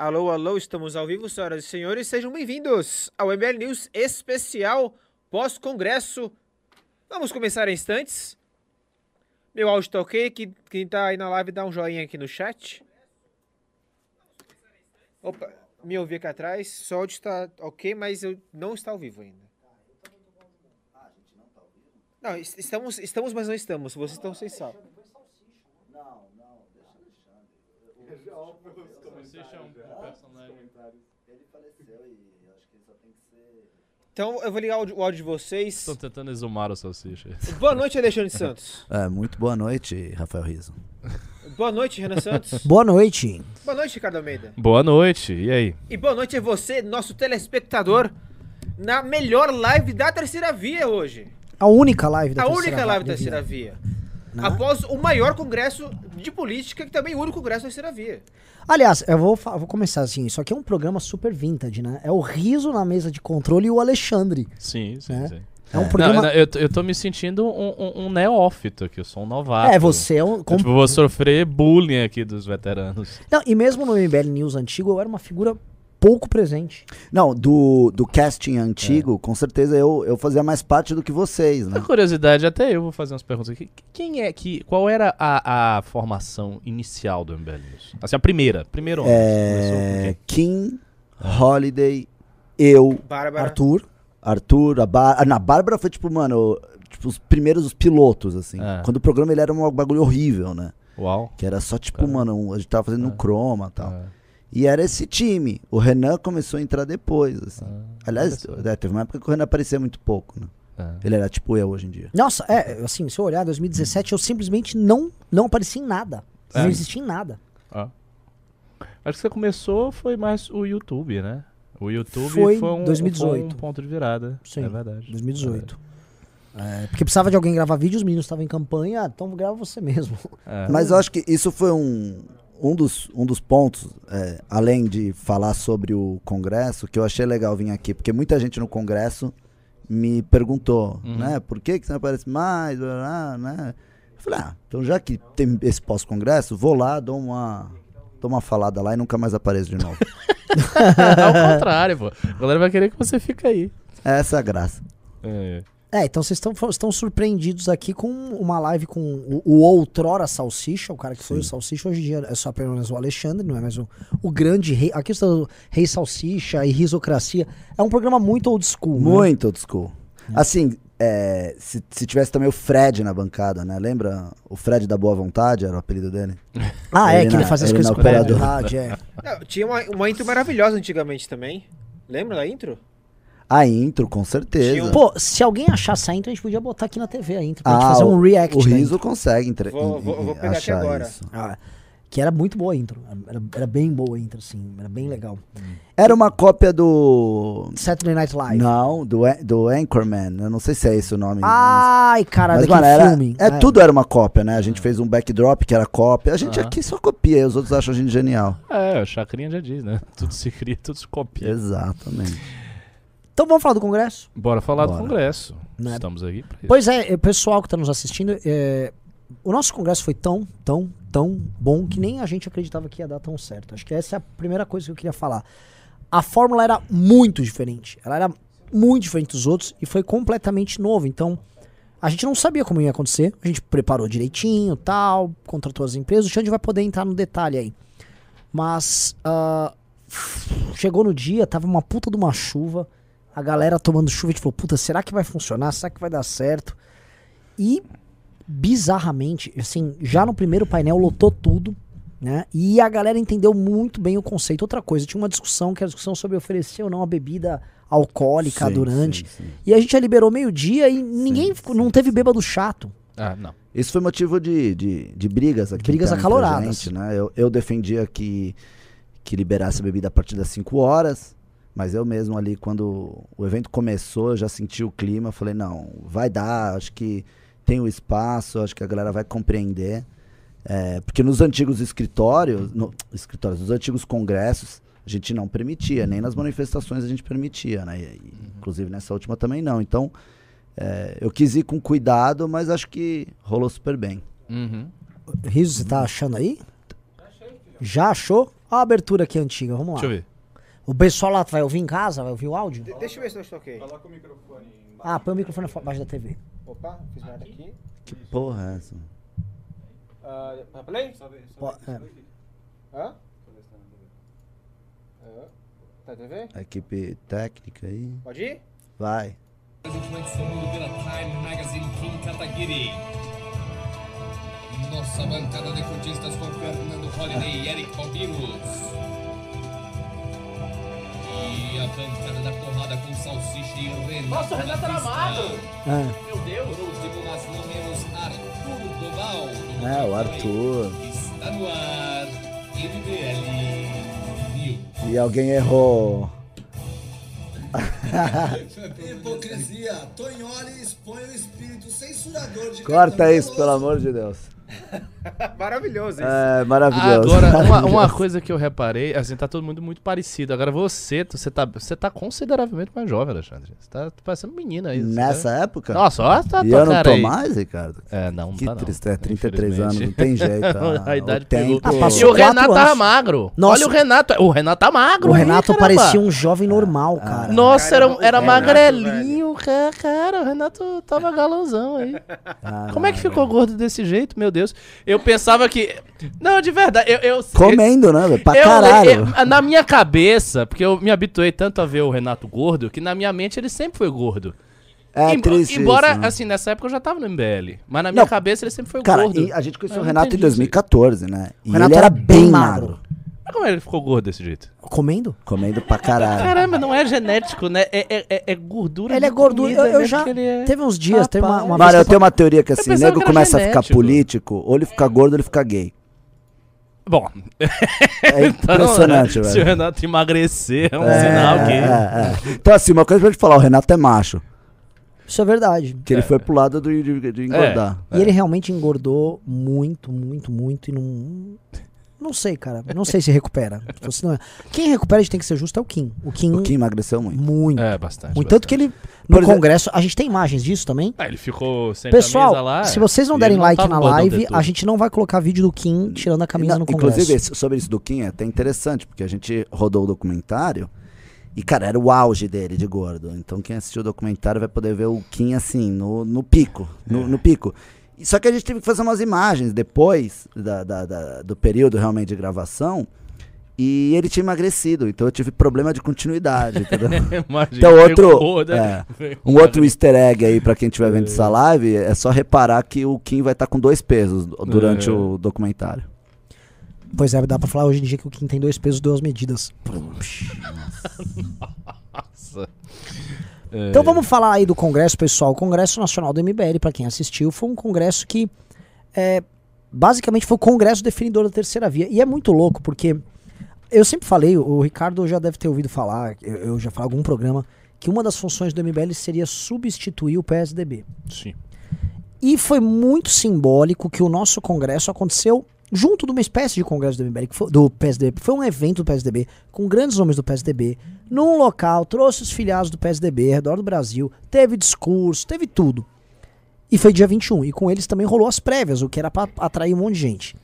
Alô, alô, estamos ao vivo, senhoras e senhores. Sejam bem-vindos ao MBL News especial pós-congresso. Vamos começar em instantes. Meu áudio tá ok? Que- Quem tá aí na live dá um joinha aqui no chat. Opa, me ouvi aqui atrás. Só áudio está ok, mas eu não está ao vivo ainda. Não, es- estamos, estamos, mas não estamos. Vocês estão sem sal. Então eu vou ligar o áudio, o áudio de vocês. Estão tentando exumar o salsicha. Boa noite, Alexandre Santos. É, muito boa noite, Rafael Riso. Boa noite, Renan Santos. Boa noite. Boa noite, Ricardo Almeida. Boa noite, e aí? E boa noite a você, nosso telespectador, na melhor live da terceira via hoje. A única live da A terceira única live da via. terceira via. Né? Após o maior congresso de política, que também é o único congresso da terceira via. Aliás, eu vou, eu vou começar assim. Isso aqui é um programa super vintage, né? É o Riso na mesa de controle e o Alexandre. Sim, sim, É. sim. É um Não, programa. não, eu, tô- eu tô me sentindo um, um- um neófito aqui, eu sou um novato. é, você é um. Eu, com- tipo, vou sofrer bullying aqui dos veteranos. Não, e mesmo no MBL News antigo, eu era uma figura pouco presente. Não, do, do casting antigo, com certeza eu, eu fazia mais parte do que vocês, Na né? curiosidade, até eu vou fazer umas perguntas aqui. Quem é que. Qual era a, a formação inicial do MBL News? Assim, a primeira. Primeiro com É, quem? Kim, Holiday, eu, Bárbara. Arthur. Arthur, a Bárbara. Na Bárbara foi tipo, mano, tipo, os primeiros os pilotos, assim. É. Quando o programa ele era um bagulho horrível, né? Uau. Que era só tipo, Caramba. mano, um- a gente tava fazendo É. no Chroma e tal. Ah, E era esse time. O Renan começou a entrar depois, assim. ah, Aliás, é, teve uma época que o Renan aparecia muito pouco, né? Ah. Ele era tipo eu hoje em dia. Nossa, é, assim, se eu olhar 2017, eu simplesmente não, não apareci em nada. É. Não existi em nada. Ah. Acho que você começou foi mais o YouTube, né? O YouTube Foi foi, um, 2018. foi um ponto de virada. Sim, é verdade. 2018. É, porque precisava de alguém gravar vídeo, os meninos estavam em campanha, então grava você mesmo. É. Mas eu acho que isso foi um, um, dos, um dos pontos, é, além de falar sobre o Congresso, que eu achei legal vir aqui, porque muita gente no Congresso me perguntou, Uhum. né, por que, que você não aparece mais, blá, blá, né? Eu falei, ah, então já que tem esse pós-congresso, vou lá, dou uma, dou uma falada lá e nunca mais apareço de novo. Ao contrário, pô. A galera vai querer que você fique aí. Essa é a graça. É. É, então vocês estão estão surpreendidos aqui com uma live com o, o outrora Salsicha, o cara que foi o Salsicha, hoje em dia é só apenas o Alexandre, não é mais o, o grande rei. Aqui está o Rei Salsicha e Risocracia. É um programa muito old school. né? Muito old school. Assim, é, se, se tivesse também o Fred na bancada, né? Lembra? O Fred da Boa Vontade era o apelido dele? Ah, é, Ele que ele na- fazia as ele coisas com boa vontade, é. Não, tinha uma, uma intro maravilhosa antigamente também. Lembra da intro? A intro, com certeza. Um- Pô, se alguém achasse a intro, a gente podia botar aqui na TV a intro, pra gente Ah, fazer um react O Riso consegue entre... Vou- vou- vou pegar aqui agora. isso. Ah, que era muito boa a intro. Era, era bem boa a intro, assim. Era bem legal. Era uma cópia do... Saturday Night Live. Não, do, do Anchorman. Eu não sei se é esse o nome. Ai, cara, Mas, mano, era, filme. é, tudo era uma cópia, né? A gente fez um backdrop que era cópia. A gente Aham. aqui só copia, e os outros acham a gente genial. É, o Chacrinha já diz, né? Tudo se cria, tudo se copia. Exatamente. Então vamos falar do Congresso? Bora falar Bora. do Congresso. Né? Estamos aqui pra isso. Pois é, eh, pessoal que está nos assistindo, eh, o nosso congresso foi tão, tão, tão bom que nem a gente acreditava que ia dar tão certo. Acho que essa é a primeira coisa que eu queria falar. A fórmula era muito diferente. Ela era muito diferente dos outros e foi completamente novo. Então, a gente não sabia como ia acontecer. A gente preparou direitinho, tal, contratou as empresas. O Xande vai poder entrar no detalhe aí. Mas ah, chegou no dia, tava uma puta de uma chuva. A galera tomando chuva, a gente falou, puta, será que vai funcionar? Será que vai dar certo? E, bizarramente, assim, já no primeiro painel lotou tudo, né? E a galera entendeu muito bem o conceito. Outra coisa, tinha uma discussão, que era a discussão sobre oferecer ou não a bebida alcoólica Sim, durante. sim, sim. E a gente já liberou meio-dia e ninguém, ficou- não teve bêbado chato. Ah, não. Isso foi motivo de, de, de brigas aqui. Brigas acaloradas. gente, né? eu, eu defendia que, que liberasse a bebida a partir das 5 horas, mas eu mesmo ali, quando o evento começou, eu já senti o clima, falei, não, vai dar, acho que tem o espaço, acho que a galera vai compreender. É, porque nos antigos escritórios, no, escritórios, nos antigos congressos, a gente não permitia, nem nas manifestações a gente permitia, né? E- e, Inclusive nessa última também não. Então, é, eu quis ir com cuidado, mas acho que rolou super bem. Uhum. Riso, você tá achando aí? Já achou? Ó a abertura aqui antiga, vamos lá. Deixa eu ver. O pessoal lá vai ouvir em casa? Vai ouvir o áudio? De- deixa eu ver se eu estou ok. Ah, põe o microfone abaixo da TV. Opa, fiz merda aqui. Que porra é essa? Ah, uh, play? Pô, é. Hã? Hã? Tá TV? A equipe técnica aí. Pode ir? Vai. Influenciado pela Time Magazine Kim Kataguiri. Nossa bancada de cotistas com Fernando Holiday e Eric Balbinus. E a bancada da porrada com Salsicha e Renato Nossa, o Renato era magro. É. Meu Deus. Por último, mas não menos, Arthur Doval. do É, o Arthur. Está no ar, MBL News. E alguém errou. Hipocrisia. Tonholi expõe o espírito censurador de Corta isso, pelo amor de Deus. Maravilhoso isso. É maravilhoso. Agora, uma, uma coisa que eu reparei, assim, tá todo mundo muito parecido. Agora você, você tá, você tá consideravelmente mais jovem, Alexandre. Você tá parecendo menina aí. Nessa tá- época? Nossa, olha tá e eu não tô aí. mais, Ricardo? É, não, não Que tá não. triste, é 33 anos, não tem jeito. a idade o pegou. tempo- Ah, passou E o Renato tava anos. magro. Nossa. Olha o Renato. O Renato tá magro. O aí, Renato caramba. parecia um jovem normal, cara. Nossa, Cara, era, era magrelinho, cara, cara. O Renato tava galãozão aí. Ah, Como é que ficou gordo desse jeito, meu Deus? Eu pensava que. Não, de verdade, eu. eu Comendo, né? velho? Pra eu- caralho. eu- na minha cabeça, porque eu me habituei tanto a ver o Renato gordo, que na minha mente ele sempre foi gordo. é Embo- triste Embora, isso, né? assim, nessa época eu já tava no MBL. Mas na minha Não. cabeça ele sempre foi Cara, gordo. e a gente conheceu Eu o Renato em entendi 2014, né? E O Renato ele era era bem bem magro. magro. Mas como ele ficou gordo desse jeito? Comendo? Comendo pra caralho. Caramba, não é genético, né? É, é, é- é gordura. Ele é gordura. comida Eu, eu mesmo já. que é. Teve uns dias, teve uma, uma Mano, vez eu que tenho uma teoria que assim, nego que começa a ficar genético. político, ou ele fica gordo ou ele fica gay. Bom, É impressionante, então, se o velho. Renato emagrecer, é um É, sinal que. é, é. Então, assim, uma coisa pra gente falar, o Renato é macho. Isso é verdade. Que ele foi pro lado do, de, de engordar. E ele realmente engordou muito, muito, muito e não. Não sei, cara. Não sei se recupera. Você não é- Quem recupera, a gente tem que ser justo, é o Kim. O Kim, O Kim emagreceu muito. muito. É, bastante. muito. Tanto que ele, no Por exemplo- congresso, a gente tem imagens disso também. Ah, ele ficou sem camisa Pessoal, lá. se vocês não derem ele like na live, a gente não vai colocar vídeo do Kim tirando a camisa Não, no congresso. Inclusive, sobre isso do Kim é até interessante, porque a gente rodou o documentário e, cara, era o auge dele de gordo. Então, quem assistiu o documentário vai poder ver o Kim assim, no, no pico. No, no pico. Só que a gente teve que fazer umas imagens depois da- da- da- do período realmente de gravação. E ele tinha emagrecido, então eu tive problema de continuidade, entendeu? Imagina, Então, outro- é, Um outro easter egg aí pra quem estiver vendo essa live é só reparar que o Kim vai estar com dois pesos durante É. o documentário. Pois é, dá pra falar hoje em dia que o Kim tem dois pesos, duas medidas. Nossa. É, Então vamos falar aí do congresso, pessoal. O Congresso Nacional do MBL, pra quem assistiu, foi um congresso que é, basicamente foi o congresso definidor da terceira via. E é muito louco, porque eu sempre falei, o Ricardo já deve ter ouvido falar, eu, eu já falei em algum programa, que uma das funções do MBL seria substituir o PSDB. Sim. E foi muito simbólico que o nosso congresso aconteceu junto de uma espécie de congresso do MBL, foi, do PSDB, foi um evento do PSDB, com grandes nomes do PSDB, num local, trouxe os filiados do PSDB ao redor do Brasil, teve discurso, teve tudo. E foi dia 21, e com eles também rolou as prévias, o que era pra atrair um monte de gente.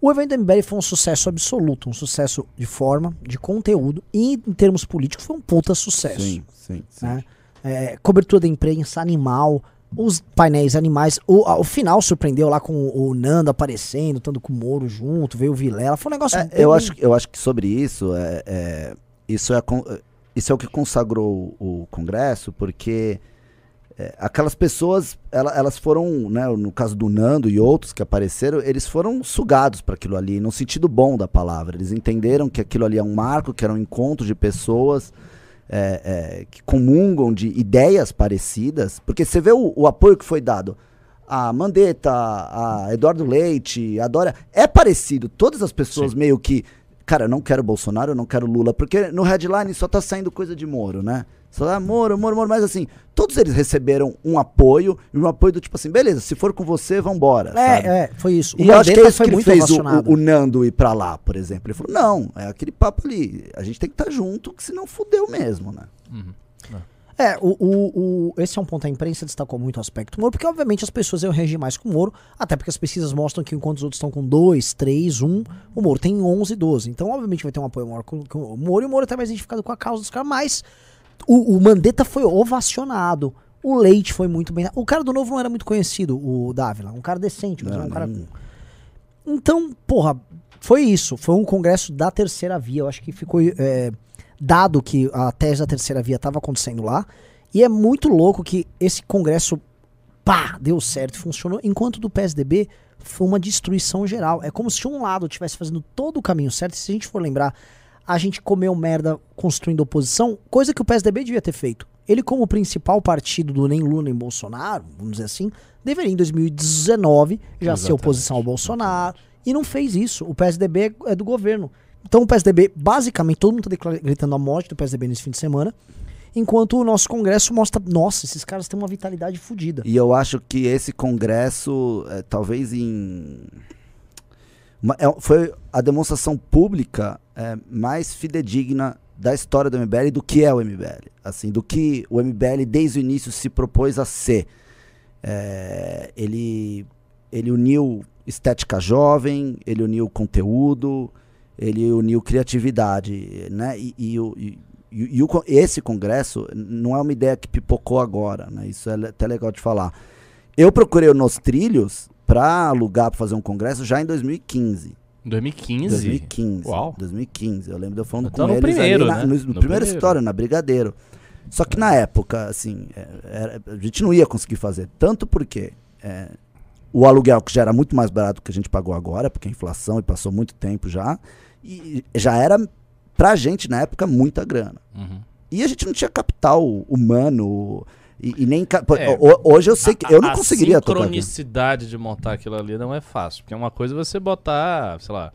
O evento do MBL foi um sucesso absoluto, um sucesso de forma, de conteúdo, e em termos políticos foi um puta sucesso Sim, sim, sim. né? É, cobertura da imprensa animal, os painéis animais. O, o final surpreendeu lá com o, o Nando aparecendo, estando com o Moro junto, veio o Vilela. Foi um negócio. É, bem- eu, acho, eu acho que sobre isso, é, é, isso, é, isso é o que consagrou o Congresso, porque é, aquelas pessoas, ela- elas foram, né, no caso do Nando e outros que apareceram, eles foram sugados para aquilo ali, no sentido bom da palavra. Eles entenderam que aquilo ali é um marco, que era um encontro de pessoas é, é, que comungam de ideias parecidas, porque você vê o, o apoio que foi dado a Mandetta, a Eduardo Leite, a Dória, é parecido. Todas as pessoas meio que, cara, eu não quero Bolsonaro, eu não quero Lula, porque no headline só tá saindo coisa de Moro, né? Só Moro, Moro, Moro, mas assim, todos eles receberam um apoio, e um apoio do tipo assim, beleza, se for com você, vambora. sabe? É, é, foi isso. E eu acho que é Mandetta isso que ele muito fez o, o, o Nando ir pra lá, por exemplo. Ele falou, não, é aquele papo ali, a gente tem que estar junto, que senão fudeu mesmo, né? É, o, o, o- esse é um ponto. A imprensa destacou muito o aspecto Moro, porque obviamente as pessoas iam reagir mais com o Moro, até porque as pesquisas mostram que enquanto os outros estão com 2, 3, 1, o Moro tem 11, 12. Então, obviamente, vai ter um apoio maior com, com o Moro e o Moro tá mais identificado com a causa dos caras, mas o, o Mandetta foi ovacionado. O Leite foi muito bem. O cara do novo não era muito conhecido, o Dávila. Um cara decente, mas Não, era um cara. nem- Então, porra, foi isso. Foi um congresso da terceira via. Eu acho que ficou é, dado que a tese da terceira via estava acontecendo lá. E é muito louco que esse congresso, pá, deu certo, funcionou. Enquanto do PSDB foi uma destruição geral. É como se um lado estivesse fazendo todo o caminho certo. E se a gente for lembrar, a gente comeu merda construindo oposição, coisa que o PSDB devia ter feito. Ele, como principal partido do nem Lula nem Bolsonaro, vamos dizer assim, deveria em 2019 já ser Exatamente. oposição ao Bolsonaro. E não fez isso. O PSDB é do governo. Então o PSDB, basicamente, todo mundo tá declara- gritando a morte do PSDB nesse fim de semana. Enquanto o nosso Congresso mostra, nossa, esses caras têm uma vitalidade fodida. E eu acho que esse congresso, é, talvez em. É- foi a demonstração pública é, mais fidedigna da história do MBL do que é o MBL. Assim, do que o MBL desde o início se propôs a ser. É, ele, ele uniu estética jovem, ele uniu conteúdo, ele uniu criatividade, né? E, e e- e- e o esse congresso não é uma ideia que pipocou agora, né? Isso é até legal de falar. Eu procurei o Nos Trilhos para alugar para fazer um congresso já em 2015. 2015? 2015. Uau. 2015. Eu lembro de eu falando Então com no eles primeiro, ali na, né? no, no No primeiro na Brigadeiro. Só que na época, assim, é, era- a gente não ia conseguir fazer. Tanto porque é, o aluguel, que já era muito mais barato do que a gente pagou agora, porque a inflação e passou muito tempo já, e já era, pra gente, na época, muita grana. Uhum. E a gente não tinha capital humano e, e nem... É. ho- hoje eu sei que eu não a conseguiria tocar aqui. sincronicidade de montar aquilo ali não é fácil. Porque é uma coisa você botar, sei lá,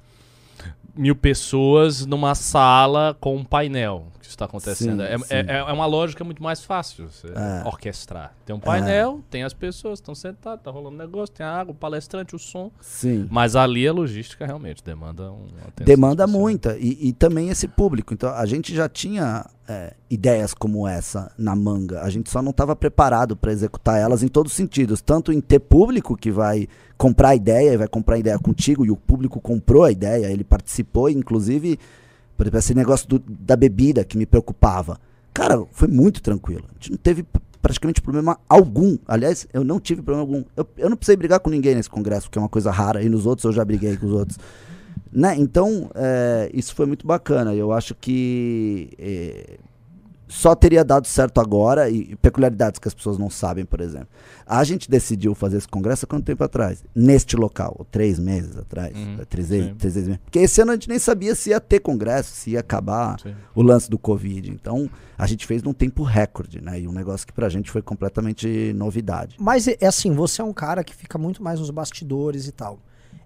mil pessoas numa sala com um painel que está acontecendo. Sim, é, sim. é- é uma lógica muito mais fácil você É. orquestrar. Tem um painel, tem as pessoas, estão sentadas, tá rolando negócio, tem a água, o palestrante, o som. Sim. Mas ali a logística realmente demanda um atenção Demanda especial. muita. E, e também esse público. Então, a gente já tinha é, ideias como essa na manga. A gente só não estava preparado para executar elas em todos os sentidos. Tanto em ter público que vai comprar a ideia vai comprar a ideia contigo, e o público comprou a ideia, ele participou, inclusive, por exemplo, esse negócio do- da bebida que me preocupava. Cara, foi muito tranquilo. A gente não teve praticamente problema algum. Aliás, eu não tive problema algum. Eu, eu não precisei brigar com ninguém nesse congresso, que é uma coisa rara, e nos outros eu já briguei com os outros. Né? Então, é, isso foi muito bacana. Eu acho que é, só teria dado certo agora, e, peculiaridades que as pessoas não sabem, por exemplo. A gente decidiu fazer esse congresso há quanto tempo atrás? Neste local, ou três meses atrás, Uhum, três, sim. três meses. Porque esse ano a gente nem sabia se ia ter congresso, se ia acabar Sim. o lance do Covid. Então, a gente fez num tempo recorde, né? E um negócio que pra gente foi completamente novidade. Mas é é assim, você é um cara que fica muito mais nos bastidores e tal.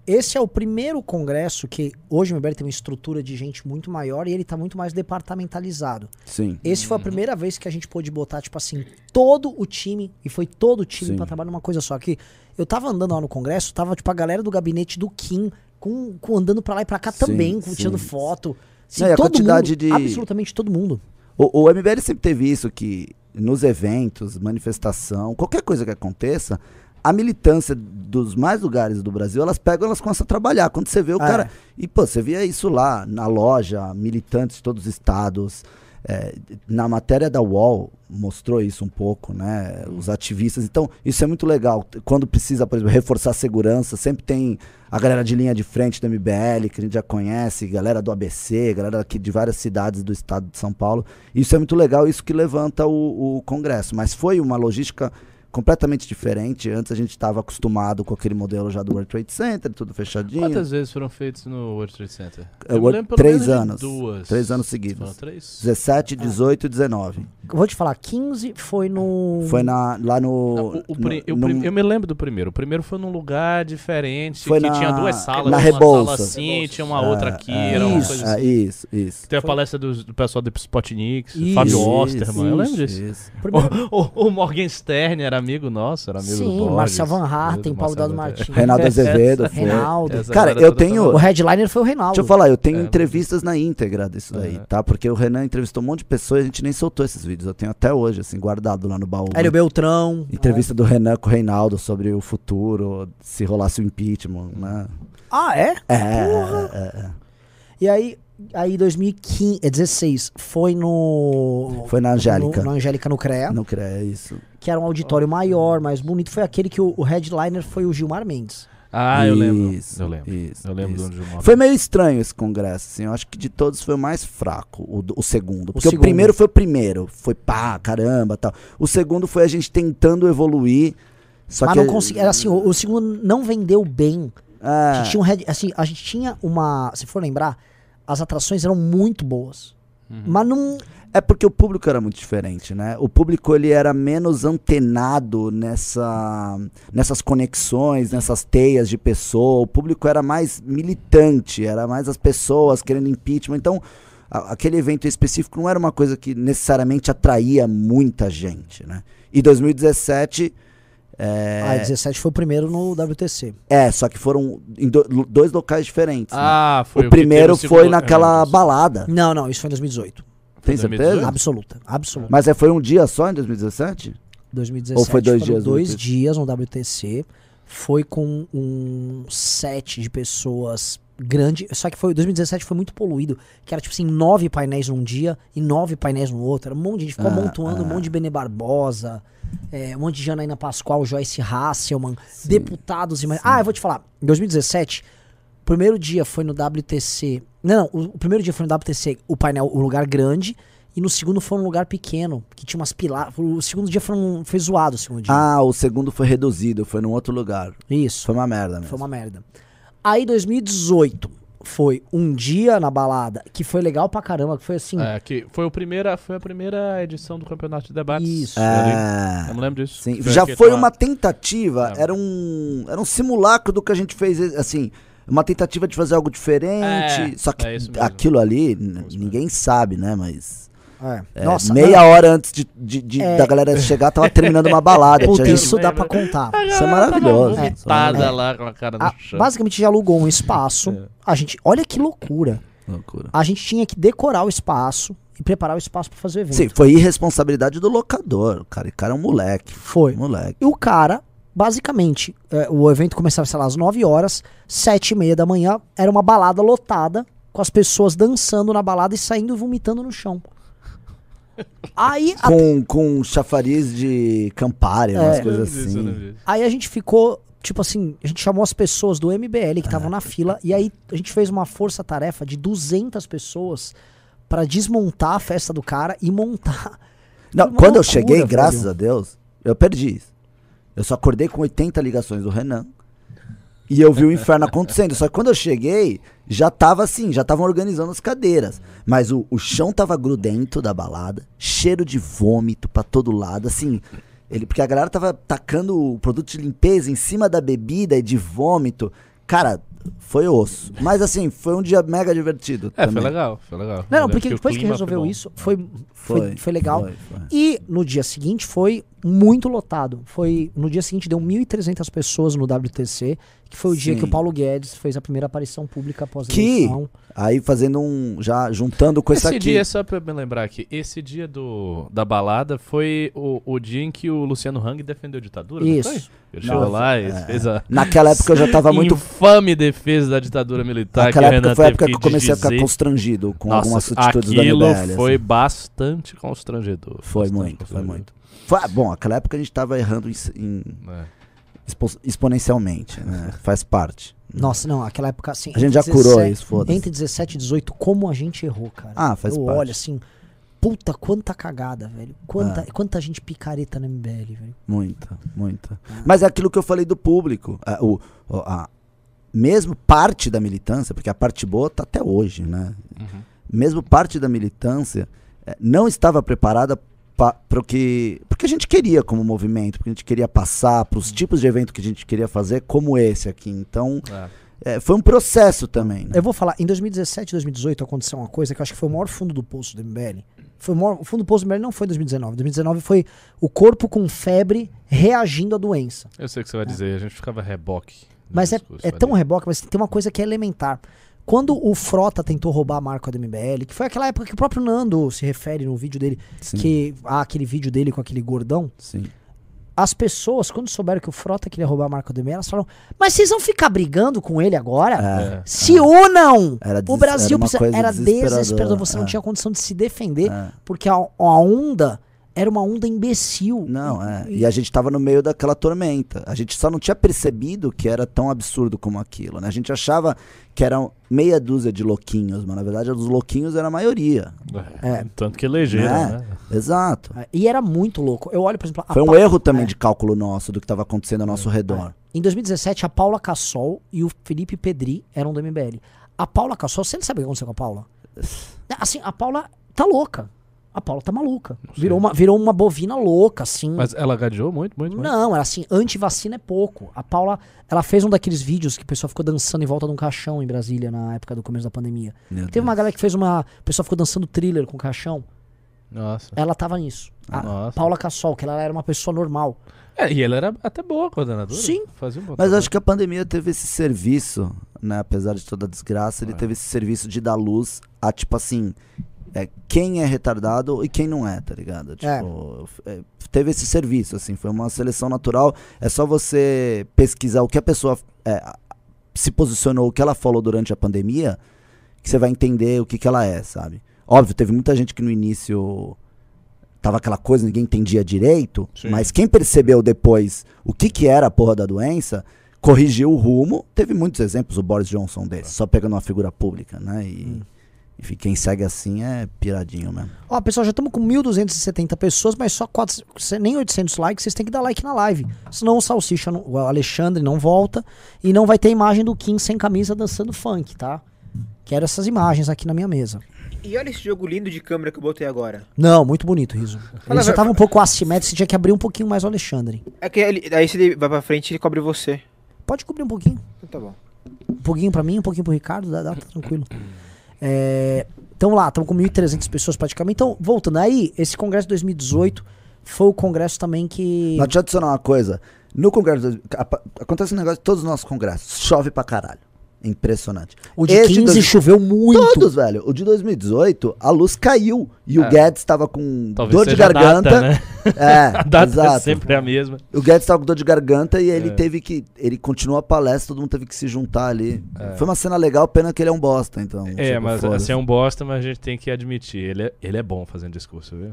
Esse é o primeiro congresso que hoje o MBL tem uma estrutura de gente muito maior e ele tá muito mais departamentalizado. Sim. Esse foi a primeira vez que a gente pôde botar, tipo assim, todo o time, e foi todo o time Sim. pra trabalhar numa coisa só. Que eu tava andando lá no congresso, tava, tipo, a galera do gabinete do Kim, com, com andando pra lá e pra cá Sim, também, com, sim. tirando foto. Assim, Não, a quantidade mundo, de- absolutamente todo mundo. O, o MBL sempre teve isso, que nos eventos, manifestação, qualquer coisa que aconteça, a militância dos mais lugares do Brasil, elas pegam, elas começam a trabalhar. Quando você vê o Ah, cara. é. E, pô, você via isso lá, na loja, militantes de todos os estados. é, na matéria da UOL mostrou isso um pouco, né? Os ativistas. Então, isso é muito legal. Quando precisa, por exemplo, reforçar a segurança, sempre tem a galera de linha de frente do MBL, que a gente já conhece, galera do ABC, galera aqui de várias cidades do estado de São Paulo. Isso é muito legal, isso que levanta o, o Congresso. Mas foi uma logística completamente diferente. Antes a gente estava acostumado com aquele modelo já do World Trade Center, tudo fechadinho. Quantas vezes foram feitos no World Trade Center? É, Eu World- lembro pelo três anos. Duas. Três anos seguidos. três? 17, 18 e 19. Eu vou te falar, 15 foi no. Foi na, lá no. Não, o- o no- eu, no- eu me lembro do primeiro. O primeiro foi num lugar diferente, Foi que na- tinha duas salas. na tinha uma sala assim, tinha uma É, outra aqui, é, era uma Isso, coisa é, assim. isso, isso. Tem a palestra do, do pessoal do Spotnik, Isso, Fábio Isso, Osterman, eu lembro isso, disso. isso. Primeiro- O, o- o Morgan Stern era amigo nosso, era amigo do Sim, Borges. Marcel Van Harten, Paulo Dado. Martins. Reinaldo Azevedo foi. Reinaldo. Essa Cara, eu tenho- O headliner foi o Reinaldo. Deixa eu falar, eu tenho É, entrevistas na íntegra disso daí, tá? Porque o Renan entrevistou um monte de pessoas e a gente nem soltou esses vídeos. Eu tenho até hoje, assim, guardado lá no baú. Hélio Beltrão. Entrevista do Renan com o Reinaldo sobre o futuro, se rolasse o impeachment, né? Ah, é? É, é, é, é. E aí, aí 2015, é 16, foi no... Foi na Angélica. No, na Angélica no CREA, Não creio, é isso. Que era um auditório maior, mais bonito. Foi aquele que o, o headliner foi o Gilmar Mendes. Ah, eu lembro. Isso, eu lembro. isso, eu lembro isso. do Gilmar. Foi meio estranho esse congresso, assim. Eu acho que de todos foi o mais fraco, o, o segundo. Porque o, segundo. primeiro foi o primeiro. Foi pá, caramba tal. O segundo foi a gente tentando evoluir. Só Mas que. não consegui, era assim, o, o segundo não vendeu bem. A É, gente tinha um head, assim, a gente tinha uma, se for lembrar, as atrações eram muito boas. Mas não, é porque o público era muito diferente, né? O público ele era menos antenado nessa, nessas conexões, nessas teias de pessoa. O público era mais militante, era mais as pessoas querendo impeachment. Então, a- aquele evento específico não era uma coisa que necessariamente atraía muita gente, né? E 2017 a 17 foi o primeiro no WTC. é, só que foram em do- dois locais diferentes. né? Ah, foi o teve primeiro foi naquela disso. balada. Não, não, isso foi em 2018. Tem 2018? certeza? Absoluta, absoluta. Mas é, foi um dia só em 2017? 2017 Ou foi dois foram dias dois dias no WTC. Foi com um set de pessoas grande, só que foi 2017 foi muito poluído, que era tipo assim, nove painéis num dia e nove painéis no outro. Era um monte de gente ficou Ah, amontoando, um ah. monte de Bene Barbosa, é, um monte de Janaína Pascoal, Joyce Hasselman, deputados e mais. Ah, eu vou te falar. Em 2017, o primeiro dia foi no WTC. Não, não, o, o primeiro dia foi no WTC, o painel, o lugar grande. E no segundo foi um lugar pequeno, que tinha umas pilares. O segundo dia foi, um, foi zoado, o segundo dia. Ah, o segundo foi reduzido, foi num outro lugar. Isso. Foi uma merda mesmo. Foi uma merda. Aí 2018 foi um dia na balada, que foi legal pra caramba, que foi assim. É, que foi, o primeira, foi a primeira edição do campeonato de debates. Isso. É. Eu me lembro disso. Sim, Foi já foi uma tentativa, É. era um, era um simulacro do que a gente fez, assim, uma tentativa de fazer algo diferente, É, só que é aquilo ali, ninguém sabe, né, mas É. é, Nossa, meia não, hora antes de, de- de- É. da galera chegar, tava terminando uma balada. Puta, tinha- isso dá pra contar. Isso é maravilhoso. Tava Isso é maravilhoso. vomitada lá com a cara no A- chão. basicamente já alugou um espaço. É. A gente, olha que loucura. Loucura. A gente tinha que decorar o espaço e preparar o espaço pra fazer o evento. Sim, foi irresponsabilidade do locador, cara. O cara é um moleque. Foi. Moleque. E o cara, basicamente, é, o evento começava, sei lá, às 9 horas, 7 e meia da manhã, era uma balada lotada, com as pessoas dançando na balada e saindo e vomitando no chão. Aí, a- Com, com chafariz de Campari, umas É. Eu coisas eu assim. aí a gente ficou, tipo assim, a gente chamou as pessoas do MBL que estavam na fila, e aí a gente fez uma força-tarefa de 200 pessoas pra desmontar a festa do cara e montar. Não, quando eu loucura, cheguei, velho. graças a Deus, eu perdi isso. Eu só acordei com 80 ligações do Renan. E eu vi o inferno acontecendo. Só que quando eu cheguei, já tava assim, já estavam organizando as cadeiras. Mas o, o chão tava grudento da balada, cheiro de vômito pra todo lado, assim. Ele, porque a galera tava tacando o produto de limpeza em cima da bebida e de vômito. Cara, foi osso. Mas assim, foi um dia mega divertido. É, também. foi legal, foi legal. Não, porque depois que resolveu foi isso, foi, foi, Foi, foi legal. foi, foi. E no dia seguinte foi muito lotado. Foi no dia seguinte deu 1.300 pessoas no WTC, que foi o dia Sim. que o Paulo Guedes fez a primeira aparição pública após a Que eleição. Aí fazendo um. Já juntando com Esse aqui. dia, só pra eu me lembrar aqui, esse dia do, da balada foi o, o dia em que o Luciano Hang defendeu a ditadura, não Isso. foi? Ele chegou lá e é. fez a Naquela época eu já tava muito. infame defesa da ditadura militar Naquela que época Renan foi a época que eu comecei a ficar dizer. constrangido com Nossa, algumas atitudes da aquilo MBL. foi assim. bastante constrangedor. Foi bastante muito, foi constrangedor. muito. Foi, ah, bom, aquela época a gente tava errando em- em- É. expo- exponencialmente, né? Faz parte. Nossa, não, aquela época assim. A gente já entre curou 17 isso, foda-se. Entre 17 e 18, como a gente errou, cara. Ah, faz Eu parte. olho assim, puta, quanta cagada, velho. Quanta, É. quanta gente picareta no MBL, velho. Muita, muita. Mas é aquilo que eu falei do público. a- o, o- a, mesmo parte da militância, porque a parte boa tá até hoje, né? Uhum. mesmo parte da militância eh, não estava preparada para o que porque a gente queria como movimento, porque a gente queria passar para os tipos de evento que a gente queria fazer, como esse aqui. Então, É. eh, foi um processo também. Né? Eu vou falar, em 2017 e 2018 aconteceu uma coisa que eu acho que foi o maior fundo do poço do MBL. Foi o, maior- o fundo do poço do MBL não foi 2019. 2019 foi o corpo com febre reagindo à doença. Eu sei o que você vai dizer, a gente ficava reboque. Mas é, discurso é tão reboque, mas tem uma coisa que é elementar. Quando o Frota tentou roubar a marca do MBL, que foi aquela época que o próprio Nando se refere no vídeo dele, Sim. que ah, aquele vídeo dele com aquele gordão, Sim. as pessoas, quando souberam que o Frota queria roubar a marca do MBL, elas falaram: Mas vocês vão ficar brigando com ele agora? É. Se unam! Era o Brasil era precisa- era desesperador, você não é. tinha condição de se defender, É. porque a, a onda era uma onda imbecil. Não, é. E a gente tava no meio daquela tormenta. A gente só não tinha percebido que era tão absurdo como aquilo, né? A gente achava que eram meia dúzia de louquinhos, mas na verdade os louquinhos era a maioria. É. Tanto que elegeram, Né? né? Exato. É, E era muito louco. Eu olho, por exemplo, a Foi um erro também é. de cálculo nosso do que estava acontecendo ao nosso redor. Em 2017, a Paula Cassol e o Felipe Pedri eram do MBL. A Paula Cassol, você não sabe o que aconteceu com a Paula? Assim, a Paula tá louca. A Paula tá maluca. Virou uma, virou uma bovina louca, assim. Mas ela gadeou muito, muito, muito. Não, era assim, anti-vacina é pouco. A Paula, ela fez um daqueles vídeos que o pessoal ficou dançando em volta de um caixão em Brasília na época do começo da pandemia. Meu Teve uma Deus. galera que fez uma. O pessoal ficou dançando thriller com o caixão. Nossa. Ela tava nisso. A Nossa. Paula Cassol, que ela era uma pessoa normal. É, e ela era até boa coordenadora. Sim. Fazia um bom Mas trabalho. acho que a pandemia teve esse serviço, né? Apesar de toda a desgraça, É. ele teve esse serviço de dar luz a, tipo assim, é, quem é retardado e quem não é, tá ligado? Tipo, é, teve esse serviço, assim, foi uma seleção natural. É só você pesquisar o que a pessoa é, se posicionou, o que ela falou durante a pandemia, que você vai entender o que, que ela é, sabe? Óbvio, teve muita gente que no início tava aquela coisa, ninguém entendia direito, Sim. mas quem percebeu depois o que, que era a porra da doença, corrigiu o rumo. Teve muitos exemplos, o Boris Johnson desse, só pegando uma figura pública, né? E, enfim, quem segue assim é piradinho mesmo. Ó, pessoal, já estamos com 1.270 pessoas, mas só 4, nem 800 likes. Vocês têm que dar like na live. Senão o Salsicha, não- o Alexandre não volta e não vai ter imagem do Kim sem camisa dançando funk, tá? Quero essas imagens aqui na minha mesa. E olha esse jogo lindo de câmera que eu botei agora. Não, muito bonito, Riso. Ele só vai- tava um pouco assimétrico, você tinha que abrir um pouquinho mais o Alexandre. É que ele, aí se ele vai pra frente, ele cobre você. Pode cobrir um pouquinho. Tá bom. Um pouquinho pra mim, um pouquinho pro Ricardo, dá, dá tá tranquilo. Então lá, estamos com 1.300 pessoas praticamente. Então, voltando aí, esse congresso de 2018 foi o congresso também que... Mas deixa eu adicionar uma coisa. No congresso, acontece um negócio todos os nossos congressos. Chove pra caralho. Impressionante. O de Esse 15 dois- choveu muito. Todos, velho. O de 2018, a luz caiu. E o É. Guedes tava com Talvez dor de garganta. data, né? É, A data é exato. sempre a mesma. O Guedes tava com dor de garganta e ele É. teve que. Ele continuou a palestra, todo mundo teve que se juntar ali. Foi uma cena legal, pena que ele é um bosta, então. É, tipo, mas assim é um bosta, mas a gente tem que admitir. Ele é, ele é bom fazendo discurso, viu?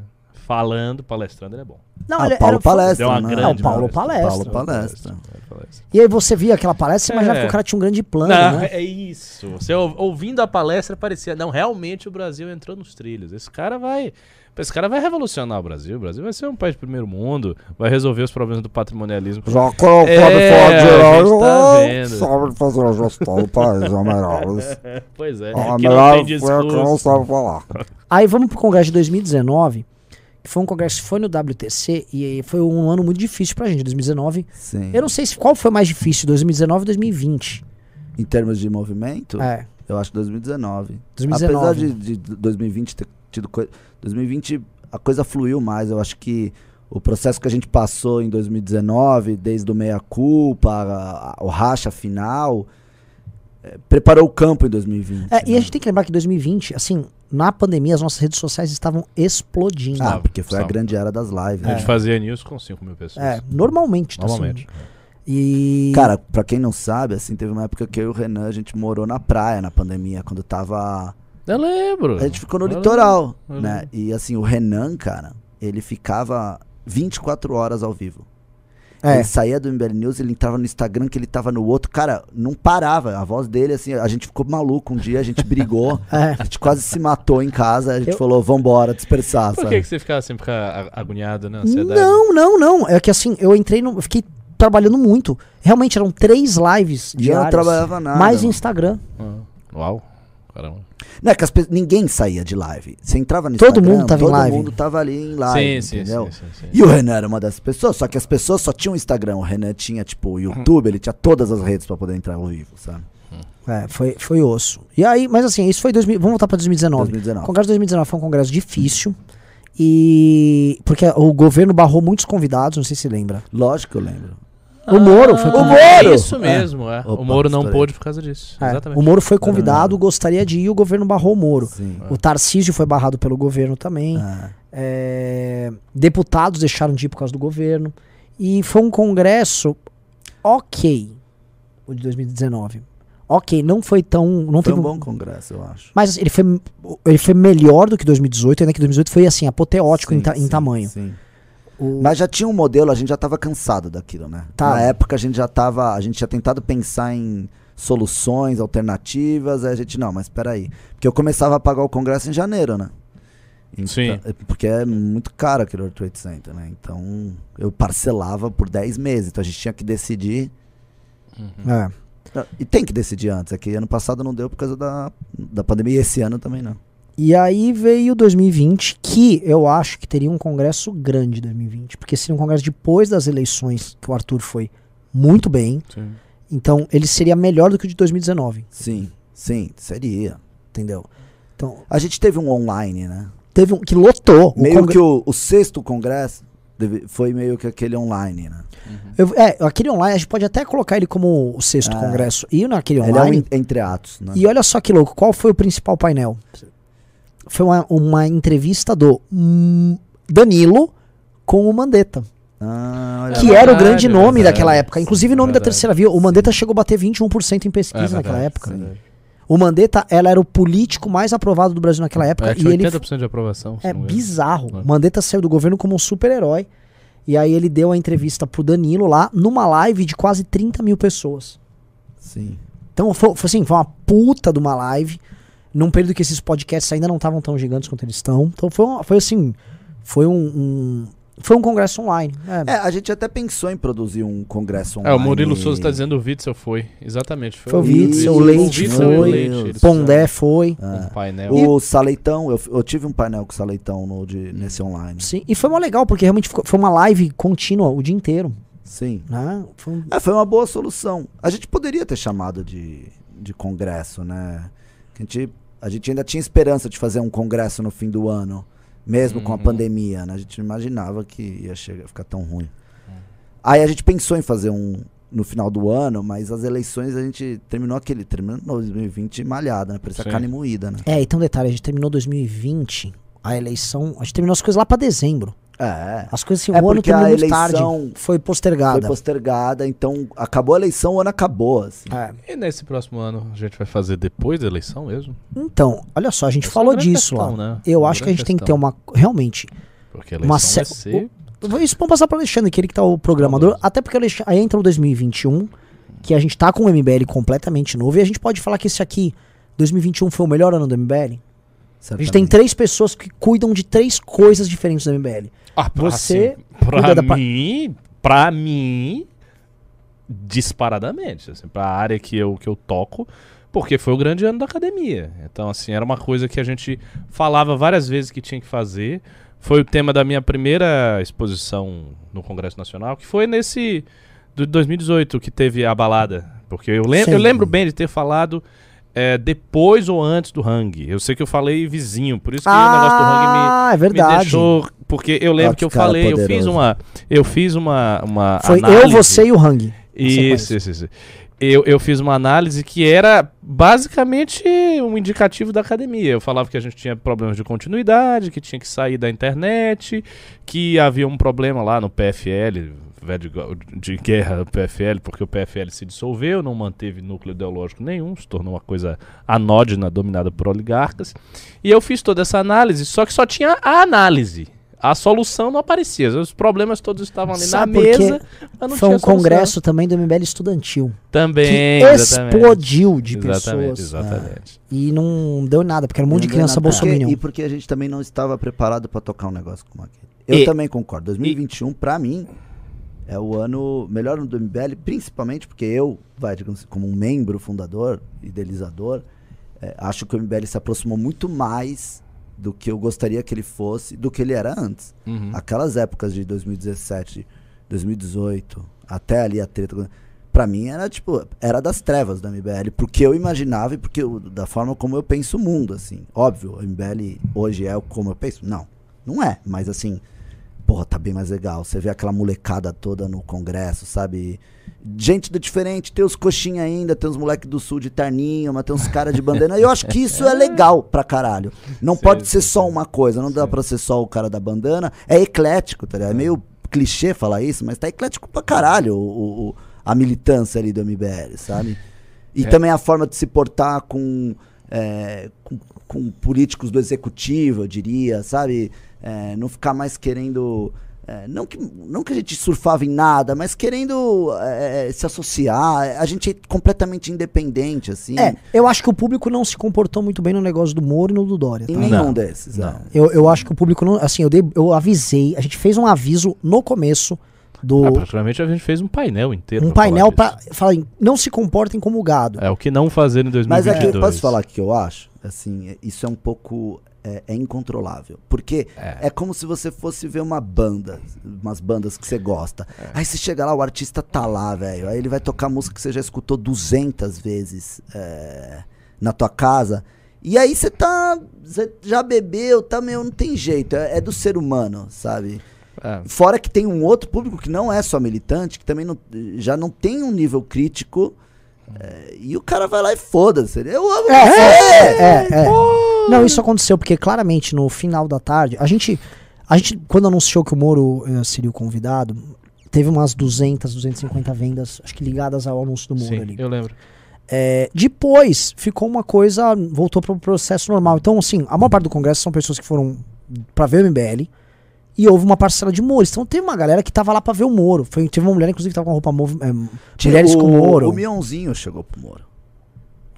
Falando, palestrando, ele é bom. Não, Ah, ele Paulo era- palestra. Deu uma né? grande Não, Paulo palestra. Paulo palestra. palestra. E aí você via aquela palestra, você imaginava É. que o cara tinha um grande plano, Não, né? é isso. Você ou- ouvindo a palestra parecia, não, realmente o Brasil entrou nos trilhos. Esse cara vai, esse cara vai revolucionar o Brasil. O Brasil vai ser um país de primeiro mundo, vai resolver os problemas do patrimonialismo. Já que não É, falar de a tá vendo. sabe fazer a gestão do país, é melhor. Pois é, É que não tem foi o que não discurso. sabe falar. Aí vamos pro congresso de 2019, que foi um congresso foi no WTC e foi um ano muito difícil pra gente, 2019. Sim. Eu não sei se qual foi mais difícil, 2019 ou 2020. Em termos de movimento, É, eu acho 2019. 2019. Apesar de, de 2020 ter tido coisa. 2020 a coisa fluiu mais. Eu acho que o processo que a gente passou em 2019, desde o meia-culpa, o racha final, eh, preparou o campo em 2020. É, e né? a gente tem que lembrar que 2020, assim, na pandemia as nossas redes sociais estavam explodindo. Ah, porque foi a grande era das lives. A né? gente fazia news com 5 mil pessoas. É, normalmente, tá Normalmente. assim. E Cara, pra quem não sabe, assim, teve uma época que eu e o Renan, a gente morou na praia na pandemia, quando tava. Eu lembro. A gente ficou no Eu litoral, eu né? lembro. E assim, o Renan, cara, ele ficava 24 horas ao vivo. É. Ele saía do MBL News, ele entrava no Instagram, que ele tava no outro. Cara, não parava. A voz dele, assim, a gente ficou maluco um dia, a gente brigou. É. A gente quase se matou em casa. A gente Eu- falou, vambora, dispersar, Por sabe? que, que você ficava sempre a- agoniado, né? Ansiedade? Não, não, não. É que assim, eu entrei no. Eu fiquei trabalhando muito. Realmente eram três lives E eu não diárias. trabalhava nada. mais. Instagram. Ah, Uau. Caramba. Não é que as pe- ninguém saía de live. Você entrava no Todo Instagram, mundo tava em todo live. mundo tava ali em live, sim, sim, entendeu? sim, sim, sim. E o Renan era uma dessas pessoas, só que as pessoas só tinham Instagram. O Renan tinha, tipo, o YouTube, ele tinha todas as redes pra poder entrar ao vivo, sabe? É, foi, foi osso. E aí, mas assim, isso foi 2000, vamos voltar pra 2019. 2019. O Congresso de 2019 foi um congresso difícil. E. Porque o governo barrou muitos convidados, não sei se lembra. Lógico que eu lembro. O Moro foi o convidado. Moro! Isso mesmo, é. Opa, o Moro não estourei. pôde por causa disso. É, Exatamente. o Moro foi convidado, gostaria de ir, o governo barrou o Moro. Sim. O Tarcísio foi barrado pelo governo também. Ah, É, deputados deixaram de ir por causa do governo. E foi um congresso ok, o de 2019. Ok, não foi tão. Não foi teve um bom congresso, eu acho. Mas ele foi, ele foi melhor do que 2018, ainda que 2018 foi assim, apoteótico em, Sim, ta- em sim, tamanho. sim. O- Mas já tinha um modelo, a gente já estava cansado daquilo, né? Tá. Na época a gente já tava, a gente tinha tentado pensar em soluções alternativas, aí a gente não, mas espera aí, porque eu começava a pagar o congresso em janeiro, né? Então- Sim. Porque é muito caro aquele World Trade Center, né? Então eu parcelava por 10 meses, então a gente tinha que decidir é. Não, E tem que decidir antes. É que ano passado não deu por causa da, da pandemia e esse ano também não. E aí veio 2020, que eu acho que teria um congresso grande 2020, porque seria um congresso depois das eleições, que o Arthur foi muito bem. Sim. Então ele seria melhor do que o de 2019, Sim, sim, seria. entendeu? Então, A gente teve um online, né? teve um que lotou. meio congre- que o, o sexto congresso deve- foi meio que aquele online, né? Eu- é, aquele online, a gente pode até colocar ele como o sexto Ah. congresso. E naquele Ele é um online. en- entre atos, né? E olha só que louco, qual foi o principal painel? Foi uma, uma entrevista do hum, Danilo com o Mandetta, Ah, que era o verdade, grande é nome verdade. daquela época. Inclusive, o nome da Verdade. terceira via. O Mandetta chegou a bater 21% em pesquisa É naquela época. sim. O Mandetta, ela era o político mais aprovado do Brasil naquela época. É, e tinha ele 80% de aprovação. É bizarro. É. O Mandetta saiu do governo como um super-herói. E aí ele deu a entrevista pro Danilo lá, numa live de quase 30 mil pessoas. Sim. Então foi, foi assim, foi uma puta de uma live, num período que esses podcasts ainda não estavam tão gigantes quanto eles estão. Então foi, uma- foi assim, foi um, um- foi um congresso online. É, É, a gente até pensou em produzir um congresso É, online. o Murilo Souza tá dizendo o Witzel foi. Exatamente. Foi, Foi o Witzel, o o Leite o foi, Leite, eles Pondé foi. fizeram Um painel. O Saleitão, eu, eu tive um painel com o Saleitão no, de, nesse online. Sim, e foi mó legal, porque realmente ficou- foi uma live contínua o dia inteiro. Sim. Né? Foi um- É, foi uma boa solução. A gente poderia ter chamado de, de congresso, né? A gente, a gente ainda tinha esperança de fazer um congresso no fim do ano, mesmo com a Uhum. pandemia, né? A gente não imaginava que ia chegar, ficar tão ruim. Aí a gente pensou em fazer um no final do ano, mas as eleições a gente terminou aquele, terminou 2020 malhada, né? Parecia carne moída, né? É, então detalhe, a gente terminou 2020, a eleição, a gente terminou as coisas lá pra dezembro. É. As coisas assim, É o ano porque a terminou muito tarde. eleição Foi postergada. Foi postergada, então acabou a eleição, o ano acabou. assim. É. E nesse próximo ano a gente vai fazer depois da eleição mesmo? Então, olha só, a gente Essa é falou uma grande disso questão, lá. né? Eu Uma acho que a gente tem que ter questão. uma. Realmente. Porque a uma eleição vai se- ser... Isso vamos passar para Alexandre, que ele que tá o programador. Até porque o aí entra o 2021, que a gente tá com o MBL completamente novo. E a gente pode falar que esse aqui, 2021, foi o melhor ano do MBL. A gente tem certamente. três pessoas que cuidam de três coisas diferentes do MBL. Ah, Você assim, pra da pa- mim, pra mim, disparadamente, assim, pra área que eu, que eu toco, porque foi o grande ano da academia. Então, assim, era uma coisa que a gente falava várias vezes que tinha que fazer. Foi o tema da minha primeira exposição no Congresso Nacional, que foi nesse do 2018 que teve a balada. Porque eu, lem Sim. eu lembro bem de ter falado é, depois ou antes do Hang. Eu sei que eu falei vizinho, por isso que o negócio do Hang me, Ah, é me deixou. Porque eu lembro Ah, que que eu falei, eu fiz poderoso. uma. Eu fiz uma. uma Foi eu, análise. você e o Hang. Isso, isso, isso. Eu, eu fiz uma análise que era basicamente um indicativo da academia. Eu falava que a gente tinha problemas de continuidade, que tinha que sair da internet, que havia um problema lá no PFL, de guerra do PFL, porque o PFL se dissolveu, não manteve núcleo ideológico nenhum, se tornou uma coisa anódina, dominada por oligarcas. E eu fiz toda essa análise, só que só tinha a análise. A solução não aparecia. Os problemas todos estavam ali Sabe na mesa, mas não Foi tinha um solução. congresso também do MBL estudantil. Também, explodiu de exatamente, pessoas. Exatamente. E não deu nada, porque era um monte de Não criança bolsominion. Porque- E porque a gente também não estava preparado para tocar um negócio como aquele. Eu E- também concordo. 2021, pra mim, é o ano melhor ano do MBL, principalmente porque eu, vai, digamos, como um membro fundador, idealizador, é, acho que o MBL se aproximou muito mais do que eu gostaria que ele fosse, do que ele era antes. Uhum. Aquelas épocas de 2017, 2018, até ali a treta. Pra mim era tipo, era das trevas do MBL, porque eu imaginava e porque eu- da forma como eu penso o mundo, assim. Óbvio, o MBL hoje é como eu penso? Não. Não é, mas assim, porra, tá bem mais legal. Você vê aquela molecada toda no congresso, sabe? Gente do diferente, tem os coxinha ainda, tem os moleques do sul de terninho, mas tem uns caras de bandeira. E eu acho que isso é legal pra caralho. Não Sim, pode ser sim, só sim. uma coisa, não dá pra ser só o cara da bandana. É eclético, tá ligado? É meio clichê falar isso, mas tá eclético pra caralho o, o- a militância ali do MBL, sabe? E É. também a forma de se portar com, é, com, com políticos do executivo, eu diria, sabe? É, não ficar mais querendo. é, não, que, não que a gente surfava em nada, mas querendo é, se associar. A gente é completamente independente, assim. É, eu acho que o público não se comportou muito bem no negócio do Moro e no do Dória. Em tá? nenhum Não, desses. não. é. Eu, eu acho que o público não. Assim, eu, dei, eu avisei, a gente fez um aviso no começo do. Ah, praticamente a gente fez um painel inteiro. um pra painel pra falar, em, não se comportem como gado. É o que não fazer em 2022. Mas é que, posso falar o que eu acho? Assim, é- isso é um pouco. É, é incontrolável. Porque É. é. como se você fosse ver uma banda, umas bandas que você gosta. Aí você chega lá, o artista tá lá, velho. Aí ele vai tocar música que você já escutou 200 vezes é, na tua casa. E aí você tá. Você já bebeu, tá meio. Não tem jeito. É, é do ser humano, sabe? É. Fora que tem um outro público que não é só militante, que também não- já não tem um nível crítico. É, e o cara vai lá e foda-se. Eu amo É, você! é, é, é. Não, isso aconteceu porque claramente no final da tarde, a gente, a gente quando anunciou que o Moro eh, seria o convidado, teve umas 200, 250 vendas, acho que ligadas ao anúncio do Moro Sim, ali. eu lembro. É, depois ficou uma coisa, voltou para o processo normal. Então, assim, a maior parte do congresso são pessoas que foram para ver o MBL e houve uma parcela de Moro. Então, teve uma galera que tava lá para ver o Moro. Foi, teve uma mulher, inclusive, que tava com a roupa mov, é, mulheres o, com Moro. O Mionzinho chegou pro Moro.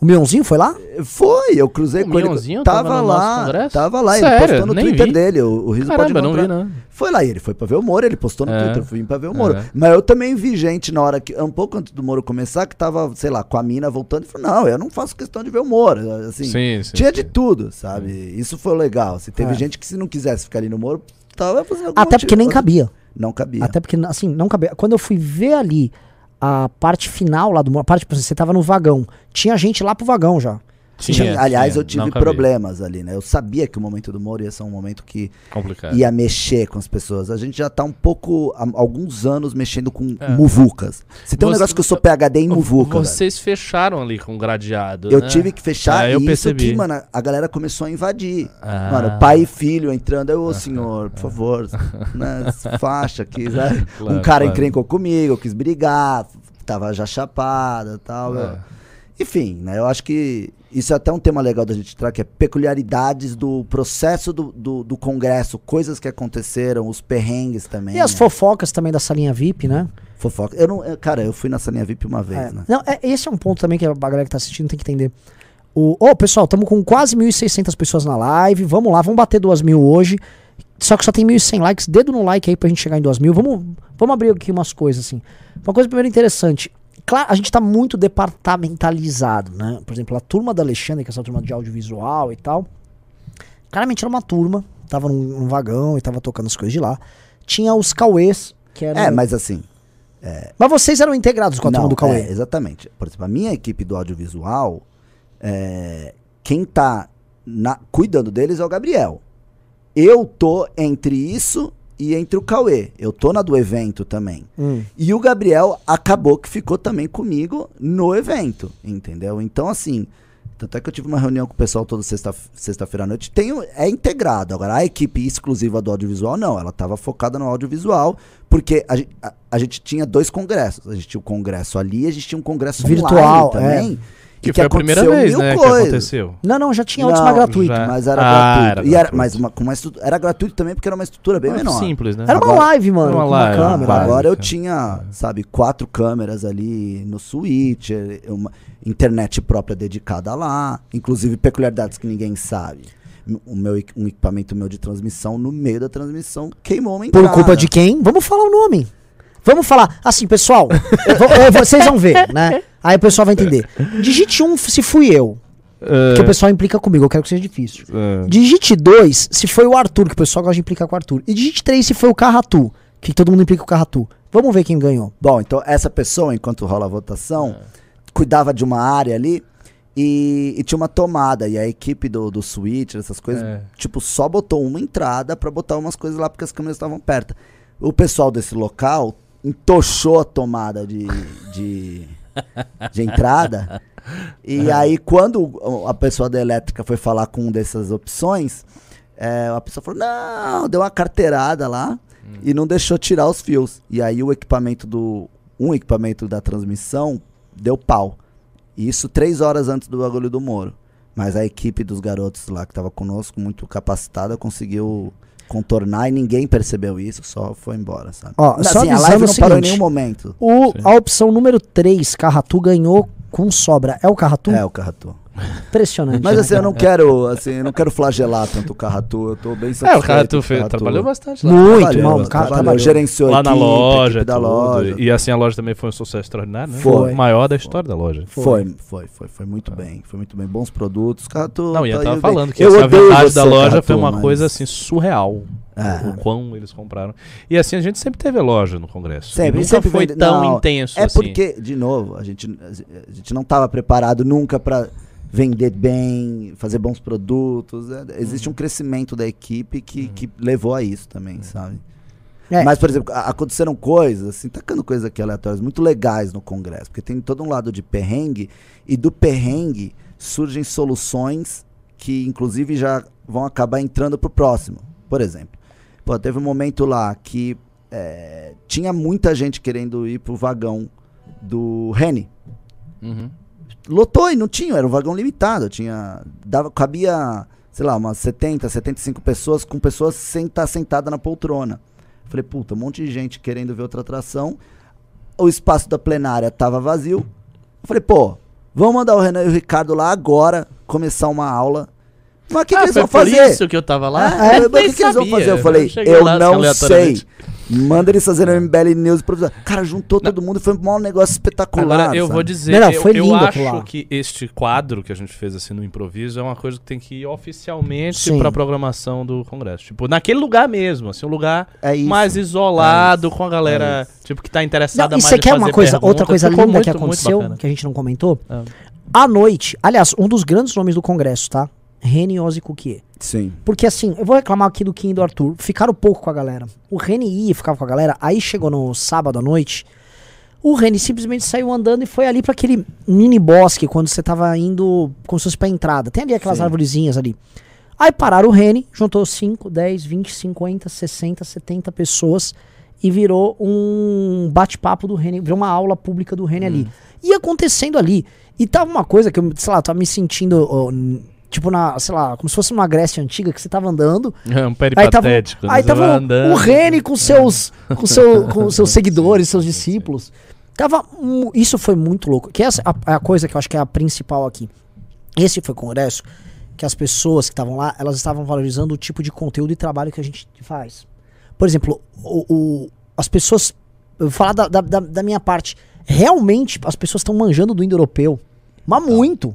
O Mionzinho foi lá? Foi, eu cruzei O com ele. Mionzinho Tava, tava no nosso lá, tava lá, ele postou no Nem Twitter vi. dele. O, o Riso pode Caramba, não vi, não. Foi lá, e ele foi pra ver o Moro, ele postou no É. Twitter, fui pra ver o Moro. É. Mas eu também vi gente na hora que, um pouco antes do Moro começar, que tava, sei lá, com a mina voltando e falou: Não, eu não faço questão de ver o Moro. Assim, Sim, sim. tinha de tudo, sabe? Isso foi legal. Se teve É. gente que se não quisesse ficar ali no Moro, tava fazendo algum Até porque nem motivo. cabia. Não cabia. Até porque, assim, não cabia. Quando eu fui ver ali a parte final lá do a parte, tipo, você tava no vagão. Tinha gente lá pro vagão já. Tinha, Aliás, tinha, eu tive não cabia. problemas ali, né? Eu sabia que o momento do Moro ia ser um momento que Complicado. ia mexer com as pessoas. A gente já tá um pouco, há alguns anos, mexendo com É. muvucas. Se tem um Você- negócio que eu sou PHD em muvuca, velho. Vocês fecharam ali com o gradeado. Eu né? tive que fechar É, eu e percebi. isso que, mano, a galera começou a invadir. Ah. Mano, pai e filho entrando. Eu, ô senhor, por favor, né, faixa aqui, sabe? Claro, um cara claro. encrencou comigo, eu quis brigar, tava já chapada e tal. É. Enfim, né? Eu acho que isso é até um tema legal da gente trazer, que é peculiaridades do processo do, do, do Congresso, coisas que aconteceram, os perrengues também. E as né? fofocas também da salinha VIP, né? Fofoca. Eu não, eu- cara, eu fui na salinha VIP uma vez, É. né? Não, é, esse é um ponto também que a galera que tá assistindo tem que entender. O, ô, pessoal, estamos com quase 1.600 pessoas na live. Vamos lá, vamos bater 2.000 hoje. Só que só tem 1.100 likes. Dedo no like aí pra gente chegar em 2.000. Vamos, vamos abrir aqui umas coisas assim. Uma coisa primeiro interessante. Claro, a gente tá muito departamentalizado, né? Por exemplo, a turma da Alexandre, que é essa turma de audiovisual e tal. Claramente era uma turma, tava num, num vagão e tava tocando as coisas de lá. Tinha os Cauês, que eram. É, mas assim. Mas vocês eram integrados com a turma não, do Cauê. é, exatamente. Por exemplo, a minha equipe do audiovisual, é, quem tá na- cuidando deles é o Gabriel. Eu tô entre isso e entre o Cauê. Eu tô na do evento também. Hum. E o Gabriel acabou que ficou também comigo no evento, entendeu? Então, assim, tanto é que eu tive uma reunião com o pessoal toda sexta- sexta-feira à noite. Tem, é integrado. Agora, a equipe exclusiva do audiovisual, não. Ela estava focada no audiovisual, porque a, a- a gente tinha dois congressos. A gente tinha o congresso ali e a gente tinha um congresso Virtual, online também. Que, e foi a primeira vez, né, que aconteceu. Não, não, já tinha mais gratuito. já. Mas era Ah, gratuito. era e era, gratuito. mas uma, com uma estrutura, era gratuito também porque era uma estrutura bem Ah, menor. Simples, né? Era uma Agora- live, mano, Era uma com live, uma uma câmera. live. Agora eu Básica. tinha, sabe, quatro câmeras ali no switch, uma internet própria dedicada lá, inclusive peculiaridades que ninguém sabe. O meu, um equipamento meu de transmissão, no meio da transmissão, queimou uma Por culpa de quem? Vamos falar o nome. Vamos falar. Assim, pessoal, eu eu- vocês vão ver, né? Aí o pessoal vai entender. Digite um se fui eu, É, que o pessoal implica comigo, eu quero que seja difícil. é. Digite dois se foi o Arthur, que o pessoal gosta de implicar com o Arthur. E digite três se foi o Carratu, que todo mundo implica com o Carratu. Vamos ver quem ganhou. Bom, então essa pessoa, enquanto rola a votação, cuidava de uma área ali E, e tinha uma tomada, e a equipe do, do Switch, essas coisas, É. tipo, só botou uma entrada pra botar umas coisas lá porque as câmeras estavam perto. O pessoal desse local entochou a tomada de, de, de entrada. E aí, quando a pessoa da elétrica foi falar com uma dessas opções, é, a pessoa falou: não, deu uma carteirada lá e não deixou tirar os fios. E aí, o equipamento do. Um equipamento da transmissão deu pau. Isso três horas antes do bagulho do Moro. Mas a equipe dos garotos lá que tava conosco, muito capacitada, conseguiu contornar e ninguém percebeu isso, só foi embora, sabe? Ó, só assim, a live não parou em seguinte. nenhum momento. O, Sim. a opção número 3, Carratu, ganhou com sobra. É o Carratu? É, o Carratu. Impressionante. Mas né, assim, eu cara? não quero, assim, eu não quero flagelar tanto o Carratu, eu tô bem É, satisfeito. o com o fez, Carratu. trabalhou bastante lá. Muito, Trabalhou, mal, o cara trabalhou, trabalhou. gerenciou a Lá na equipe, a loja, equipe da tudo. loja. E assim a loja também foi um sucesso extraordinário, né? Foi. O maior da história da loja. Foi, foi, foi, foi muito bem, foi muito bem. Bons produtos, Carratu. Não, e eu tá tava falando bem. que Eu essa odeio verdade da loja Carratu, foi uma mas- coisa assim surreal. É. O quão eles compraram. E assim, a gente sempre teve loja no Congresso. Sempre, e nunca sempre foi vende- tão não, intenso É assim. porque, de novo, a gente, a gente não estava preparado nunca para vender bem, fazer bons produtos. é, existe Uhum. um crescimento da equipe que, que levou a isso também, sabe? É. Mas, por exemplo, aconteceram coisas, assim, tacando coisas aqui aleatórias, muito legais no Congresso, porque tem todo um lado de perrengue, e do perrengue surgem soluções que, inclusive, já vão acabar entrando pro próximo. Por exemplo, pô, teve um momento lá que é, tinha muita gente querendo ir pro vagão do Rene. Uhum. Lotou e não tinha, era um vagão limitado, tinha dava cabia, sei lá, umas 70, 75 pessoas com pessoas sem estar sentada na poltrona. Falei, puta, um monte de gente querendo ver outra atração. O espaço da plenária tava vazio. Falei, pô, vamos mandar o Renan e o Ricardo lá agora começar uma aula. Mas o que, que ah, eles foi vão fazer? isso que eu tava lá? Ah, é, Eu mas o que, que eles vão fazer? Eu falei, eu assim, não sei. Manda eles fazerem MBL News. improvisado. Cara, juntou todo mundo e foi um negócio espetacular. Agora, eu sabe? vou dizer, Não, não, eu, foi eu acho que este quadro que a gente fez assim no improviso é uma coisa que tem que ir oficialmente Sim. pra programação do Congresso. Tipo, naquele lugar mesmo, assim, um lugar É isso. mais isolado, É isso. com a galera, É tipo, que tá interessada Não, e mais você em quer fazer uma coisa, pergunta. outra coisa Ficou linda muito, que aconteceu, que a gente não comentou? Ah. À noite, aliás, um dos grandes nomes do Congresso, tá? Reni Ozzy Cuquier. Sim. Porque assim, eu vou reclamar aqui do Kim e do Arthur. Ficaram pouco com a galera. O Reni ia e ficava com a galera. Aí chegou no sábado à noite. O Reni simplesmente saiu andando e foi ali pra aquele mini bosque quando você tava indo como se fosse pra entrada. Tem ali aquelas Sim. arvorezinhas ali. Aí pararam o Reni, juntou 5, 10, 20, 50, 60, 70 pessoas e virou um bate-papo do Reni, virou uma aula pública do Reni ali. E acontecendo ali. E tava uma coisa que eu, sei lá, tava me sentindo, n- tipo, na, sei lá, como se fosse numa Grécia antiga, que você tava andando. É um Aí tava, peripatético. né? aí Você tava o- andando. o Reni com seus, com seu, com seus seguidores, seus discípulos. Tava, isso foi muito louco. Que essa é a, a coisa que eu acho que é a principal aqui. Esse foi o congresso que as pessoas que estavam lá, elas estavam valorizando o tipo de conteúdo e trabalho que a gente faz. Por exemplo, o, o- as pessoas. Eu vou falar da, da, da- da minha parte. Realmente, as pessoas estão manjando do indo-europeu. Mas muito.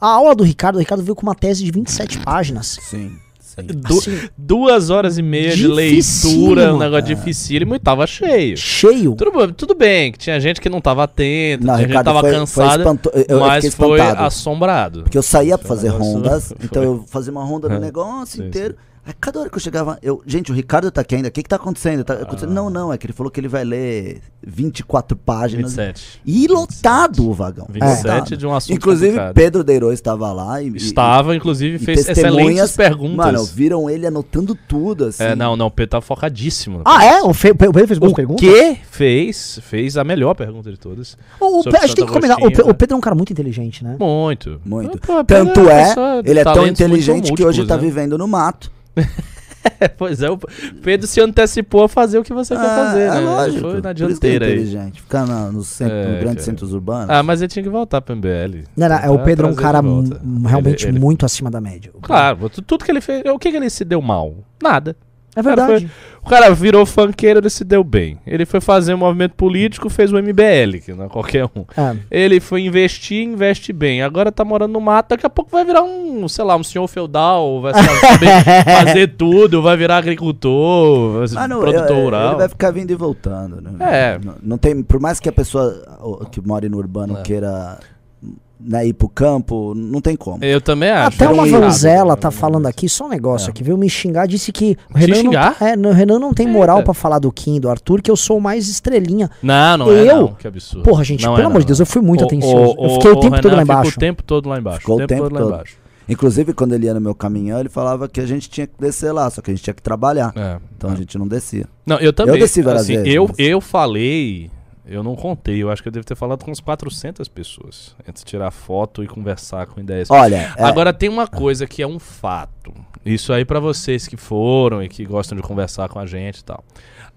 A aula do Ricardo, o Ricardo veio com uma tese de 27 páginas. Sim. sim. Du- Assim, Duas horas e meia de leitura, um negócio dificílimo e tava cheio. cheio. Tudo, tudo bem, que tinha gente que não tava atenta, Não, tinha gente que tava foi, foi cansada, espanto... eu, mas foi assombrado. Porque eu saía pra fazer rondas, foi. então eu fazia uma ronda no negócio Sim, inteiro. Aí cada hora que eu chegava, eu, gente, o Ricardo tá aqui ainda, o que que tá acontecendo? Tá acontecendo? Ah. Não, não, é que ele falou que ele vai ler 24 páginas. 27. E lotado o vagão. 27 Lotado. de um assunto Inclusive, complicado. Pedro Deirou estava lá e, e- Estava, inclusive, e fez excelentes perguntas. Mano, viram ele anotando tudo, assim. É, não, não, o Pedro tava focadíssimo. Ah, é? O, Fe, o Pedro fez boas O perguntas? que fez? Fez a melhor pergunta de todas. O, o Pe- a gente tem que combinar. O, Pe- o né? Pedro é um cara muito inteligente, né? Muito. Muito. Tanto é, de ele é tão inteligente que hoje tá né? vivendo no mato. pois é, o Pedro se antecipou a fazer o que você quer fazer, é né? lógico. Foi na é dianteira aí. inteligente. Ficar na- nos centro- É, nos grandes cara. centros urbanos. Ah, mas ele tinha que voltar pro MBL. Não, não, é, o Tentar Pedro é um cara realmente Ele- ele- muito acima da média. Claro, tu- tudo que ele fez. O que, que ele se deu mal? Nada. É cara verdade. O cara virou funkeiro, ele se deu bem. Ele foi fazer um movimento político, fez o MBL, que não é qualquer um. É. Ele foi investir, investe bem. Agora tá morando no mato, daqui a pouco vai virar um, sei lá, um senhor feudal, vai saber fazer tudo, vai virar agricultor, vai ser Ah, não, produtor eu- rural. Ele vai ficar vindo e voltando. Né? É. Não, não tem, por mais que a pessoa o- que mora no urbano É. queira né, ir pro campo, não tem como. Eu também acho. Até é uma um Vanzela né? tá falando aqui, só um negócio É. aqui, veio me xingar, disse que o Te Renan, não, xingar? é, no- o Renan não tem moral pra falar do Kim, do Arthur, que eu sou o mais estrelinha. Não, não é Eu? não, que absurdo. Porra, gente, Não pelo é amor de não. Deus, eu fui muito O- atencioso. o- eu fiquei o o tempo todo Renan lá fica embaixo. o tempo todo lá embaixo. Ficou o tempo, todo lá todo. embaixo. Inclusive, quando ele ia no meu caminhão, ele falava que a gente tinha que descer lá, só que a gente tinha que trabalhar. É. Então a gente não descia. Não, eu também. desci várias assim, vezes, Eu, mas- eu falei, eu não contei, eu acho que eu devo ter falado com uns 400 pessoas. Antes de tirar foto e conversar com ideias. Olha, é, Agora tem uma coisa que é um fato. Isso aí pra vocês que foram e que gostam de conversar com a gente e tal.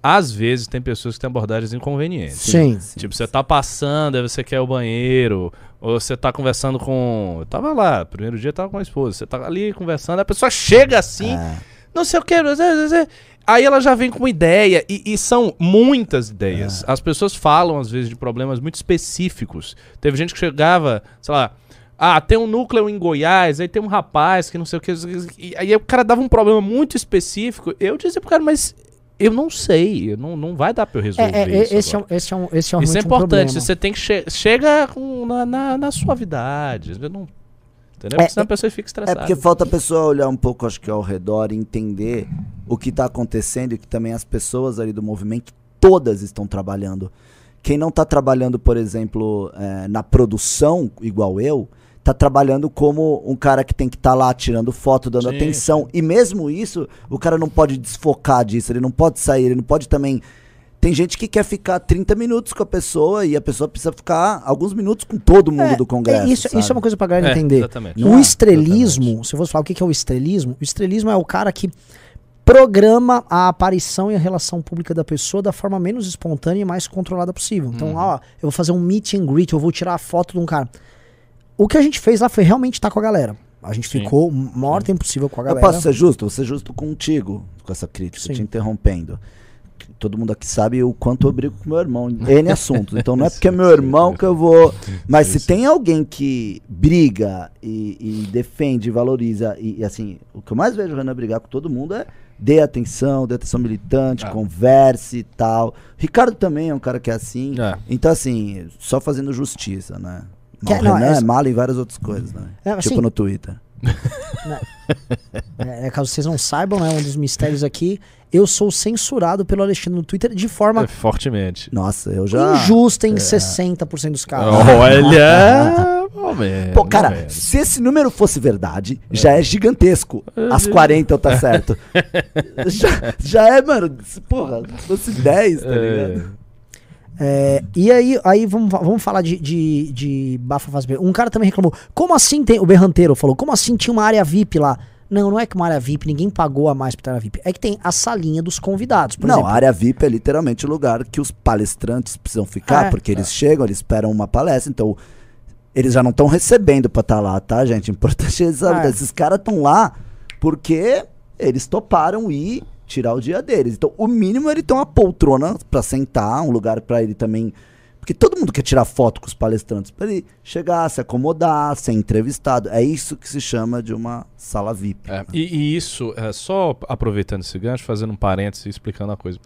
Às vezes tem pessoas que têm abordagens inconvenientes. Sim. Tipo, você tá passando, aí você quer o banheiro, ou você tá conversando com. Eu tava lá, primeiro dia eu tava com a esposa, você tá ali conversando, a pessoa chega assim, é, não sei o que, aí ela já vem com uma ideia, e, e são muitas ideias. As pessoas falam, às vezes, de problemas muito específicos. Teve gente que chegava, sei lá. Ah, tem um núcleo em Goiás, aí tem um rapaz que não sei o que. e Aí o cara dava um problema muito específico. Eu dizia pro cara, mas eu não sei, não, não vai dar pra eu É, resolver é, isso. esse, é, um- esse é um esse é um Isso é um importante. problema. você tem que che chega com, na, na, na suavidade. você Não, entendeu? Porque É, senão a pessoa fica é estressada. porque falta a pessoa olhar um pouco, acho que ao redor e entender o que tá acontecendo e que também as pessoas ali do movimento, todas estão trabalhando. Quem não tá trabalhando, por exemplo, eh, na produção, igual eu, tá trabalhando como um cara que tem que estar lá tirando foto, dando Sim, atenção. E mesmo isso, o cara não pode desfocar disso, ele não pode sair, ele não pode também. Tem gente que quer ficar 30 minutos com a pessoa e a pessoa precisa ficar alguns minutos com todo mundo É, do Congresso. é, isso, isso é uma coisa pra galera É, entender. Exatamente. O É, estrelismo, se eu fosse falar o que é o estrelismo, o estrelismo é o cara que programa a aparição e a relação pública da pessoa da forma menos espontânea e mais controlada possível. Uhum. Então, ó, eu vou fazer um meet and greet, eu vou tirar a foto de um cara. O que a gente fez lá foi realmente estar com a galera. A gente Sim. ficou o maior tempo possível com a Eu galera. posso ser justo? Vou ser justo contigo com essa crítica, Sim. te interrompendo. Todo mundo aqui sabe o quanto eu brigo com meu irmão em N assuntos. Então não é porque é meu irmão que eu vou. Mas se tem alguém que briga e, e defende, valoriza, e, e, assim, o que eu mais vejo o Renan brigar com todo mundo é dê atenção, dê atenção militante, Ah. converse e tal. Ricardo também é um cara que é assim. É. Então, assim, só fazendo justiça, né? Que- o não, Renan é, essa- mala em várias outras coisas, né? É, tipo assim, no Twitter. É, é, caso vocês não saibam, né, um dos mistérios aqui, eu sou censurado pelo Alexandre no Twitter de forma É, fortemente. Nossa, eu já. injusta em 60% dos casos. Olha! momento, Pô, cara, momento. se esse número fosse verdade, já é gigantesco. As 40 eu tá certo. já, já é, mano. Porra, se fosse 10, tá ligado? É, e aí, aí vamos, vamos falar de, de, de Bafa Faz Um cara também reclamou. Como assim tem. O Berranteiro falou, como assim tinha uma área VIP lá? Não, não é que uma área VIP, ninguém pagou a mais pra área VIP. É que tem a salinha dos convidados. Por Não, exemplo. a área VIP é literalmente o lugar que os palestrantes precisam ficar, É. porque eles chegam, eles esperam uma palestra, então eles já não estão recebendo pra estar lá, tá, gente? Importante eles saberem. É. Esses caras estão lá porque eles toparam ir tirar o dia deles. Então, o mínimo é ele ter uma poltrona pra sentar, um lugar pra ele também. Porque todo mundo quer tirar foto com os palestrantes, pra ele chegar, se acomodar, ser entrevistado. É isso que se chama de uma sala VIP. É, e, e isso, é, só aproveitando esse gancho, fazendo um parênteses e explicando a coisa.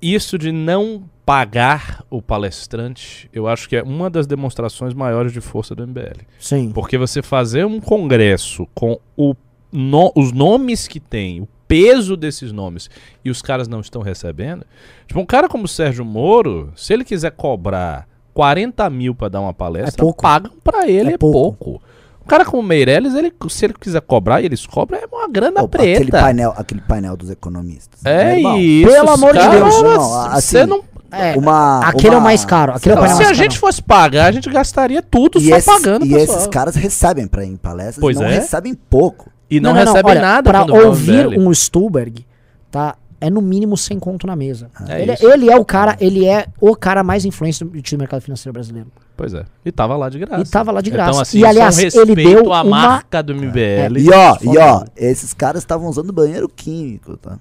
Isso de não pagar o palestrante, eu acho que é uma das demonstrações maiores de força do MBL. Sim. Porque você fazer um congresso com o no- os nomes que tem, o peso desses nomes, e os caras não estão recebendo. Tipo, um cara como o Sérgio Moro, se ele quiser cobrar 40 mil pra dar uma palestra, É pouco. pagam pra ele, É é, pouco. pouco. Um cara como o Meirelles, ele, se ele quiser cobrar, e eles cobram, é uma grana Opa, aquele, preta. painel, aquele painel dos economistas. É irmão, isso. Pelo amor de Deus, não, Você assim, não. É, Uma, aquele é o uma- mais caro. Aquele é o painel se a mais caro. gente fosse pagar, a gente gastaria tudo E, só esses, pagando, e pessoal. esses caras recebem pra ir em palestras Pois não é. recebem pouco. E não, recebem olha, nada Pra quando vão ao ouvir um Stuberg, tá? É no mínimo sem conto na mesa. É ele, isso. ele é o cara, ele é o cara mais influente do, do mercado financeiro brasileiro. Pois é. E tava lá de graça. E tava lá de graça. Então, assim, E, aliás, é um ele respeito deu à uma- marca do MBL. E ó, e ó, esses caras estavam usando banheiro químico, tá?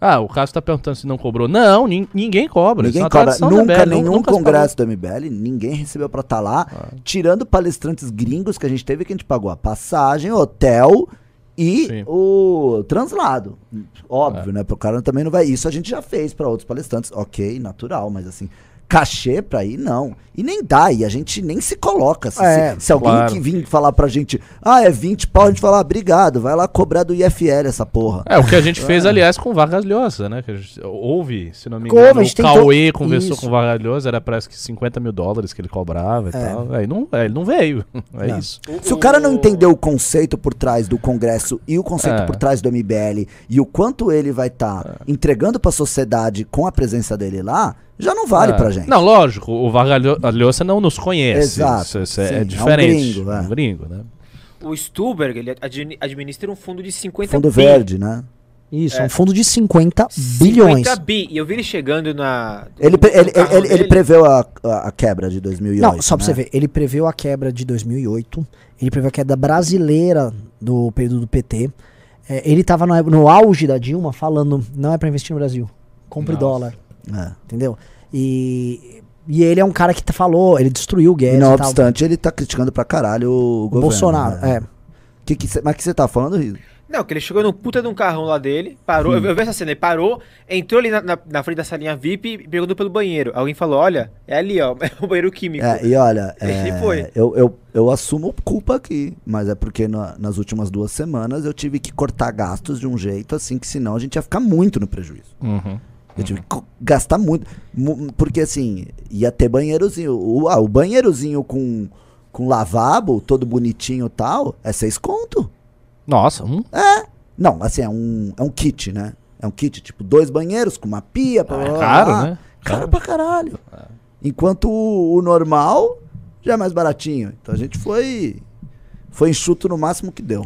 Ah, o Cássio tá perguntando se não cobrou. Não, nin- ninguém cobra. Ninguém é cobra. Nunca, MBL, nenhum nunca congresso do MBL, ninguém recebeu pra estar lá. Ah. Tirando palestrantes gringos que a gente teve, que a gente pagou a passagem, hotel e Sim. o translado. É. Óbvio, né? Pro cara também não vai. Isso a gente já fez pra outros palestrantes. Ok, natural, mas assim. Cachê pra ir, não. E nem dá, e a gente nem se coloca. Se, É, se- se alguém claro. que vir falar pra gente, ah, é 20 pau, a gente fala, ah, obrigado, vai lá cobrar do IFL essa porra. É, o que a gente fez, aliás, com o Vargas Llosa, né? Que gente, houve, se não me engano, gente o tentou- Cauê conversou Isso. com o Vargas Llosa, era parece que 50 mil dólares que ele cobrava e tal. Aí não, é, ele não veio. É Não. isso. Se o cara não entendeu o conceito por trás do Congresso e o conceito É. por trás do MBL e o quanto ele vai estar entregando pra sociedade com a presença dele lá, já não vale É. pra gente. Não, lógico, o Vargas não nos conhece. Exato, Isso, isso é, sim, é um diferente. gringo, é. um gringo, né? O Stuberg, ele admi- administra um fundo de 50 Fundo bi. verde, né? Isso, É. um fundo de 50 bilhões. 50 bi. E eu vi ele chegando na. Ele, no ele, ele, ele preveu a, a, a quebra de 2008. Não, só pra né? você ver, ele preveu a quebra de 2008, ele preveu a queda brasileira do período do PT. É, ele tava no, no auge da Dilma falando, não é pra investir no Brasil, compre Nossa. dólar, É. entendeu? E, e ele é um cara que falou, ele destruiu o E Guedes não e tal. obstante, ele tá criticando pra caralho o governo. Bolsonaro, né? é. Que que cê- mas que você tá falando, Riso? Não, que ele chegou num puta de um carrão lá dele, parou, eu, eu vi essa cena, ele parou, entrou ali na, na, na frente da salinha VIP e perguntou pelo banheiro. Alguém falou, olha, é ali, ó, é o banheiro químico. É, e olha, é, foi. Eu, eu, eu assumo culpa aqui, mas é porque na- nas últimas duas semanas eu tive que cortar gastos de um jeito assim que senão a gente ia ficar muito no prejuízo. Uhum. Eu tive que gastar muito. mu- Porque assim, ia ter banheirozinho. O, ah, o banheirozinho com, com lavabo, todo bonitinho e tal, é seis conto. Nossa, um, Não, assim, é um, é um kit, né? É um kit, tipo, dois banheiros com uma pia. blá, é blá, blá, caro, blá. né? Caro pra caralho. Enquanto o, o normal já é mais baratinho. Então a gente foi. Foi enxuto no máximo que deu.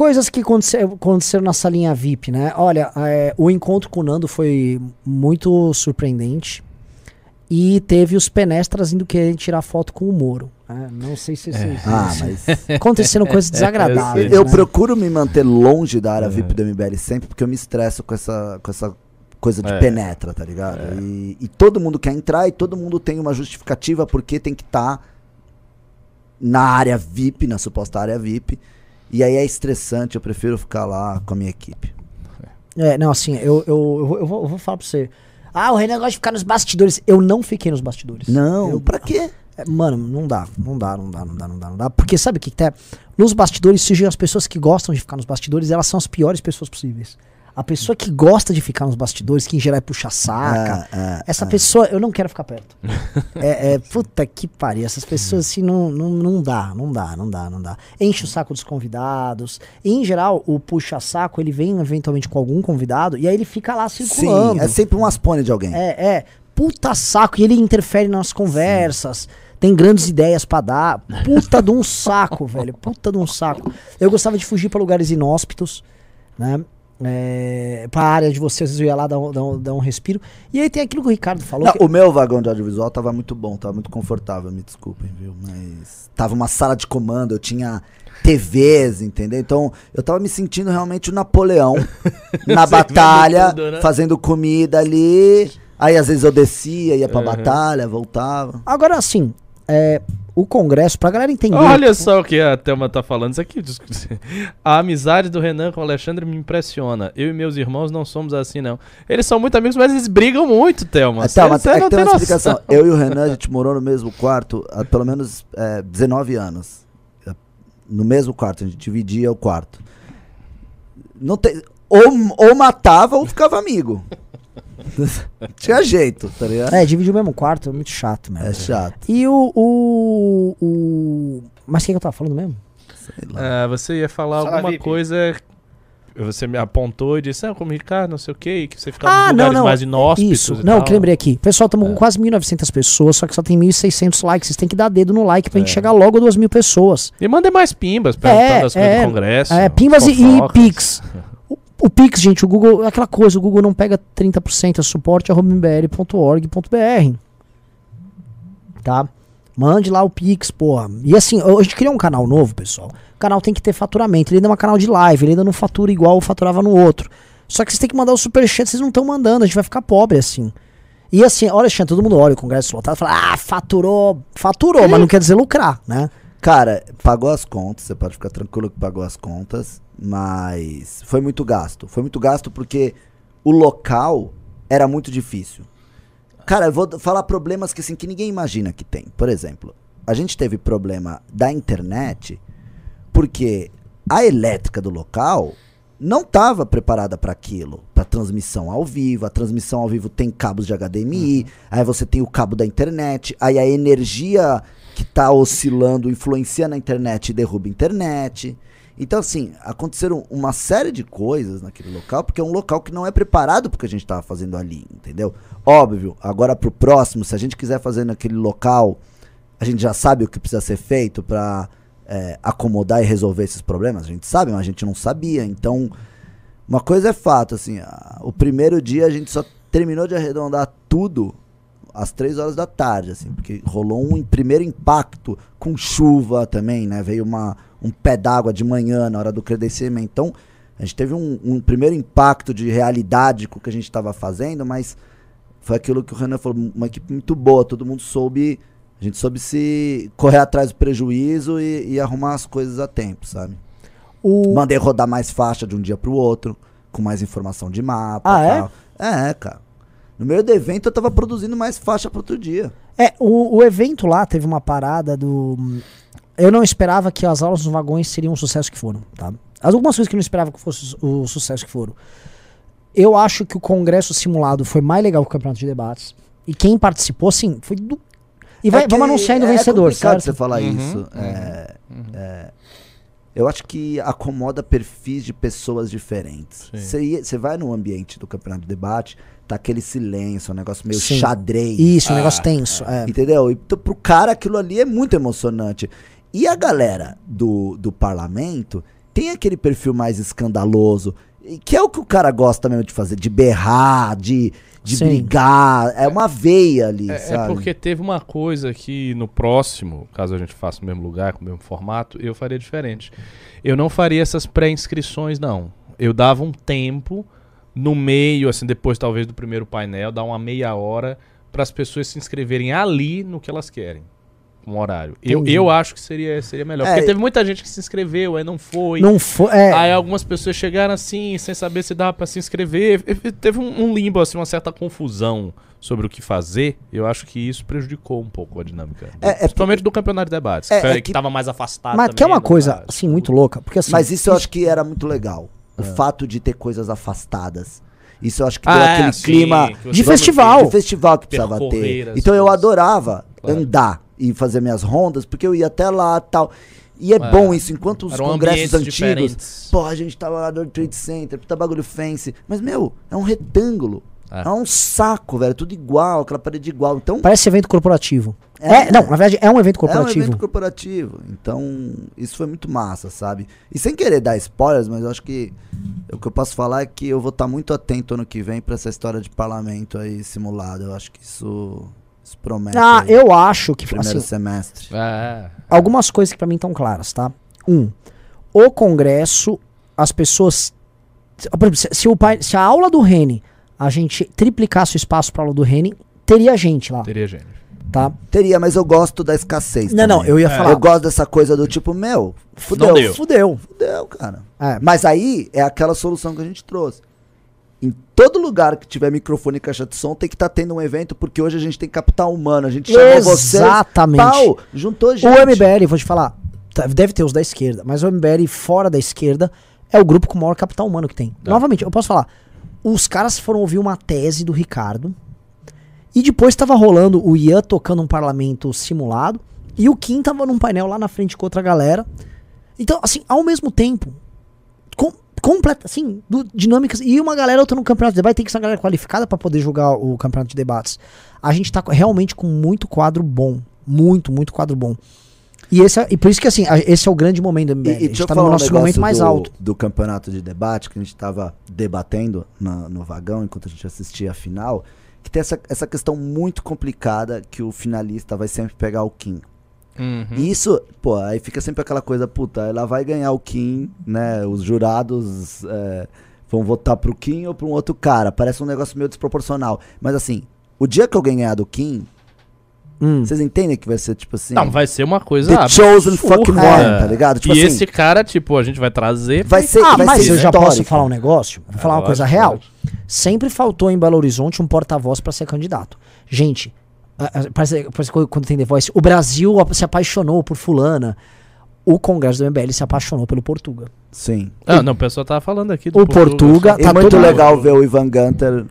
Coisas que aconteceram, aconteceram na salinha VIP, né? Olha, é, o encontro com o Nando foi muito surpreendente. E teve os penestras indo querer tirar foto com o Moro. né? Não sei se vocês. Ah, mas. Aconteceram coisas desagradáveis. eu né? procuro me manter longe da área VIP do MBL sempre, porque eu me estresso com essa, com essa coisa de É. penetra, tá ligado? E, e todo mundo quer entrar e todo mundo tem uma justificativa porque tem que estar na área VIP, na suposta área VIP. E aí é estressante, eu prefiro ficar lá com a minha equipe. É, não, assim, eu, eu, eu, vou- eu vou, eu vou falar pra você. Ah, o Renan gosta de ficar nos bastidores. Eu não fiquei nos bastidores. Não, Eu- pra quê? É, Mano, não dá, não dá, não dá, não dá, não dá, não dá. Porque sabe o que, que tá? Nos bastidores surgem as pessoas que gostam de ficar nos bastidores, elas são as piores pessoas possíveis. A pessoa que gosta de ficar nos bastidores, que em geral é puxa saca, É, é, essa é. pessoa eu não quero ficar perto. é, é, puta que pariu, essas pessoas assim não, não, não dá, não dá, não dá, não dá. Enche o saco dos convidados. E, em geral, o puxa saco, ele vem eventualmente com algum convidado e aí ele fica lá circulando. Sim, é sempre um aspone de alguém. É, é. Puta saco. E ele interfere nas conversas. Tem grandes ideias pra dar. Puta de um saco, velho. Puta de um saco. Eu gostava de fugir pra lugares inóspitos, né? É, pra área de vocês, eu ia lá dar um, dar um- dar um respiro. E aí tem aquilo que o Ricardo falou. Não, que- o meu vagão de audiovisual tava muito bom, tava muito confortável, me desculpem, viu? Mas tava uma sala de comando, eu tinha TVs, entendeu? Então eu tava me sentindo realmente o Napoleão na batalha, tudo, né? fazendo comida ali. Aí às vezes eu descia, ia pra batalha, voltava. Agora, assim, é, o Congresso, pra galera entender. Olha só o que a Thelma tá falando. Isso aqui. A amizade do Renan com o Alexandre me impressiona. Eu e meus irmãos não somos assim, não. Eles são muito amigos, mas eles brigam muito, Thelma. Até, mas Cê- é não tem uma noção. explicação. Eu e o Renan, a gente morou no mesmo quarto há pelo menos é, 19 anos. É, No mesmo quarto, a gente dividia o quarto. Não tem, ou, ou matava ou ficava amigo. Tinha jeito, tá ligado? É, dividir o mesmo quarto, é muito chato mesmo. É chato. E o. o, o... Mas o que, que eu tava falando mesmo? Sei lá. Ah, você ia falar Sala alguma VIP. coisa. Você me apontou e disse, ah, como Ricardo, não sei o quê, que você ficava Ah, nos não, lugares não. mais inóspitos. Isso. e Não, tal. que lembrei aqui. Pessoal, estamos É. com quase 1.900 pessoas, só que só tem 1.600 likes. Vocês têm que dar dedo no like pra gente chegar logo a 2 mil pessoas. E mandem mais pimbas, perguntando as coisas é, do Congresso. É, pimbas e, e. Pix. O, Pix, gente, o Google, aquela coisa, o Google não pega 30%, é suporte. Tá? Mande lá o Pix, porra. E assim, a gente criou um canal novo, pessoal. O canal tem que ter faturamento. Ele ainda é um canal de live, ele ainda não fatura igual faturava no outro. Só que vocês têm que mandar o superchat, vocês não estão mandando, a gente vai ficar pobre assim. E assim, olha, Alexandre, todo mundo olha o Congresso lotado e fala, ah, faturou, faturou, mas não quer dizer lucrar, né? Cara, pagou as contas, você pode ficar tranquilo que pagou as contas, mas foi muito gasto. Foi muito gasto porque o local era muito difícil. Cara, eu vou falar problemas que assim que ninguém imagina que tem. Por exemplo, a gente teve problema da internet porque a elétrica do local não estava preparada para aquilo, para transmissão ao vivo. A transmissão ao vivo tem cabos de HDMI, aí você tem o cabo da internet, aí a energia que tá oscilando influencia na internet e derruba a internet. Então, assim, aconteceram uma série de coisas naquele local, porque é um local que não é preparado porque a gente tava fazendo ali, entendeu? Óbvio, agora pro próximo, se a gente quiser fazer naquele local, a gente já sabe o que precisa ser feito pra é, acomodar e resolver esses problemas. A gente sabe, mas a gente não sabia. Então, uma coisa é fato, assim, a- o primeiro dia a gente só terminou de arredondar tudo às três horas da tarde, assim, porque rolou um primeiro impacto com chuva também, né? Veio uma, um pé d'água de manhã na hora do credenciamento. Então, a gente teve um, um primeiro impacto de realidade com o que a gente estava fazendo, mas foi aquilo que o Renan falou, uma equipe muito boa, todo mundo soube, a gente soube se correr atrás do prejuízo e, e arrumar as coisas a tempo, sabe? O... Mandei rodar mais faixa de um dia pro outro, com mais informação de mapa. Ah, é? É, cara. No meio do evento eu tava produzindo mais faixa pro outro dia. É, o, o evento lá teve uma parada do. Eu não esperava que as aulas nos vagões seriam o sucesso que foram, tá? Algumas coisas que eu não esperava que fosse o sucesso que foram. Eu acho que o congresso simulado foi mais legal que o campeonato de debates. E quem participou, sim, foi do. E vai, É que vamos anunciar ainda o é vencedor, complicado certo? você falar Uhum, isso. uhum, É, é, eu acho que acomoda perfis de pessoas diferentes. Você vai no ambiente do campeonato de debate, tá aquele silêncio, um negócio meio Sim. xadrez. Isso, um Ah, negócio tenso. É. Entendeu? Então, pro cara aquilo ali é muito emocionante. E a galera do, do parlamento tem aquele perfil mais escandaloso, e que é o que o cara gosta mesmo de fazer, de berrar, de, de Sim. brigar. É uma veia ali, É, é sabe? porque teve uma coisa que no próximo, caso a gente faça no mesmo lugar, com o mesmo formato, eu faria diferente. Eu não faria essas pré-inscrições, não. Eu dava um tempo no meio, assim, depois talvez do primeiro painel, dar uma meia hora para as pessoas se inscreverem ali no que elas querem. Um horário. Eu, Entendi. eu acho que seria, seria melhor. É, porque teve muita gente que se inscreveu, aí não foi. Não foi. É, Aí algumas pessoas chegaram assim, sem saber se dava pra se inscrever. Teve um, um limbo, assim, uma certa confusão sobre o que fazer. Eu acho que isso prejudicou um pouco a dinâmica. É- é principalmente do campeonato de debates, É, que, é que que- tava mais afastado. mas que é também uma do coisa, assim, muito louca. Porque assim. Mas isso eu acho que era muito legal. O fato de ter coisas afastadas. Isso eu acho que deu Ah, é, aquele sim, clima que você De festival. de festival que precisava Percorrer ter. as Então eu coisas. adorava Claro. andar e fazer minhas rondas, porque eu ia até lá tal. E é, É. bom isso, enquanto os Eram congressos ambientes antigos. diferentes. Pô, a gente tava lá no World Trade Center, puta bagulho fancy. Mas, meu, é um retângulo. É. É, um saco, velho. Tudo igual, aquela parede igual. Então, Parece evento corporativo. É. É, não, na verdade é um evento é um corporativo. evento corporativo. Então, isso foi muito massa, sabe? E sem querer dar spoilers, mas eu acho que o que eu posso falar é que eu vou estar muito atento ano que vem pra essa história de parlamento aí simulado. Eu acho que isso, isso promete. Ah, aí, eu acho que Primeiro assim, semestre. É. algumas coisas que pra mim estão claras, tá? Um, o congresso, as pessoas, por exemplo, se, se o pai, se a aula do Rene, a gente triplicasse o espaço pra aula do Rene, teria gente lá, Teria gente. Tá? Teria, mas eu gosto da escassez. Não, não, também. eu ia falar. Eu gosto dessa coisa do tipo, meu, fudeu. Não deu. Fudeu. Fudeu, cara. É. Mas aí é aquela solução que a gente trouxe. Em todo lugar que tiver microfone e caixa de som, tem que estar tendo um evento, porque hoje a gente tem capital humano. A gente chamou vocês. Exatamente. Pau, juntou gente. O MBL, vou te falar, tá, deve ter os da esquerda, mas o MBL fora da esquerda é o grupo com o maior capital humano que tem. Tá. Novamente, eu posso falar, os caras foram ouvir uma tese do Ricardo e depois tava rolando o Ian tocando um parlamento simulado e o Kim tava num painel lá na frente com outra galera. Então, assim, ao mesmo tempo, com, completa, assim, do- dinâmicas e uma galera outra no campeonato de debate, tem que ser uma galera qualificada pra poder jogar o campeonato de debates. A gente tá realmente com muito quadro bom, muito, muito quadro bom. E, esse é, e por isso que assim, a- esse é o grande momento do MBL. E, a e gente deixa eu tá no um nosso negócio momento mais do, alto. do campeonato de debate que a gente tava debatendo na- no vagão enquanto a gente assistia a final, que tem essa, essa questão muito complicada que o finalista vai sempre pegar o Kim. Uhum. E isso, pô, aí fica sempre aquela coisa, puta, ela vai ganhar o Kim, né? Os jurados é, vão votar pro Kim ou pra um outro cara. Parece um negócio meio desproporcional. Mas assim, o dia que alguém ganhar do Kim, Hum. vocês entendem que vai ser tipo assim. Não, vai ser uma coisa. The chosen absurda. fucking one, tá ligado? Tipo e assim, esse cara, tipo, a gente vai trazer. vai ser. Ah, vai mas ser eu já posso falar um negócio? Vou falar uma É, coisa lógico, real. Sempre faltou em Belo Horizonte um porta-voz pra ser candidato. Gente, parece, parece que quando tem The Voice, o Brasil se apaixonou por fulana. O Congresso do MBL se apaixonou pelo Portuga. Sim. Ah, não, o pessoal tava falando aqui O Portuga- E Tá muito todo- legal ver o Ivan Gunter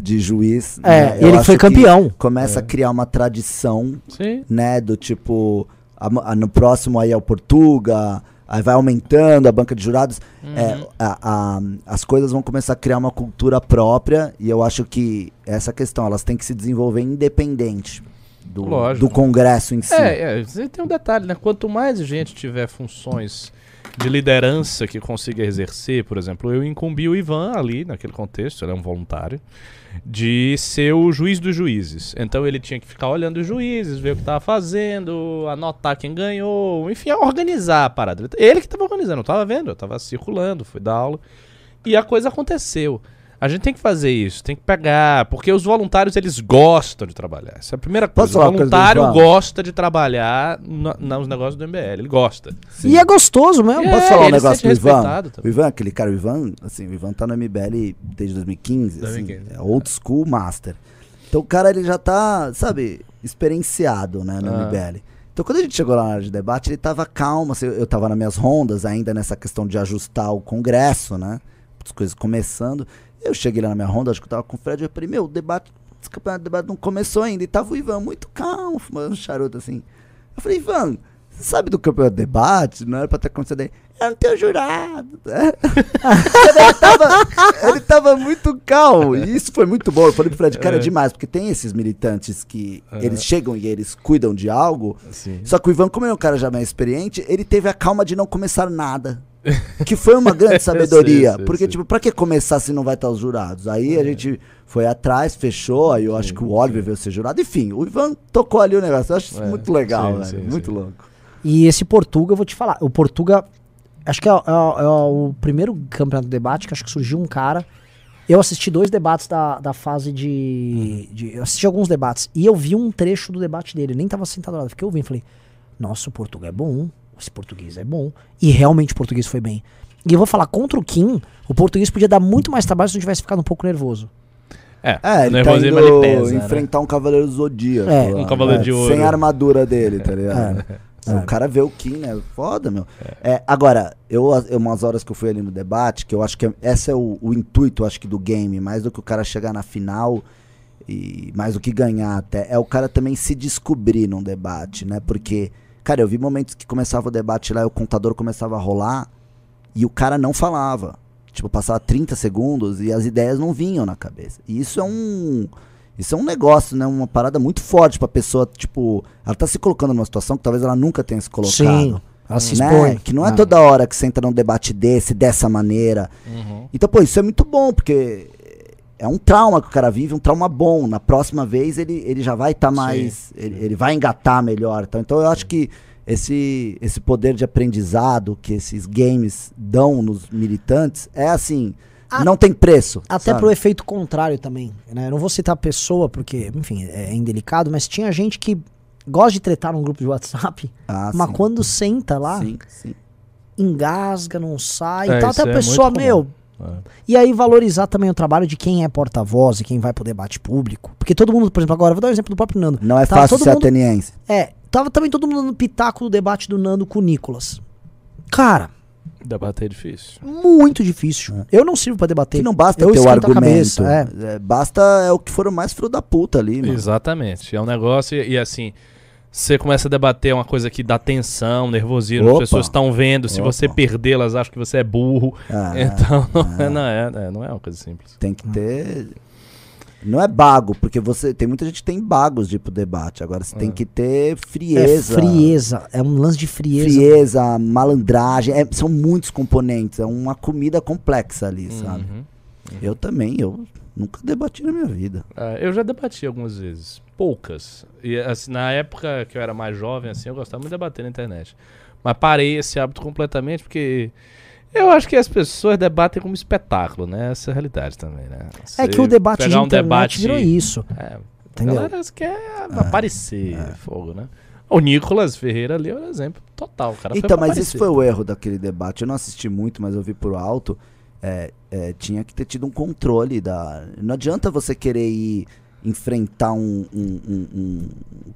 de juiz. É, né? Ele acho foi que campeão. Começa a criar uma tradição, Sim. né? Do tipo, a- a- no próximo aí é o Portuga, aí vai aumentando a banca de jurados. É, a- a- as coisas vão começar a criar uma cultura própria e eu acho que essa questão, elas têm que se desenvolver independente do, do Congresso em si. É, é, você tem um detalhe, né? Quanto mais gente tiver funções de liderança que consiga exercer, por exemplo, eu incumbi o Ivan ali, naquele contexto, ele é um voluntário, de ser o juiz dos juízes. Então ele tinha que ficar olhando os juízes, ver o que tava fazendo, anotar quem ganhou, enfim, organizar a parada. Ele que tava organizando, eu tava vendo, eu tava circulando, fui dar aula. E a coisa aconteceu. A gente tem que fazer isso, tem que pegar, porque os voluntários eles gostam de trabalhar. Essa é a primeira coisa. Posso o coisa voluntário Ivan? gosta de trabalhar nos negócios do MBL, ele gosta. E é gostoso mesmo. É, Posso falar um negócio do Ivan? também. O Ivan, aquele cara, o Ivan, assim, o Ivan tá no MBL desde 2015, assim, 2015. é old school master. Então o cara, ele já tá, sabe, experienciado, né, no Ah. MBL. Então quando a gente chegou lá na área de debate, ele tava calmo, assim, eu tava nas minhas rondas ainda nessa questão de ajustar o congresso, né, as coisas começando. Eu cheguei lá na minha ronda, acho que eu tava com o Fred, eu falei, meu, o debate, esse campeonato de debate não começou ainda. E tava o Ivan muito calmo, fumando um charuto, assim. Eu falei, Ivan, você sabe do campeonato de debate? Não era pra ter acontecido aí. Eu não tenho jurado. ele, tava, ele tava muito calmo. E isso foi muito bom. Eu falei pro Fred, cara, é É. demais, porque tem esses militantes que eles chegam e eles cuidam de algo. Só que o Ivan, como ele é um cara já mais experiente, ele teve a calma de não começar nada. Que foi uma grande sabedoria. Sim, sim, porque, sim. tipo, pra que começar se não vai estar os jurados? Aí a gente foi atrás, fechou, aí eu acho que o Oliver veio ser jurado. Enfim, o Ivan tocou ali o negócio. Eu acho isso É, muito legal, sim, velho. sim, muito sim. louco. E esse Portuga, eu vou te falar. O Portuga, acho que é, é- é o primeiro campeonato de debate que acho que surgiu um cara. Eu assisti dois debates da, da fase de, de- Eu assisti alguns debates. E eu vi um trecho do debate dele. Nem tava sentado lá. Fiquei ouvindo. Falei, nossa, o Portuga é bom. Esse português é bom. E realmente o português foi bem. E eu vou falar, contra o Kim, o português podia dar muito mais trabalho se não tivesse ficado um pouco nervoso. É, É, ele tá indo ele pesa. né? enfrentar um Cavaleiro Zodíaco. É. lá, Um Cavaleiro né? de Ouro. Sem a armadura dele, tá ligado? É. O cara vê o Kim, né? Foda, meu. É, agora, eu, eu, umas horas que eu fui ali no debate, que eu acho que é- esse é o, o intuito, acho que, do game, mais do que o cara chegar na final e mais do que ganhar até, é o cara também se descobrir num debate, né? Porque, cara, eu vi momentos que começava o debate lá e o contador começava a rolar e o cara não falava. Tipo, passava 30 segundos e as ideias não vinham na cabeça. E isso é um. Isso é um negócio, né? Uma parada muito forte pra pessoa, tipo. Ela tá se colocando numa situação que talvez ela nunca tenha se colocado. Sim, ela se né? expõe. Que não é Ah. toda hora que você entra num debate desse, dessa maneira. Uhum. Então, pô, isso é muito bom, porque é um trauma que o cara vive, um trauma bom. Na próxima vez ele, ele já vai estar mais. Ele, ele vai engatar melhor. Então, então eu acho que esse, esse poder de aprendizado que esses games dão nos militantes é assim. A- não tem preço. Até sabe? pro efeito contrário também, né? Eu não vou citar a pessoa porque, enfim, é indelicado, mas tinha gente que gosta de tretar num grupo de WhatsApp, Ah, mas sim. quando senta lá, Sim, sim. engasga, não sai É, e tal. isso Até a é pessoa, muito meu. comum. É. E aí valorizar também o trabalho de quem é porta-voz e quem vai pro debate público. Porque todo mundo, por exemplo, agora, eu vou dar um exemplo do próprio Nando. Não é Tava fácil ser mundo- ateniense. É, tava também todo mundo no pitaco do debate do Nando com o Nicolas. Cara, Debater é difícil. muito difícil. Eu não sirvo pra debater. Que não basta eu ter o esquento a argumento. cabeça, é. É, basta é o que foram mais filho da puta ali, mano. Exatamente. É um negócio e, e, assim, você começa a debater uma coisa que dá tensão, nervosismo, Opa. as pessoas estão vendo, se Opa. você perder, elas acham que você é burro. Ah, Então, não, é, não, é, é, não é uma coisa simples. Tem que ter. Não é bago, porque você tem muita gente que tem bagos de ir pro debate. Agora você tem que ter É frieza. frieza. É um lance de frieza. frieza, malandragem. é- são muitos componentes. É uma comida complexa ali, sabe? Uhum. Eu também, eu nunca debati na minha vida. Ah, eu já debati algumas vezes, poucas. E assim, na época que eu era mais jovem, assim, eu gostava muito de debater na internet. Mas parei esse hábito completamente porque eu acho que as pessoas debatem como espetáculo, né? Essa é a realidade também, né? É que Você o debate de um debate- virou isso. É, a Entendeu? galera quer aparecer fogo, né? O Nicolas Ferreira ali é um exemplo total. O cara Então, mas esse aparecer. foi o erro daquele debate. Eu não assisti muito, mas eu vi por alto. é, é, tinha que ter tido um controle da. Não adianta você querer ir enfrentar um, um- um- um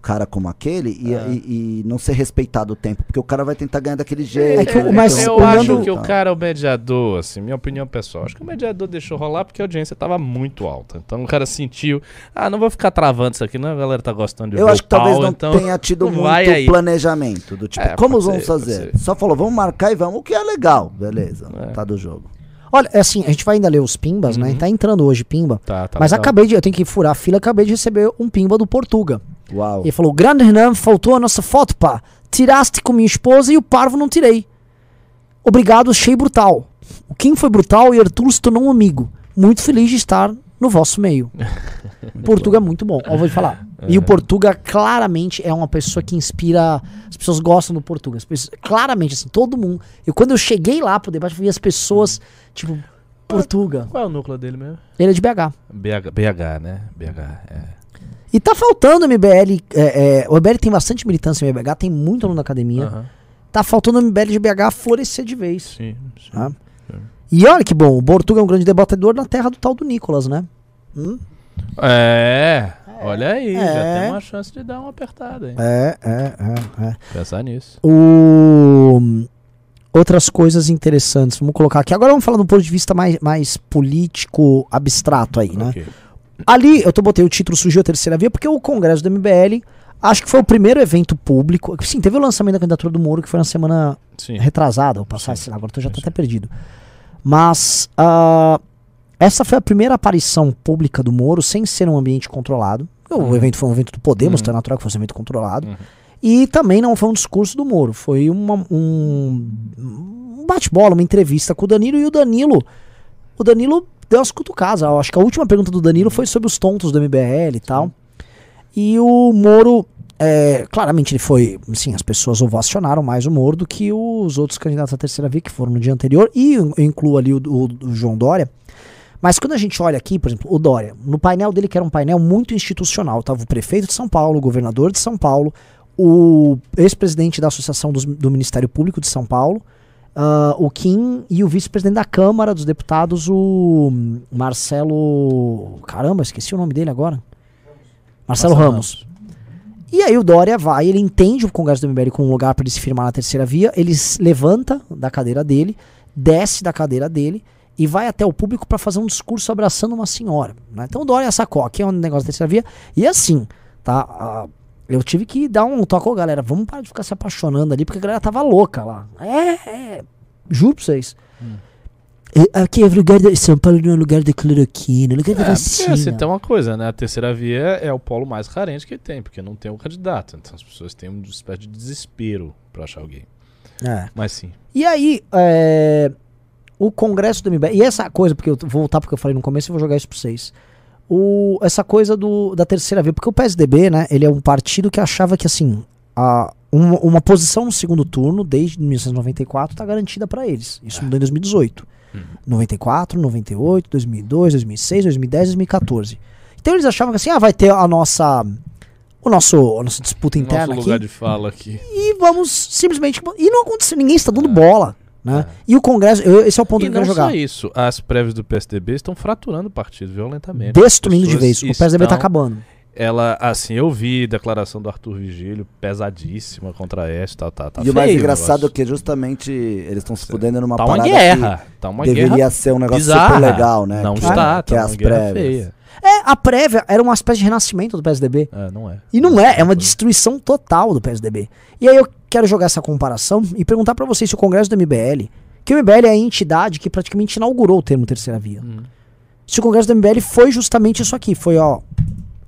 cara como aquele e, É. e- e não ser respeitado o tempo, porque o cara vai tentar ganhar daquele jeito. É que o- né? mas eu olhando- acho que o cara é o mediador, assim, minha opinião pessoal. Acho que o mediador deixou rolar porque a audiência tava muito alta. Então o cara sentiu, ah, não vou ficar travando isso aqui, não, a galera tá gostando de Eu acho que talvez pau, não então tenha tido não muito aí. planejamento. Do tipo, É, como vamos ser, fazer? Só falou, vamos marcar e vamos, o que é legal. Beleza, É. tá do jogo. Olha, é assim, a gente vai ainda ler os pimbas, né? Tá entrando hoje pimba. Tá, tá mas acabei de, eu tenho que furar a fila, acabei de receber um pimba do Portuga. Uau. Ele falou: Grande Renan, faltou a nossa foto, pá. Tiraste com minha esposa e o parvo não tirei. Obrigado, achei brutal. O Kim foi brutal e Arthur se tornou um amigo. Muito feliz de estar no vosso meio. Portuga é muito bom, ó, vou te falar. E o Portuga claramente é uma pessoa que inspira. As pessoas gostam do Portuga. Pessoas- claramente, assim, todo mundo. Eu, quando eu cheguei lá pro debate, eu vi as pessoas, tipo, Portuga. Qual é o núcleo dele mesmo? Ele é de BH. BH, BH né? BH, é. E tá faltando MBL. é, é, o MBL tem bastante militância em BH, tem muito aluno da academia. Aham, Tá faltando o MBL de BH florescer de vez. Sim, sim. tá? E olha que bom, o Portuga é um grande debatedor na terra do tal do Nicolas, né? Hum? É, olha aí, já É. tem uma chance de dar uma apertada, hein? É, é, é, é. Pensar nisso. O... Outras coisas interessantes, vamos colocar aqui. Agora vamos falar do ponto de vista mais, mais político, abstrato aí, né? Ok. Ali, eu tô, botei o título Surgiu a Terceira Via, porque o Congresso do MBL, acho que foi o primeiro evento público. Sim, teve o lançamento da candidatura do Moro, que foi na semana Sim. retrasada, ou passar, sei lá, agora eu já tô até perdido. Mas ah, essa foi a primeira aparição pública do Moro sem ser um ambiente controlado. O evento foi um evento do Podemos, então é natural que fosse um evento controlado. Uhum. E também não foi um discurso do Moro, foi uma- um, um bate-bola, uma entrevista com o Danilo e o Danilo. O Danilo deu as cutucadas. Eu acho que a última pergunta do Danilo foi sobre os tontos do MBL e tal. E o Moro, é, claramente ele foi, sim, as pessoas ovacionaram mais o Moro do que os outros candidatos à terceira via que foram no dia anterior. E eu incluo ali o, o- o João Dória. Mas quando a gente olha aqui, por exemplo, o Dória, no painel dele, que era um painel muito institucional, tava o prefeito de São Paulo, o governador de São Paulo, o ex-presidente da Associação dos- do Ministério Público de São Paulo, ah, o Kim e o vice-presidente da Câmara dos Deputados, o Marcelo. Caramba, esqueci o nome dele agora. Marcelo, Ramos. E aí o Dória vai, ele entende o Congresso do MBL como um lugar para ele se firmar na terceira via, ele levanta da cadeira dele, desce da cadeira dele e vai até o público para fazer um discurso abraçando uma senhora. né? Então o Dória sacou, aqui é um negócio da terceira via, e assim, tá? ah, eu tive que dar um toque, ô galera, vamos parar de ficar se apaixonando ali, porque a galera tava louca lá. É, é, juro pra vocês. É, Aqui é lugar de São Paulo não é lugar de cloroquina, é lugar de É, vacina. assim, tem uma coisa, né? A terceira via é o polo mais carente que tem, porque não tem um candidato. Então as pessoas têm uma espécie de desespero pra achar alguém. É. Mas sim. E aí, é, o Congresso do MBL, e essa coisa, porque eu vou voltar porque eu falei no começo e vou jogar isso pra vocês. O, essa coisa do, da terceira via, porque o PSDB, né, ele é um partido que achava que, assim, a, uma, uma posição no segundo turno, desde 1994, tá garantida pra eles. Isso mudou em 2018. 94, 98, 2002, 2006, 2010, 2014. Então eles achavam que assim, ah, vai ter a nossa o nosso a nossa disputa interna Nosso aqui lugar de fala aqui. e vamos simplesmente. E não aconteceu, ninguém está dando bola. Né? E o Congresso, eu- esse é o ponto E que eu não quero jogar. só isso, as prévias do PSDB estão fraturando o partido violentamente. Destruindo de vez. O PSDB tá estão- acabando. Ela, assim, eu vi declaração do Arthur Vigílio pesadíssima contra a S, tá, tá, tá e o mais engraçado é que justamente eles estão se fudendo numa Tá uma guerra, tá uma deveria guerra ser um negócio bizarra. super legal, né? Não que, está, que tá é uma as guerra prévias. feia. É, a prévia era uma espécie de renascimento do PSDB. É, não é. E não é, é uma destruição total do PSDB. E aí eu quero jogar essa comparação e perguntar pra vocês se o Congresso do MBL, que o MBL é a entidade que praticamente inaugurou o termo terceira via. Hum. Se o Congresso do MBL foi justamente isso aqui, foi ó,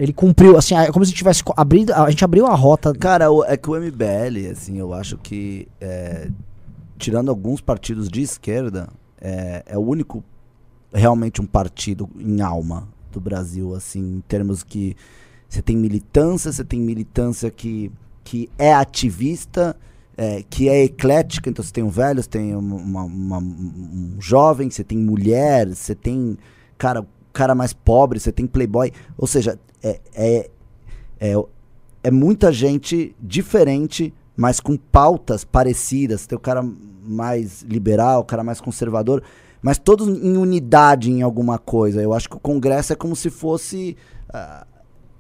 ele cumpriu, assim, é como se a gente tivesse abrido, a gente abriu a rota. Cara, é que o MBL, assim, eu acho que, é, tirando alguns partidos de esquerda, é, é o único realmente um partido em alma do Brasil, assim, em termos que você tem militância, você tem militância que, que é ativista, é, que é eclética, então você tem um velho, você tem uma- uma- um jovem, você tem mulher, você tem cara, cara mais pobre, você tem playboy, ou seja, é, é, é, é muita gente diferente, mas com pautas parecidas. Tem o cara mais liberal, o cara mais conservador, mas todos em unidade em alguma coisa. Eu acho que o Congresso é como se fosse ah,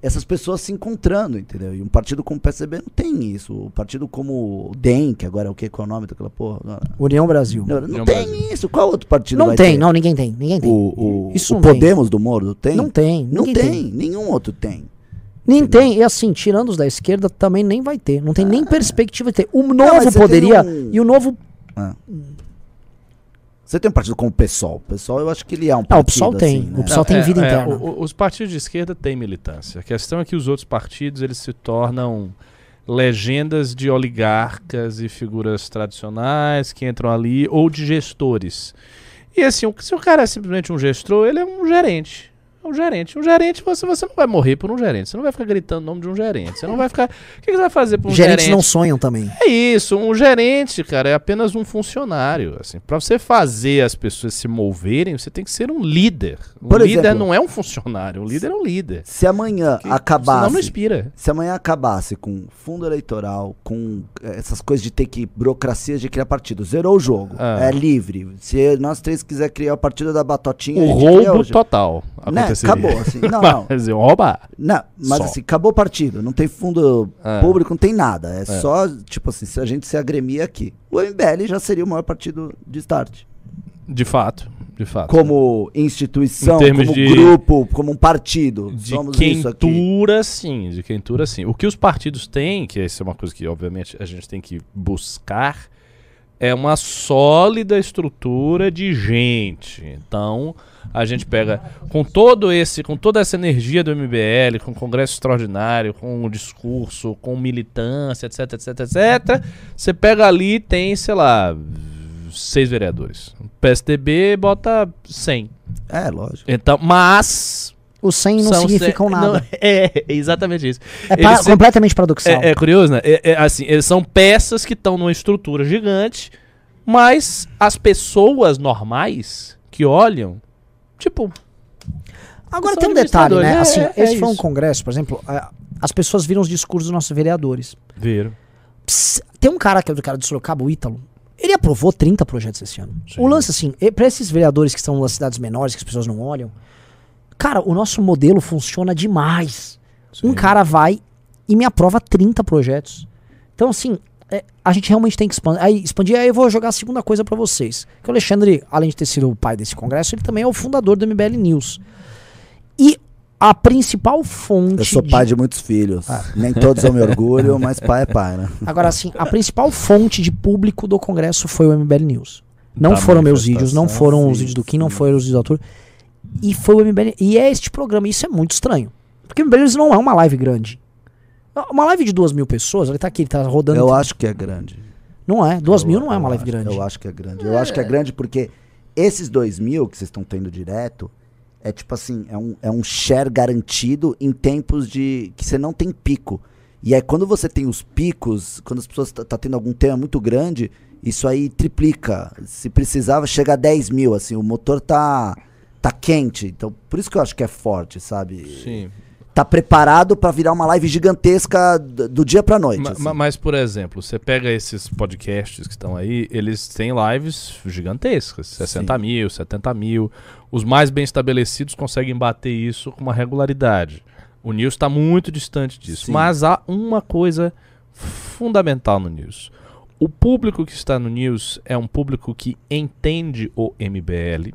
essas pessoas se encontrando, entendeu? E um partido como o PSDB não tem isso. O partido como o DEM, que agora é o que? Qual é o nome daquela porra? agora? União Brasil. Não, não União tem Brasil. isso. Qual outro partido Não vai tem, ter? não, ninguém tem. Ninguém tem. O, o, Isso o não tem. Podemos do Moro tem? Não tem. Não ninguém tem. Nenhum outro tem. Nem tem. E assim, tirando os da esquerda, também nem vai ter. Não tem nem perspectiva de ter. O novo poderia. tem um- E o novo. Você tem um partido como o PSOL. O PSOL eu acho que ele é um Ah, o partido PSOL tem. assim, né? O PSOL tem É, vida é, interna. o- os partidos de esquerda têm militância. A questão é que os outros partidos eles se tornam legendas de oligarcas e figuras tradicionais que entram ali ou de gestores. E assim, o- se o cara é simplesmente um gestor, ele é um gerente. Um gerente. Um gerente, você, você não vai morrer por um gerente. Você não vai ficar gritando o nome de um gerente. Você não vai ficar. O que, que você vai fazer por um Gerentes gerente? não sonham também. É isso, um gerente, cara, é apenas um funcionário. Assim, para você fazer as pessoas se moverem, você tem que ser um líder. Um Por líder exemplo, não é um funcionário, um líder é um líder. Se amanhã Que- Senão acabasse. não inspira. Se amanhã acabasse com fundo eleitoral, com eh, essas coisas de ter que. burocracias de criar partido, zerou o jogo. Ah. É livre. Se nós três quiser criar o partido da Batotinha. O roubo total Né? Acabou, assim. Não, não. Quer dizer, roubar. Não, mas Só. assim, acabou o partido. Não tem fundo Ah. público, não tem nada. É, só, tipo assim, se a gente se agremia aqui. O MBL já seria o maior partido de start. De fato, de fato. Como instituição, como de- grupo, como um partido. De Somos isso aqui. quentura, sim. De quentura, sim. O que os partidos têm, que essa é uma coisa que, obviamente, a gente tem que buscar, é uma sólida estrutura de gente. Então, a gente pega com todo esse, com toda essa energia do MBL, com o congresso extraordinário, com o discurso, com militância, etc, etc, etc. Você pega ali e tem, sei lá, seis vereadores. O PSDB bota 100. É, lógico. Então, mas Os 100 não são significam cem- nada. não, é, é exatamente isso. É Eles se- completamente paradoxal. é, é curioso, né? É, é assim, eles são peças que estão numa estrutura gigante, mas as pessoas normais que olham, tipo, Agora tem um detalhe, né? administradores. Assim, É, é esse foi um congresso, por exemplo, é, as pessoas viram os discursos dos nossos vereadores. viram. Pss, tem um cara que é do cara de Sorocaba, o Ítalo. Ele aprovou 30 projetos esse ano. Sim. O lance, assim, pra esses vereadores que estão nas cidades menores, que as pessoas não olham, cara, o nosso modelo funciona demais. Um cara vai e me aprova 30 projetos. Então, assim, é, a gente realmente tem que expandir. Aí, expandir, aí eu vou jogar a segunda coisa pra vocês. Que o Alexandre, além de ter sido o pai desse congresso, ele também é o fundador do MBL News. E a principal fonte. Eu sou de- pai de muitos filhos. Ah. Nem todos eu me orgulho, mas pai é pai, né? Agora, assim, a principal fonte de público do congresso foi o MBL News. Não Da foram meus vídeos, não foram os sim, vídeos do Kim, não foram os vídeos do autor. E foi o MBL. E é este programa. Isso é muito estranho. Porque o MBL News não é uma live grande. Uma live de duas mil pessoas, ele tá aqui, ele tá rodando. Eu acho que é grande. Não é, duas Eu- mil não é uma live acho- grande. Eu acho que é grande. Eu acho que é grande porque esses dois mil que vocês estão tendo direto é tipo assim, é um, é um share garantido em tempos de que você não tem pico. E aí quando você tem os picos, quando as pessoas tá, tá tendo algum tema muito grande, isso aí triplica. Se precisava, chega a 10 mil, assim, o motor tá, tá quente. Então, por isso que eu acho que é forte, sabe? Sim. Tá preparado pra virar uma live gigantesca do, dia pra noite. Ma- assim. ma- Mas, por exemplo, você pega esses podcasts que estão aí, eles têm lives gigantescas, 60 mil, 70 mil. Os mais bem estabelecidos conseguem bater isso com uma regularidade. O News está muito distante disso. Sim. Mas há uma coisa fundamental no News. O público que está no News é um público que entende o MBL.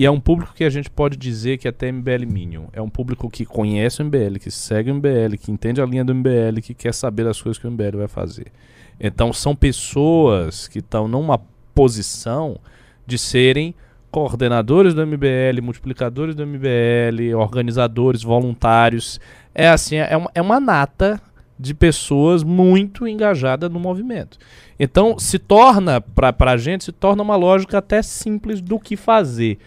E é um público que a gente pode dizer que é até MBL Minion. É um público que conhece o MBL, que segue o MBL, que entende a linha do MBL, que quer saber das coisas que o MBL vai fazer. Então são pessoas que estão numa posição de serem coordenadores do MBL, multiplicadores do MBL, organizadores, voluntários. É assim, é uma, é uma nata de pessoas muito engajadas no movimento. Então se torna, para a gente, se torna uma lógica até simples do que fazer.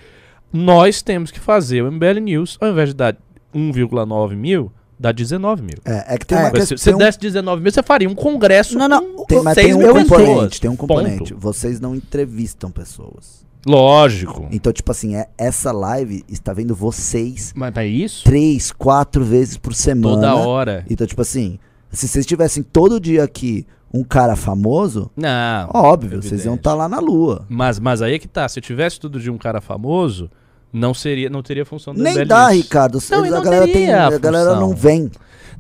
Nós temos que fazer o MBL News, ao invés de dar 1,9 mil, dá 19 mil. É, é que tem É, uma questão. Se você desse 19 mil, você faria um congresso Não, não, com Tem, mas 6 tem um mil componente, pessoas. tem um componente. Ponto. Vocês não entrevistam pessoas. Lógico. Então, tipo assim, é, essa live está vendo vocês Mas é isso? três, quatro vezes por semana. Toda hora. Então, tipo assim, se vocês estivessem todo dia aqui, um cara famoso, Não. óbvio, vocês evidente. iam estar lá na lua. Mas, mas aí é que tá. Se tivesse tudo de um cara famoso, não seria, não teria função do Nem MBL dá, nisso. Ricardo. Não, e a não galera, tem, a a galera não vem.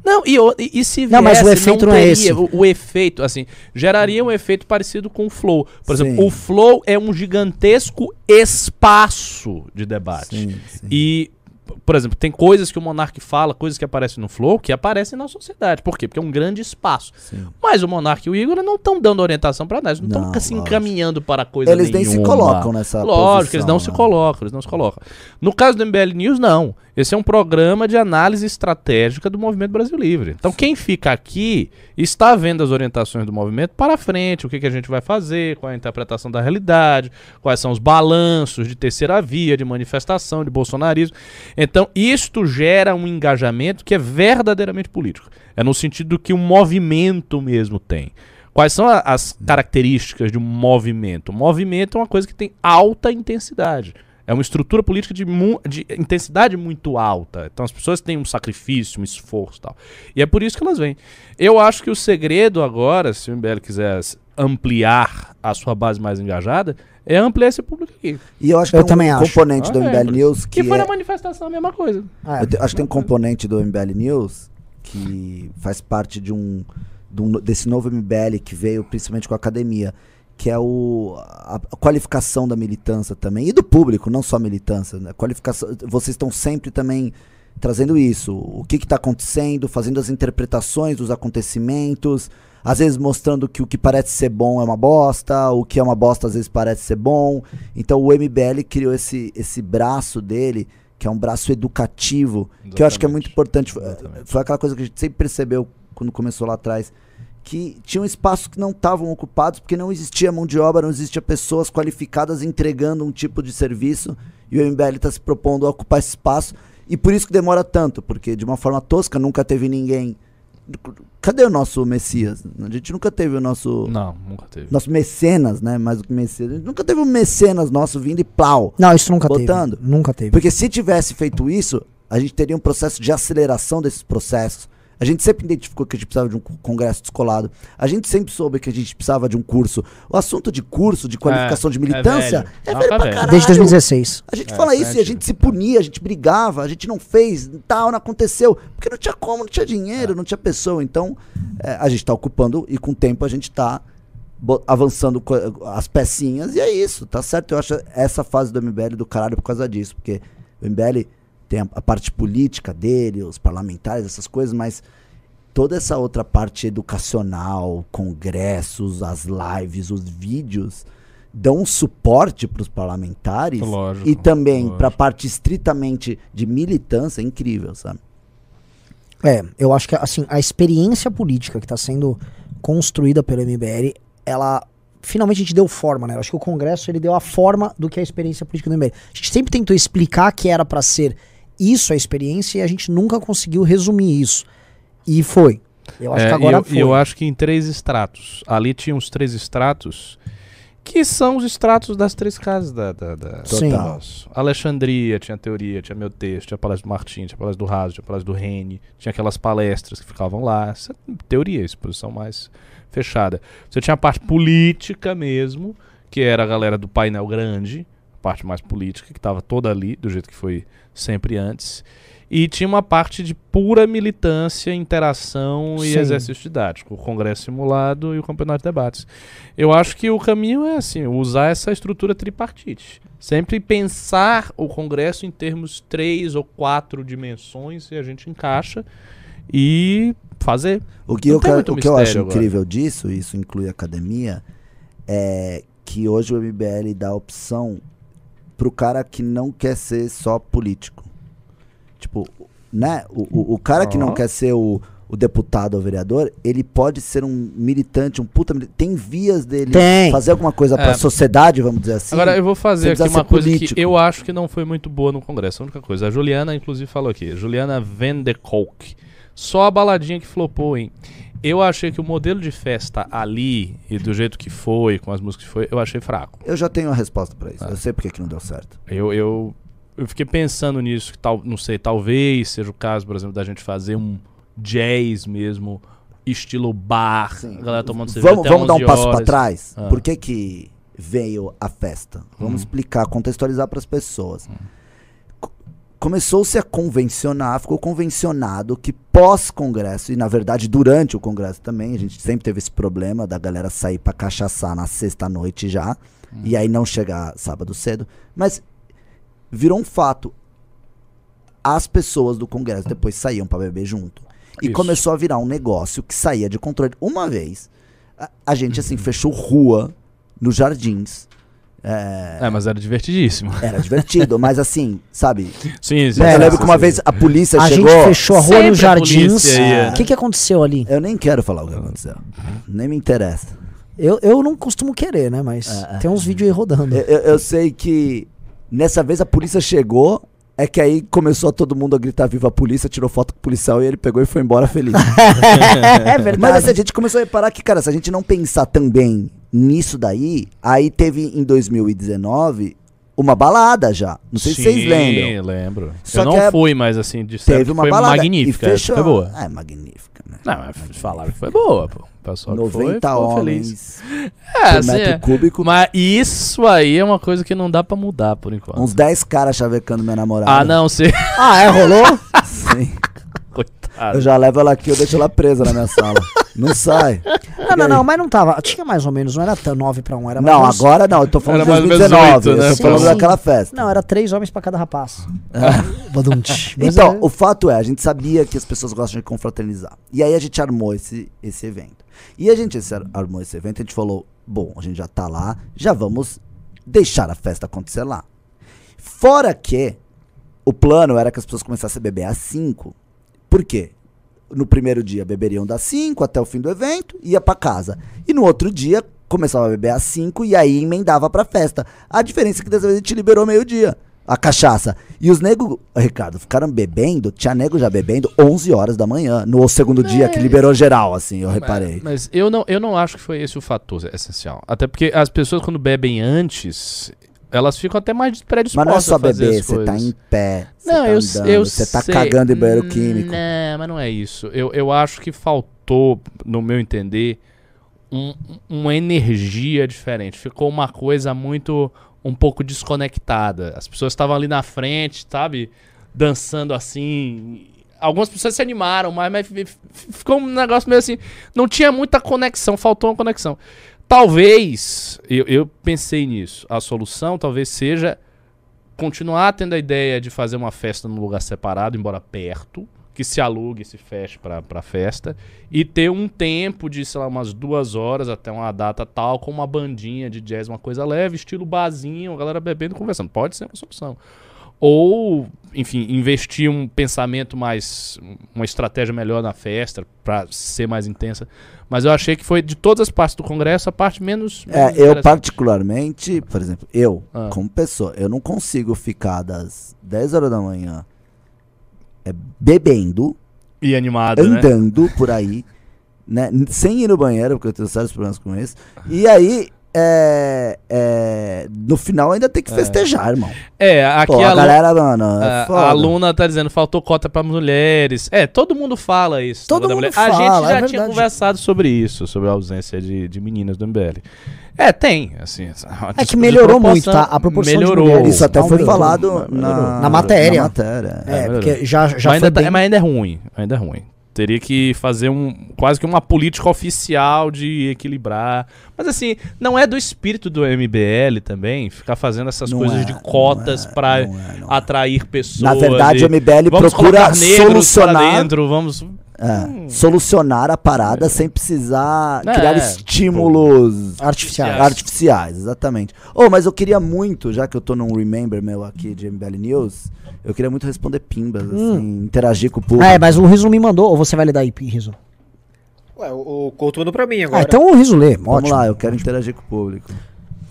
Não, e, e, e se Não, mas o viesse, efeito não é teria. esse. O, o efeito, assim, geraria um efeito parecido com o Flow. Por Sim. exemplo, o Flow é um gigantesco espaço de debate. Sim, sim. E, por exemplo, tem coisas que o Monark fala, coisas que aparecem no Flow, que aparecem na sociedade. Por quê? Porque é um grande espaço. Sim. Mas o Monark e o Igor não estão dando orientação pra nós, não estão se lógico. encaminhando para coisa Eles nem se nenhuma. colocam nessa Lógico, eles não se posição, né? colocam, eles não se colocam. No caso do MBL News, não. Esse é um programa de análise estratégica do Movimento Brasil Livre. Então, quem fica aqui está vendo as orientações do movimento para frente, o que, que a gente vai fazer, qual é a interpretação da realidade, quais são os balanços de terceira via, de manifestação, de bolsonarismo. Então, isto gera um engajamento que é verdadeiramente político. É no sentido que o movimento mesmo tem. Quais são as características de um movimento? O movimento é uma coisa que tem alta intensidade. É uma estrutura política de, mu- de intensidade muito alta. Então as pessoas têm um sacrifício, um esforço e tal. E é por isso que elas vêm. Eu acho que o segredo agora, se o MBL quiser ampliar a sua base mais engajada, é ampliar esse público aqui. E eu acho que Eu tem também um acho. componente do Ah, é, MBL News que Que foi é, na manifestação a mesma coisa. Ah, Eu te- acho que tem um componente do MBL News que faz parte de um, de um- desse novo MBL que veio principalmente com a academia, que é o, a, a qualificação da militância também, e do público, não só a militância. Né? Qualificação, vocês estão sempre também trazendo isso, o que está acontecendo, fazendo as interpretações dos acontecimentos, às vezes mostrando que o que parece ser bom é uma bosta, o que é uma bosta às vezes parece ser bom. Então o MBL criou esse, esse braço dele, que é um braço educativo, que eu acho que é muito importante. Exatamente. Foi aquela coisa que a gente sempre percebeu quando começou lá atrás. Que tinham espaços que não estavam ocupados porque não existia mão de obra, não existia pessoas qualificadas entregando um tipo de serviço e o MBL está se propondo a ocupar esse espaço e por isso que demora tanto, porque de uma forma tosca nunca teve ninguém. Cadê o nosso Messias? A gente nunca teve o nosso Não, nunca teve. nosso mecenas, né? Mais do que mecenas. A gente nunca teve um mecenas nosso vindo e plau. Não, isso nunca Botando. teve. Nunca teve. Porque se tivesse feito isso, a gente teria um processo de aceleração desses processos. A gente sempre identificou que a gente precisava de um co- congresso descolado. A gente sempre soube que a gente precisava de um curso. O assunto de curso, de qualificação de militância, velho. é velho pra velho. caralho. Desde 2016. A gente É, fala isso e a gente se punia, a gente brigava, a gente não fez, tal, não aconteceu. Porque não tinha como, não tinha dinheiro, não tinha pessoa. Então, é, a gente tá ocupando e com o tempo a gente tá avançando as pecinhas e é isso, tá certo? Eu acho essa fase do MBL do caralho por causa disso. Porque o MBL tem a, a parte política dele, os parlamentares, essas coisas, mas toda essa outra parte educacional, congressos, as lives, os vídeos, dão um suporte para os parlamentares Lógico, e também para a parte estritamente de militância incrível, sabe? É, eu acho que assim, a experiência política que está sendo construída pelo MBL, ela finalmente a gente deu forma, né? Eu acho que o Congresso ele deu a forma do que é a experiência política do MBL. A gente sempre tentou explicar que era para ser isso a experiência e a gente nunca conseguiu resumir isso. E foi. Eu acho É, que agora eu, foi. eu acho que em três estratos. Ali tinha os três estratos, que são os estratos das três casas da. da, da Sim. nossa. Alexandria tinha teoria, tinha meu texto, tinha palestra do Martim, tinha palestra do Raso, tinha palestra do Rene, tinha aquelas palestras que ficavam lá. Essa é teoria, exposição mais fechada. Você tinha a parte política mesmo, que era a galera do painel grande, parte mais política, que estava toda ali, do jeito que foi sempre antes. E tinha uma parte de pura militância, interação e Sim. exercício didático, o congresso simulado e o campeonato de debates. Eu acho que o caminho é assim, usar essa estrutura tripartite. Sempre pensar o congresso em termos três ou quatro dimensões e a gente encaixa e fazer. O que, Não eu, quero- o que eu acho agora. incrível disso, isso inclui a academia, é que hoje o MBL dá a opção pro cara que não quer ser só político. Tipo, né? O, o, o cara que não quer ser o, o deputado ou vereador, ele pode ser um militante, um puta militante. Tem vias dele Tem. fazer alguma coisa pra É. sociedade, vamos dizer assim. Agora eu vou fazer aqui precisa uma ser coisa político. que eu acho que não foi muito boa no Congresso. A única coisa. A Juliana, inclusive, falou aqui. Juliana Vendekolk. Só a baladinha que flopou, hein? Eu achei que o modelo de festa ali, e do jeito que foi, com as músicas que foi, eu achei fraco. Eu já tenho a resposta pra isso. Ah. Eu sei porque que não deu certo. Eu, eu, eu fiquei pensando nisso, que tal, não sei, talvez seja o caso, por exemplo, da gente fazer um jazz mesmo estilo bar, Sim. a galera tomando cerveja Vamos, vamos dar um 11 passo pra horas. trás? Ah. Por que que veio a festa? Vamos Hum. explicar, contextualizar para as pessoas. Co- Começou-se a convencionar, ficou convencionado que pós-congresso, e na verdade durante o congresso também, a gente sempre teve esse problema da galera sair pra cachaçar na sexta-noite já, Hum. e aí não chegar sábado cedo, mas virou um fato. As pessoas do congresso depois saíam pra beber junto. E Isso. começou a virar um negócio que saía de controle. Uma vez, a, a gente Uhum. assim fechou rua nos jardins. É, É, mas era divertidíssimo. era divertido, mas assim, sabe? Sim, sim. eu É, lembro sim, que uma sim. vez a polícia A chegou. gente fechou a rua Sempre nos a jardins. polícia ia, O que, que aconteceu ali? Eu nem quero falar o que aconteceu. Nem me interessa. Eu, eu não costumo querer, né? Mas É, é. tem uns vídeos aí rodando. Eu, eu- eu sei que nessa vez a polícia chegou. É que aí começou todo mundo a gritar viva a polícia, tirou foto com o policial e ele pegou e foi embora feliz. é verdade. Mas assim, a gente começou a reparar que, cara, se a gente não pensar também nisso daí, aí teve em 2019 uma balada já. Não sei se vocês Sim, lembram. lembro. Só eu não é- fui, mas assim, disseram Teve que uma foi balada magnífica. e fechou. Foi boa. É, magnífica, né? Não, mas falaram que foi boa, pô. O pessoal que foi, 90 ficou homens feliz. É, por assim, metro é. cúbico. Mas isso aí é uma coisa que não dá pra mudar por enquanto. Uns 10 caras chavecando minha namorada. Ah, não, você. Ah, é? Rolou? Sim. Coitado. Eu já levo ela aqui, eu deixo ela presa na minha sala. Não sai. Não, não, não, mas não tava. Tinha mais ou menos, não era tão 9 pra 1, era mais Não, menos- agora não, eu tô falando de mais ou menos 2019. oito, né? Eu tô falando daquela festa. Não, era três homens pra cada rapaz. Mas Então, é- o fato é, a gente sabia que as pessoas gostam de confraternizar. E aí a gente armou esse, esse evento. E a gente armou esse evento, a gente falou, bom, a gente já tá lá, já vamos deixar a festa acontecer lá. Fora que o plano era que as pessoas começassem a beber às 5. Por quê? No primeiro dia beberiam das 5 até o fim do evento, ia pra casa. E no outro dia começava a beber às 5 e aí emendava pra festa. A diferença é que dessa vez a gente liberou meio-dia a cachaça. E os nego, Ricardo, ficaram bebendo, tinha nego já bebendo 11 horas da manhã, no segundo dia que liberou geral, assim, eu reparei. Mas eu não, eu não acho que foi esse o fator essencial. Até porque as pessoas, quando bebem antes, elas ficam até mais predispostas Mas não é só beber, as você tá em pé, você Não, tá eu, andando, eu você tá sei. cagando em banheiro Hum, químico. Não, mas não é isso. Eu, eu acho que faltou, no meu entender, um- uma energia diferente. Ficou uma coisa muito. um pouco desconectada. As pessoas estavam ali na frente, sabe? Dançando assim. Algumas pessoas se animaram, mas, mas fi- fi- ficou um negócio meio assim. Não tinha muita conexão, faltou uma conexão. Talvez, eu, eu pensei nisso, a solução talvez seja continuar tendo a ideia de fazer uma festa num lugar separado, embora perto, que se alugue se feche pra festa, e ter um tempo de, sei lá, umas duas horas até uma data tal, com uma bandinha de jazz, uma coisa leve, estilo barzinho, a galera bebendo e conversando. Pode ser uma solução. Ou, enfim, investir um pensamento mais. uma estratégia melhor na festa, pra ser mais intensa. Mas eu achei que foi, de todas as partes do Congresso, a parte menos. menos É, eu particularmente, por exemplo, eu, Ah. como pessoa, eu não consigo ficar das 10 horas da manhã é, bebendo, E animado, né? andando por aí, né? Sem ir no banheiro, porque eu tenho sérios problemas com isso. E aí, é, é, no final ainda tem que festejar, irmão. É, aqui Pô, a, a Lu- galera, mano, é a- a aluna tá dizendo faltou cota pra mulheres. É, todo mundo fala isso. Todo mundo mulher. a fala, gente já é tinha verdade. conversado sobre isso, sobre a ausência de, de meninas do MBL. É, tem, assim. É que de melhorou muito, tá? A proporção de melhorou. mulheres. Isso até foi falado Melhorou. na, Na matéria. na matéria. É, porque já, já mas, foi ainda tá- bem... mas ainda é ruim. Ainda é ruim. Teria que fazer um quase que uma política oficial de equilibrar. Mas assim, não é do espírito do MBL também ficar fazendo essas Não coisas é, de cotas é, pra não é, é. atrair pessoas. Na verdade, e o MBL procura solucionar dentro, vamos É, solucionar a parada sem precisar É, criar estímulos Artificiais. artificiais, exatamente. Oh, mas eu queria muito, já que eu tô num remember meu aqui de MBL News, eu queria muito responder pimbas, assim, interagir com o público. É, mas o Riso não me mandou, ou você vai ler daí, Riso? Ué, o, o Couto mandou pra mim Ah, agora. então o Riso lê, Vamos ótimo. lá, eu quero interagir com o público.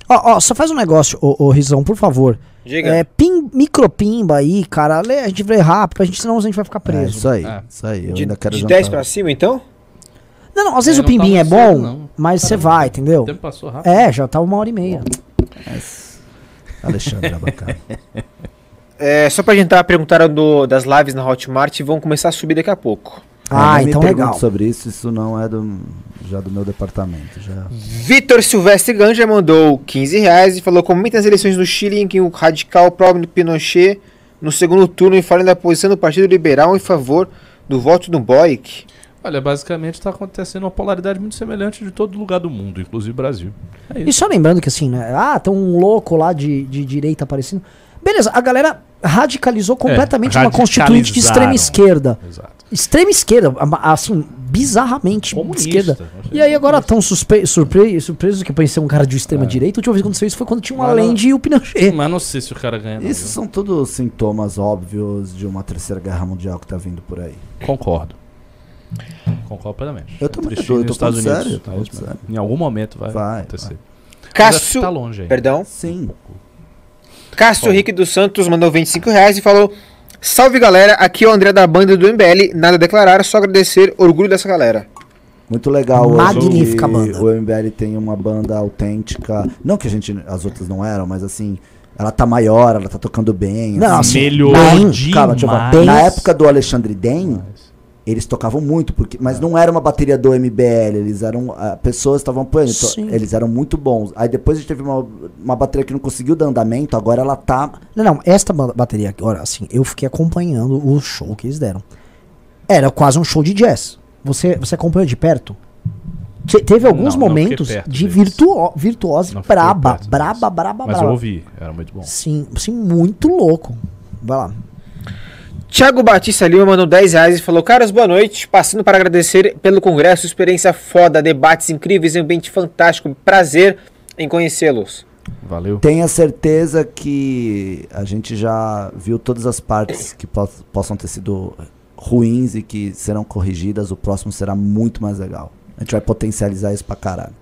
Ó, ó, só faz um negócio, ô, ô Rizão, por favor. Diga. É, pim, micropimba aí, cara, lê, a gente vai rápido, pra gente, senão a gente vai ficar É, preso. isso aí, É. isso aí. Eu de ainda quero de jantar. 10 pra cima, então? Não, não, às vezes É, o pimbinho é tá bom, cedo, mas você vai, entendeu? O tempo passou rápido. É, já tá uma hora e meia. Alexandre Abacate. É, só pra gente tá perguntando do- das lives na Hotmart, vão começar a subir daqui a pouco. Ah, me então pergunte legal. sobre isso, isso não é do, já do meu departamento. Já. Vitor Silvestre Ganja mandou 15 reais e falou: comentem as eleições no Chile em que o radical próprio Pinochet no segundo turno e falem da posição do Partido Liberal em favor do voto do Boic. Olha, basicamente está acontecendo uma polaridade muito semelhante de todo lugar do mundo, inclusive Brasil. É E isso. só lembrando que assim, né? Ah, tem um louco lá de, de direita aparecendo. Beleza, a galera radicalizou completamente uma constituinte de extrema esquerda. Exato. Extrema esquerda, a- assim, bizarramente Comunista. esquerda. E aí agora estão surpre surpresos que parecer um cara de extrema direita. A última vez que aconteceu isso foi quando tinha uma não- Allende e o Pinochet. Mas não sei se o cara ganha. viu? são todos sintomas óbvios de uma terceira guerra mundial que tá vindo por aí. Concordo. Concordo plenamente. Eu também tô- eu nos tô Estados Unidos. sério, É mesmo. sério. Em algum momento vai, Vai, acontecer. Mas Cássio. Tá longe ainda. Perdão. Sim. Cássio Henrique dos Santos mandou 25 reais e falou: Salve galera, aqui é o André da banda do MBL. Nada a declarar, só agradecer. Orgulho dessa galera. Muito legal hoje Magnífica banda. O MBL tem uma banda autêntica. Não que a gente. As outras não eram, mas assim. Ela tá maior, ela tá tocando bem. Não, assim. Melhorou Bem, falar. Bem- Na época do Alexandre Den, eles tocavam muito, porque, mas não era uma bateria do MBL, eles eram. ah, pessoas estavam apoiando, então, Sim. eles eram muito bons. Aí depois a gente teve uma, uma bateria que não conseguiu dar andamento, agora ela tá. Não, não, esta ba- bateria aqui, olha, assim, eu fiquei acompanhando o show que eles deram. Era quase um show de jazz. Você, você acompanhou de perto? Te- teve alguns Não, não momentos de virtuo, virtuose braba, braba, deles. braba, Mas braba. eu ouvi, era muito bom. Sim, sim, muito louco. Vai lá. Thiago Batista Lima mandou 10 reais e falou: Caras, boa noite. Passando para agradecer pelo congresso, experiência foda, debates incríveis, ambiente fantástico. Prazer em conhecê-los. Valeu. Tenha certeza que a gente já viu todas as partes que po- possam ter sido ruins e que serão corrigidas. O próximo será muito mais legal. A gente vai potencializar isso pra caralho.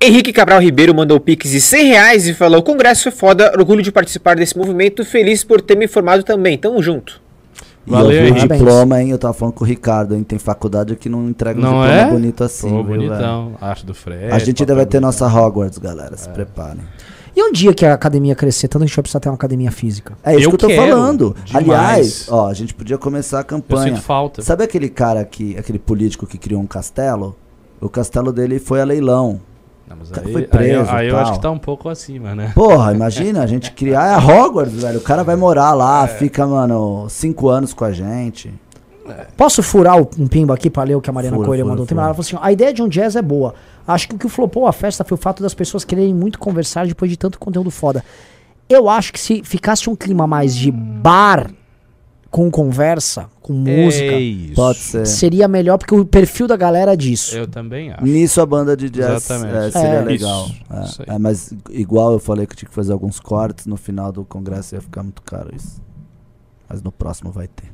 Henrique Cabral Ribeiro mandou pix de 100 reais e falou: Congresso é foda, orgulho de participar desse movimento, feliz por ter me formado também. Tamo junto. E Valeu, eu vi o diploma, hein? Eu tava falando com o Ricardo, hein? Tem faculdade que não entrega um Não diploma é? bonito assim, Pô, viu, velho? bonitão. Arte do Fred. A gente ainda vai ter nossa Hogwarts, galera. Se preparem. E um dia que a academia crescer, tanto a gente vai precisar ter uma academia física. É isso Eu que eu tô quero, falando. demais. Aliás, ó, a gente podia começar a Eu campanha. sinto falta. Sabe aquele cara que, aquele político que criou um castelo? O castelo dele foi a leilão. Não, mas O cara aí, foi aí eu- preso aí e eu acho tal. que tá um pouco acima, né? Porra, imagina a gente criar é a Hogwarts, velho. O cara vai morar É. lá, fica, mano, cinco anos com a gente. Posso furar um pimbo aqui pra ler o que a Mariana Fura, Coelho fura, mandou? Fura. Ela falou assim: ó, a ideia de um jazz é boa. Acho que o que flopou a festa foi o fato das pessoas quererem muito conversar depois de tanto conteúdo foda. Eu acho que se ficasse um clima mais de bar com conversa, com música, É isso. Pode ser. seria melhor porque o perfil da galera é disso. Eu também acho. Nisso a banda de jazz é, seria É. legal. Isso, É, é, mas igual eu falei que tinha que fazer alguns cortes, no final do congresso ia ficar muito caro isso. Mas no próximo vai ter.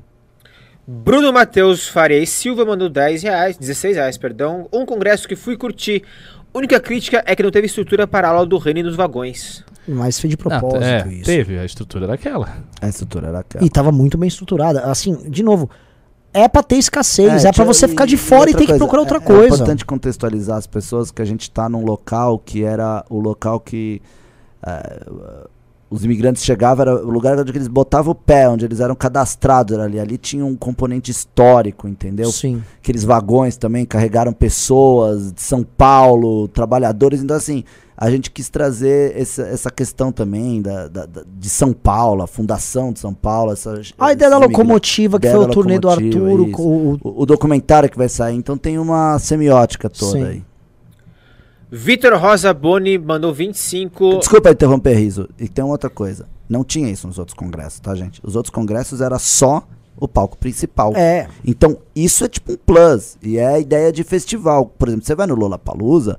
Bruno Matheus Faria e Silva mandou 10 reais, 16 reais, perdão. Um congresso que fui curtir. Única crítica é que não teve estrutura para a aula do reino nos vagões. Mas foi de Ah, propósito é, isso. teve, a estrutura era aquela. A estrutura era aquela. E tava muito bem estruturada. Assim, de novo, é pra ter escassez, é, pra tinha- você ficar de e fora e ter que procurar outra é- É coisa. importante contextualizar as pessoas que a gente tá num local que era o local que é, os imigrantes chegavam, era o lugar onde eles botavam o pé, onde eles eram cadastrados era ali. Ali tinha um componente histórico, entendeu? Sim. Aqueles vagões também carregaram pessoas de São Paulo, trabalhadores. Então, assim, a gente quis trazer essa, essa questão também da, da- da- de São Paulo, a fundação de São Paulo. Essa, A ideia da locomotiva, que foi o turnê do locomotiva, Arthur, isso. o, o- O, o documentário que vai sair, então tem uma semiótica toda Sim. aí. Vitor Rosa Boni mandou 25. Desculpa interromper, Riso. E tem outra coisa. Não tinha isso nos outros congressos, tá, gente? Os outros congressos era só o palco principal. É. Então, isso é tipo um plus. E é a ideia de festival. Por exemplo, você vai no Lollapalooza,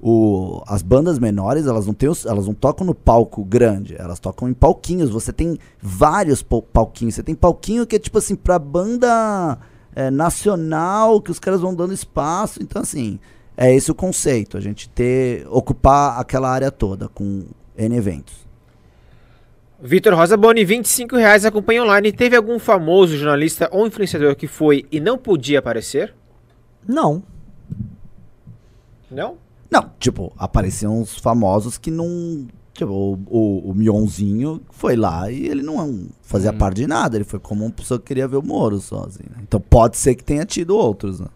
o, as bandas menores, elas não, têm os- elas não tocam no palco grande. Elas tocam em palquinhos. Você tem vários pal- palquinhos. Você tem palquinho que é tipo assim, pra banda é, nacional, que os caras vão dando espaço. Então, assim, é esse o conceito. A gente ter, ocupar aquela área toda com N eventos. Vitor Rosa Boni, 25 reais, acompanha online. Teve algum famoso jornalista ou influenciador que foi e não podia aparecer? Não. Não? Não, tipo, apareciam uns famosos que não Tipo, o, o, o Mionzinho foi lá e ele não fazia Hum. parte de nada. Ele foi como uma pessoa que queria ver o Moro sozinho. né? Então pode ser que tenha tido outros, né?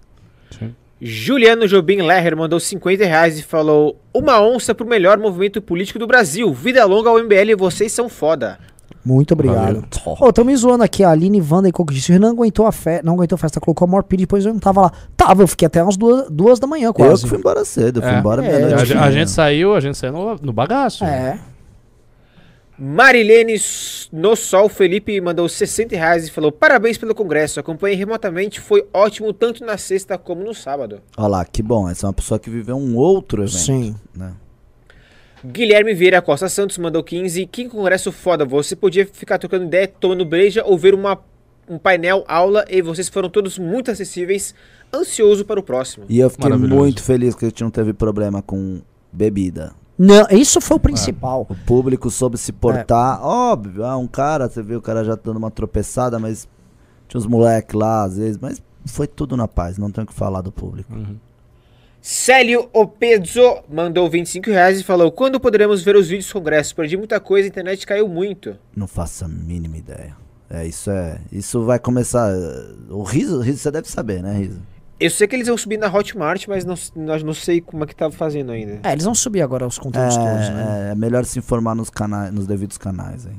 Juliano Jobim Lerrer mandou 50 reais e falou: Uma onça pro melhor movimento político do Brasil. Vida longa ao MBL, vocês são foda. Muito obrigado. Ô, tão me zoando aqui, a Aline Wanda e Coco disse, Renan aguentou a festa, não aguentou a festa, colocou a maior pilha, depois eu não tava lá. Tava, eu fiquei até umas duas, duas da manhã Eu quase. que fui embora cedo, eu fui É. embora É, A, meia-noite. gente- a gente saiu, a gente saiu no, no bagaço. É. Marilene no Sol Felipe mandou 60 reais e falou: Parabéns pelo congresso. Acompanhei remotamente, foi ótimo tanto na sexta como no sábado. Olha lá, que bom. Essa é uma pessoa que viveu um outro evento. Sim. Né? Guilherme Vieira Costa Santos mandou 15. Que congresso foda. Você podia ficar trocando ideia, tomando breja ou ver uma, um painel, aula e vocês foram todos muito acessíveis. Ansioso para o próximo. E eu fiquei muito feliz que a gente não teve problema com bebida. Não, isso foi o principal. O público soube se portar. Óbvio, ah, um cara, você viu o cara já dando uma tropeçada, mas tinha uns moleques lá às vezes, mas foi tudo na paz, não tenho o que falar do público. Célio Opezzo mandou 25 reais e falou: Quando poderemos ver os vídeos do congresso? Perdi muita coisa, a internet caiu muito. Não faço a mínima ideia. É, isso é. Isso vai começar. O riso, o riso você deve saber, né, Riso? Eu sei que eles vão subir na Hotmart, mas não, nós não sei como é que tá fazendo ainda. É, eles vão subir agora os conteúdos todos, né? É, é melhor se informar nos, canais, nos devidos canais aí.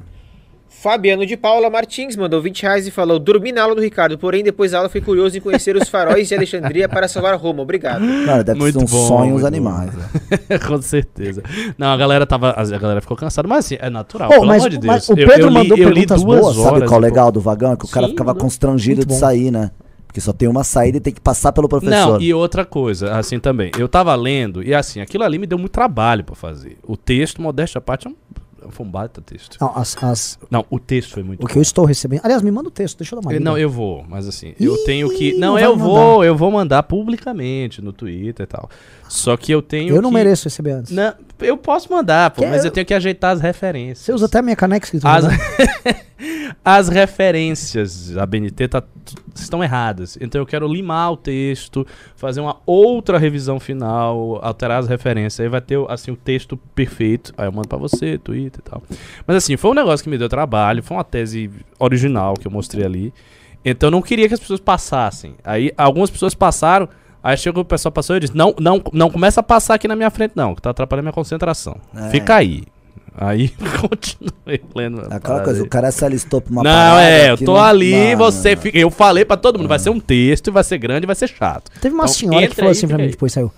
Fabiano de Paula Martins mandou 20 reais e falou: Dormi na aula do Ricardo, porém depois da aula fui curioso em conhecer os faróis de Alexandria para salvar Roma. Obrigado. Cara, deve Muito ser um bom, sonho os animais. né? Com certeza. Não, a galera tava. A galera ficou cansada, mas assim, é natural. Pelo mas- amor de mas Deus. o Eu- Pedro eu, li, mandou eu li perguntas duas boas. horas. Sabe qual é o legal do vagão? É que o cara Sim, ficava né? constrangido Muito de bom. sair, né? Porque só tem uma saída e tem que passar pelo professor. Não, e outra coisa, assim também. Eu tava lendo, e assim, aquilo ali me deu muito trabalho pra fazer. O texto, modéstia à parte, é um, foi um baita texto. Não, as, as- Não, o texto foi muito o que eu estou recebendo. Aliás, me manda o texto, deixa eu dar uma Eu- lida. Não, eu vou, mas assim, eu Ih, tenho que. não Não, eu mandar. vou, eu vou mandar publicamente no Twitter e tal. Só que eu tenho Eu não que- mereço receber antes. Não, eu posso mandar, pô, Que mas eu- eu tenho que ajeitar as referências. Você usa até a minha caneca escrito As, as referências da BNT tá- estão erradas. Então eu quero limar o texto, fazer uma outra revisão final, alterar as referências. Aí vai ter assim o texto perfeito. Aí eu mando pra você, Twitter e tal. Mas assim, foi um negócio que me deu trabalho, foi uma tese original que eu mostrei ali. Então eu não queria que as pessoas passassem. Aí algumas pessoas passaram, aí chegou o pessoal passou e eu disse: "Não, não, não começa a passar aqui na minha frente não, que tá atrapalhando minha concentração. É. Fica aí". Aí continuei lendo. a Aquela coisa, aí. o cara se alistou pra uma Não, parada é, eu tô não- ali, Mano, você fica. Eu falei pra todo mundo, vai ser um texto, vai ser grande, vai ser chato. Teve uma Então, senhora que falou aí, assim pra mim aí. depois saiu.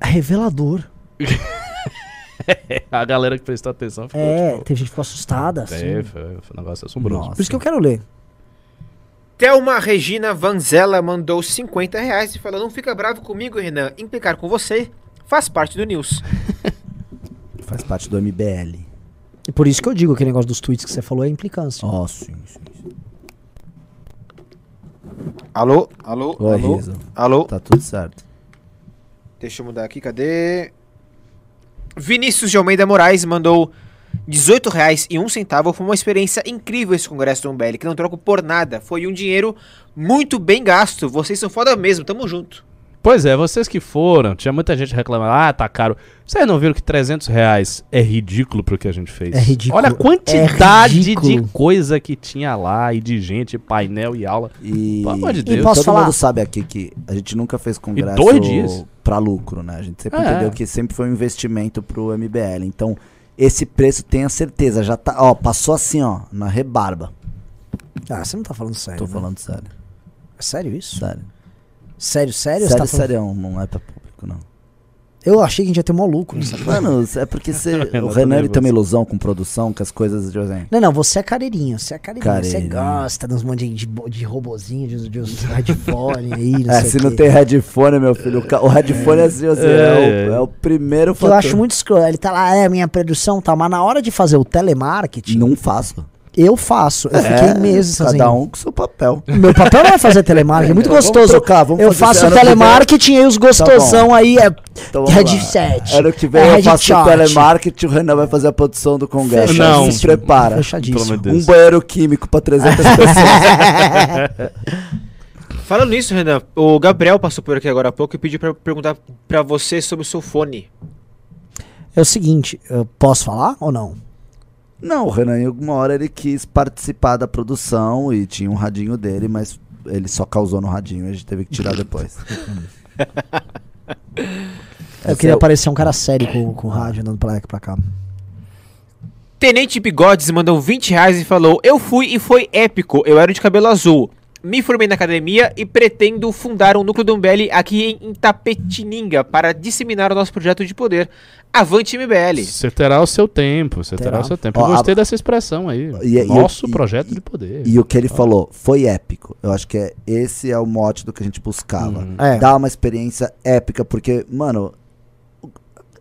Revelador. A galera que prestou atenção ficou. É, tipo, teve gente que ficou assustada, assim. é, foi, foi um negócio assombroso. Nossa. Por isso que eu quero ler. Thelma Regina Vanzella mandou 50 reais e falou: Não fica bravo comigo, Renan. Implicar com você faz parte do News. Faz parte do MBL. E por isso que eu digo aquele negócio dos tweets que você falou é implicância. Ó, sim, sim. Alô? Alô? Oi, alô? Riso. Alô? Tá tudo certo. Deixa eu mudar aqui, cadê? Vinícius de Almeida Moraes mandou 18 reais e um centavo. Foi uma experiência incrível esse congresso do MBL, que não troco por nada. Foi um dinheiro muito bem gasto. Vocês são foda mesmo, tamo junto. Pois é, vocês que foram, tinha muita gente reclamando, ah, tá caro. Vocês não viram que 300 reais é ridículo pro que a gente fez? É ridículo. Olha a quantidade É de coisa que tinha lá, e de gente, painel e aula. E, Pelo amor de E Deus. posso todo falar? mundo sabe aqui que a gente nunca fez congresso dois dias. pra lucro, né? A gente sempre É. entendeu que sempre foi um investimento pro MBL. Então, esse preço, tenha certeza, já tá, ó, passou assim, ó, na rebarba. Ah, você não tá falando sério. Tô né? falando sério. É sério isso? Sério. Sério, sério? Você Sério, tá falando- sério, não é pra público, não. Eu achei que a gente ia ter mó lucro nessa porra. Mano, é porque você, o Renan ele tem uma ilusão com produção, que as coisas, tipo assim, Não, não, você é careirinho, você é careirinho. Você gosta dos monte de, de, de robozinho, de, de uns headphone aí, não É, sei se o não tem headphone, meu filho, o, headphone é assim, assim, é, É, o, é. é o primeiro Que eu acho muito escroto. Ele tá lá, é, minha produção tá, mas na hora de fazer o telemarketing, Não faço. Eu faço. Eu fiquei meses fazendo. Cada um com seu papel. Meu papel não é fazer telemarketing, é muito Vamos gostoso. trocar, vamos eu fazer faço telemarketing e os gostosão aí é Então, vamos lá. headset. Ano que vem é eu faço headshot. telemarketing, o Renan vai fazer a produção do congresso. Não. se prepara. Fechadíssimo. Pelo amor de Deus. Um banheiro químico pra 300 pessoas. Falando nisso, Renan, o Gabriel passou por aqui agora há pouco e pediu pra eu perguntar pra você sobre o seu fone. É o seguinte, eu posso falar ou não? Não, o Renan, em alguma hora ele quis participar da produção e tinha um radinho dele, mas ele só causou no radinho e a gente teve que tirar depois. Eu queria é o- parecer um cara sério com, com o rádio andando pra lá e pra cá. Tenente Bigodes mandou 20 reais e falou: Eu fui e foi épico. Eu era de cabelo azul. Me formei na academia e pretendo fundar um núcleo do MBL aqui em Itapetininga para disseminar o nosso projeto de poder. Avante MBL. Você terá o seu tempo, você terá, Terá. o seu tempo. Ó, Eu gostei a- dessa expressão aí. E- e- Nosso e- projeto e- de poder. E o que ele falou foi épico. Eu acho que é, esse é o mote do que a gente buscava. Uhum. É. Dar uma experiência épica, porque, mano,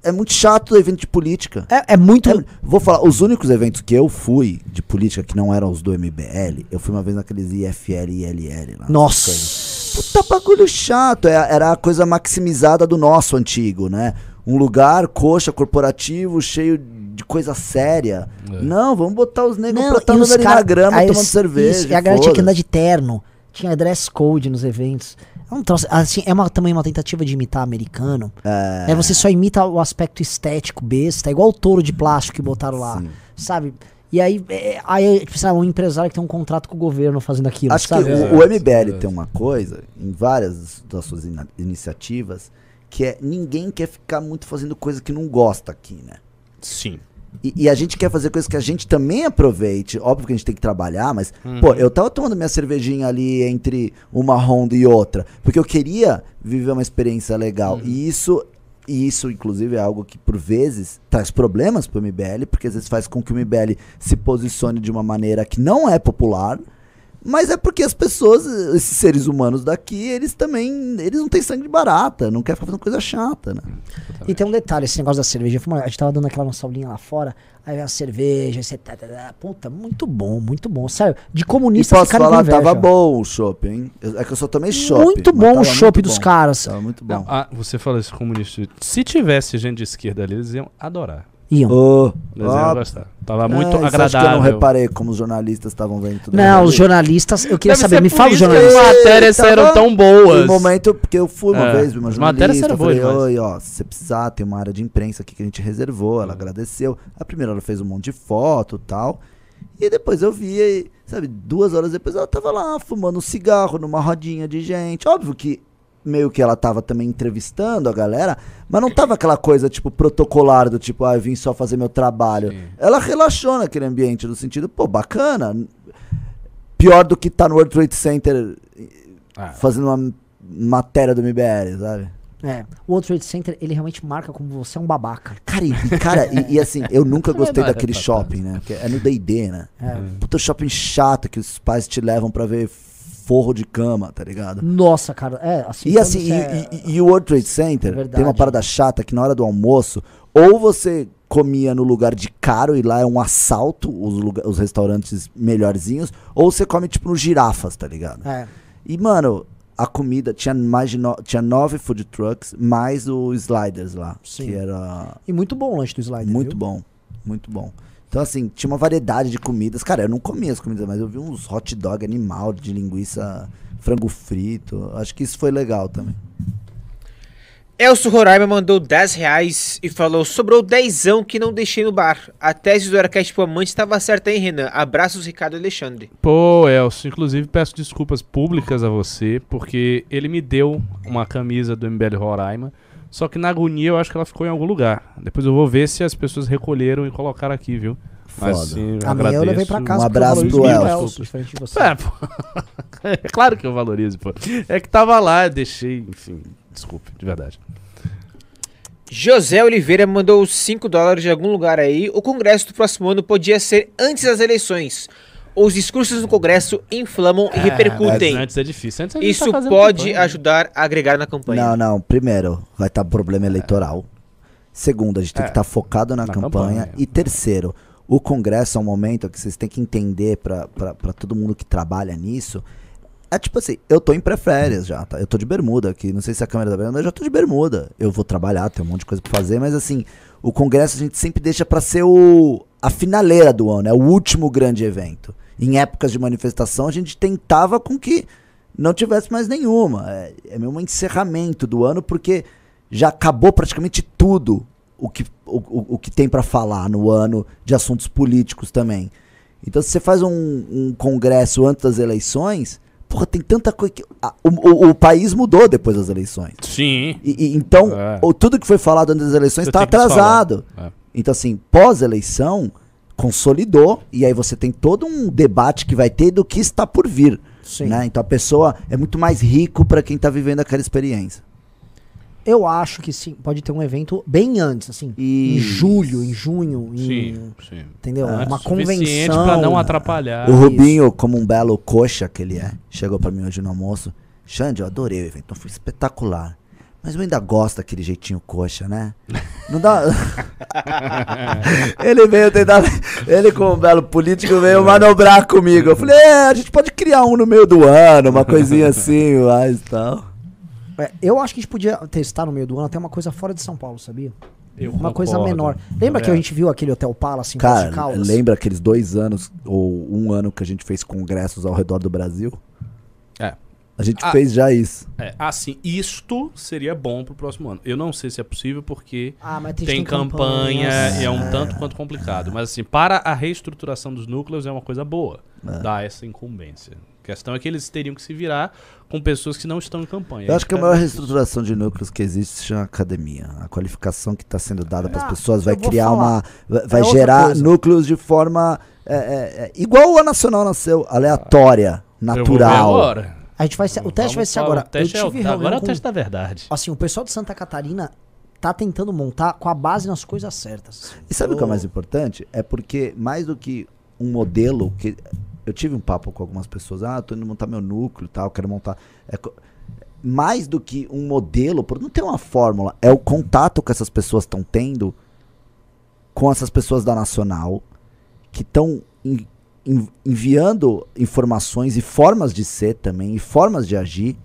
é muito chato o evento de política. É, é muito. É, vou falar, os únicos eventos que eu fui de política que não eram os do MBL, eu fui uma vez naqueles IFL e ILL lá. Nossa. Puta bagulho chato, é- era a coisa maximizada do nosso antigo, né? Um lugar, coxa, corporativo, cheio de coisa séria. É. Não, vamos botar os negros pra estar e os ali na grama aí tomando os- cerveja. isso, e a galera tinha que andar de terno. Tinha dress code nos eventos. É um troço, assim, é uma, também uma tentativa de imitar americano. É. você só imita o aspecto estético besta, é igual o touro de plástico que botaram lá, Sim. sabe? E aí, é, aí tipo, sabe, um empresário que tem um contrato com o governo fazendo aquilo, Acho que sabe? o, Exato, o MBL tem uma coisa, em várias das suas ina- iniciativas, que é ninguém quer ficar muito fazendo coisa que não gosta aqui, né? Sim. E, e a gente quer fazer coisas que a gente também aproveite. Óbvio que a gente tem que trabalhar, mas, Uhum. pô, eu tava tomando minha cervejinha ali entre uma ronda e outra. Porque eu queria viver uma experiência legal. Uhum. E isso. E isso, inclusive, é algo que, por vezes, traz problemas pro MBL, porque às vezes faz com que o MBL se posicione de uma maneira que não é popular. Mas é porque as pessoas, esses seres humanos daqui, eles também. Eles não têm sangue de barata, não querem ficar fazendo coisa chata, né? E tem um detalhe, esse negócio da cerveja. uma- A gente tava dando aquela nossa aulinha lá fora, aí veio a cerveja, você. Tá, tá, tá, puta, muito bom, muito bom. Sério, de E comunista posso ficaram falar, tava bom o chopp, hein? É que eu só tomei chopp. Muito bom o chopp muito dos bom. caras. Tava muito bom. Não, ah, você falou isso comunista. Se tivesse gente de esquerda ali, eles iam adorar. Iam. Gostar. Tava muito é, isso Acho que eu agradável. não reparei como os jornalistas estavam vendo tudo. Não, os jornalistas, eu queria Deve saber, me fala os jornalistas. As matérias Tava eram tão boas. No momento, porque eu fui uma É, vez, vi uma as matérias jornalista, eram eu falei, boas oi, ó, se você precisar, tem uma área de imprensa aqui que a gente reservou, ela agradeceu. A primeira ela fez um monte de foto e tal, e depois eu vi, e, sabe, duas horas depois ela tava lá, fumando um cigarro numa rodinha de gente. Óbvio que meio que ela tava também entrevistando a galera, mas não tava aquela coisa, tipo, protocolar do tipo, ah, eu vim só fazer meu trabalho. Sim. Ela relaxou naquele ambiente, no sentido, pô, bacana. Pior do que tá no World Trade Center Ah, fazendo uma matéria do MBL, sabe? É, o World Trade Center, ele realmente marca como você é um babaca. Cara, e, cara, e, e assim, eu nunca gostei é daquele retratado. shopping, né? Porque é no D&D, né? É. Puta shopping chato que os pais te levam pra ver forro de cama, tá ligado? Nossa, cara, é assim. E assim, e, é- e- e o World Trade Center É tem uma parada chata que na hora do almoço, ou você comia no lugar de caro e lá é um assalto, os, lugar, os restaurantes melhorzinhos, ou você come tipo no girafas, tá ligado? é. E, mano, a comida tinha mais de no- tinha nove food trucks, mais o sliders lá. Sim. Que era E muito bom o lanche do Slider. muito viu? bom. Muito bom. Então, assim, tinha uma variedade de comidas. Cara, eu não comia as comidas, mas eu vi uns hot dog animal de linguiça, frango frito. Acho que isso foi legal também. Elcio Roraima mandou 10 reais e falou: sobrou dezão que não deixei no bar. A tese do arquétipo amante estava certa, hein, Renan? Abraços, Ricardo e Alexandre. Pô, Elcio, inclusive peço desculpas públicas a você, porque ele me deu uma camisa do MBL Roraima, só que na agonia eu acho que ela ficou em algum lugar. Depois eu vou ver se as pessoas recolheram e colocaram aqui, viu? Mas sim, A minha eu levei pra casa. Um eu abraço pro Elcio. É, pô. é claro que eu valorizo, pô. É que tava lá, eu deixei, enfim, desculpe, de verdade. José Oliveira mandou 5 dólares de algum lugar aí. O congresso do próximo ano podia ser antes das eleições. Os discursos no congresso inflamam e repercutem. Mas antes é difícil. Antes a gente Isso tá pode campanha. ajudar a agregar na campanha. Não, não. Primeiro, vai estar problema eleitoral. Segundo, a gente tem É. que estar focado na, Na campanha. campanha. E terceiro, o Congresso é um momento que vocês têm que entender pra todo mundo que trabalha nisso. É tipo assim, eu tô em pré-férias já, tá? Eu tô de bermuda aqui. Não sei se a câmera tá vendo, mas eu já tô de bermuda. Eu vou trabalhar, tem um monte de coisa pra fazer, mas assim, o Congresso a gente sempre deixa pra ser o a finaleira do ano, é o último grande evento. Em épocas de manifestação, a gente tentava com que não tivesse mais nenhuma. É, é mesmo um encerramento do ano, porque já acabou praticamente tudo o que, o, o, o que tem pra falar no ano de assuntos políticos também. Então, se você faz um, um congresso antes das eleições, porra, tem tanta coisa que. a- o, o, país mudou depois das eleições. Sim. E, e- então, É. o, tudo que foi falado antes das eleições está atrasado. É. Então, assim, pós-eleição, consolidou, e aí você tem todo um debate que vai ter do que está por vir. Sim. Né? Então a pessoa é muito mais rico para quem tá vivendo aquela experiência. Eu acho que sim, pode ter um evento bem antes, assim. Em Isso. julho, em junho, em, Sim, sim. entendeu? É Uma convenção. pra não atrapalhar. o Rubinho, como um belo coxa que ele é, chegou para mim hoje no almoço. Xande, eu adorei o evento, foi espetacular. Mas eu ainda gosto daquele jeitinho coxa, né? Não dá. ele veio tentar. Ele, como um belo político, veio manobrar comigo. Eu falei, é, a gente pode criar um no meio do ano, uma coisinha assim, mas tal. É, eu acho que a gente podia testar no meio do ano até uma coisa fora de São Paulo, sabia? Eu uma coisa concordo. menor. Lembra que a É. gente viu aquele Hotel Palace em Cara, Caldas? lembra aqueles dois anos ou um ano que a gente fez congressos ao redor do Brasil? É. A gente Ah. fez já isso. É, assim, isto seria bom pro próximo ano. Eu não sei se é possível porque Ah, mas tem campanha campanhas. e é um tanto quanto complicado. Mas assim, para a reestruturação dos núcleos é uma coisa boa. Dar essa incumbência. A questão é que eles teriam que se virar com pessoas que não estão em campanha. Eu acho que a Espero maior reestruturação de núcleos que existe se chama academia. A qualificação que está sendo dada para as Ah, pessoas vai criar falar. uma. vai- É gerar núcleos de forma. é, é, é, igual a Nacional nasceu, aleatória, Eu vou ver natural. agora. A gente vai ser, o teste Vamos vai ser agora. O teste eu é o- agora é o com- teste da verdade. Assim, o pessoal de Santa Catarina tá tentando montar com a base nas coisas certas. E sabe o que é mais importante? É porque mais do que um modelo que eu tive um papo com algumas pessoas, ah, tô indo montar meu núcleo e tal, quero montar. É mais do que um modelo, por não ter uma fórmula, é o contato que essas pessoas estão tendo com essas pessoas da Nacional que estão enviando informações e formas de ser também e formas de agir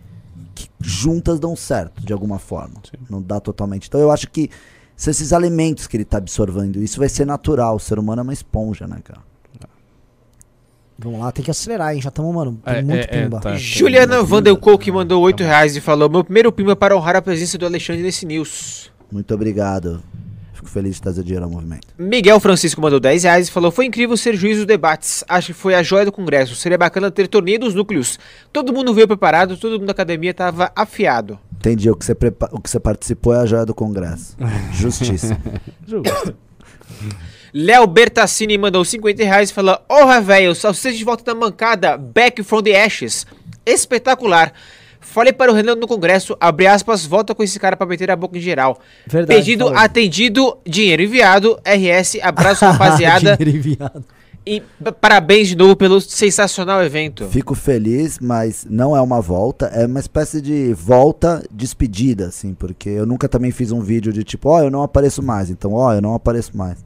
que juntas dão certo de alguma forma. Não dá totalmente. Então eu acho que são esses alimentos que ele está absorvendo. Isso vai ser natural. O ser humano é uma esponja, né, cara? Vamos lá, tem que acelerar, hein? Já estamos, mano, tem É, muito é, é, pimba. tá. Juliana Vandelco que mandou 8 reais e falou: Meu primeiro pimba para honrar a presença do Alexandre nesse news. Muito obrigado. Fico feliz de trazer dinheiro ao movimento. Miguel Francisco mandou 10 reais e falou: Foi incrível ser juiz dos debates. Acho que foi a joia do Congresso. Seria bacana ter torneio dos núcleos. Todo mundo veio preparado, todo mundo da academia tava afiado. Entendi. O que você, prepa- o que você participou é a joia do Congresso. Justiça. Justo. Léo Bertassini mandou 50 reais e falou: Orra, velho, salsicha de volta da mancada, back from the ashes. Espetacular. Falei para o Renan no Congresso, abre aspas, volta com esse cara pra meter a boca em geral. Verdade, Pedido falou. atendido, dinheiro enviado, RS, abraço rapaziada Dinheiro enviado. e parabéns de novo pelo sensacional evento. Fico feliz, mas não é uma volta. É uma espécie de volta despedida, assim. Porque eu nunca também fiz um vídeo de tipo, ó, eu não apareço mais. Então, ó, eu não apareço mais.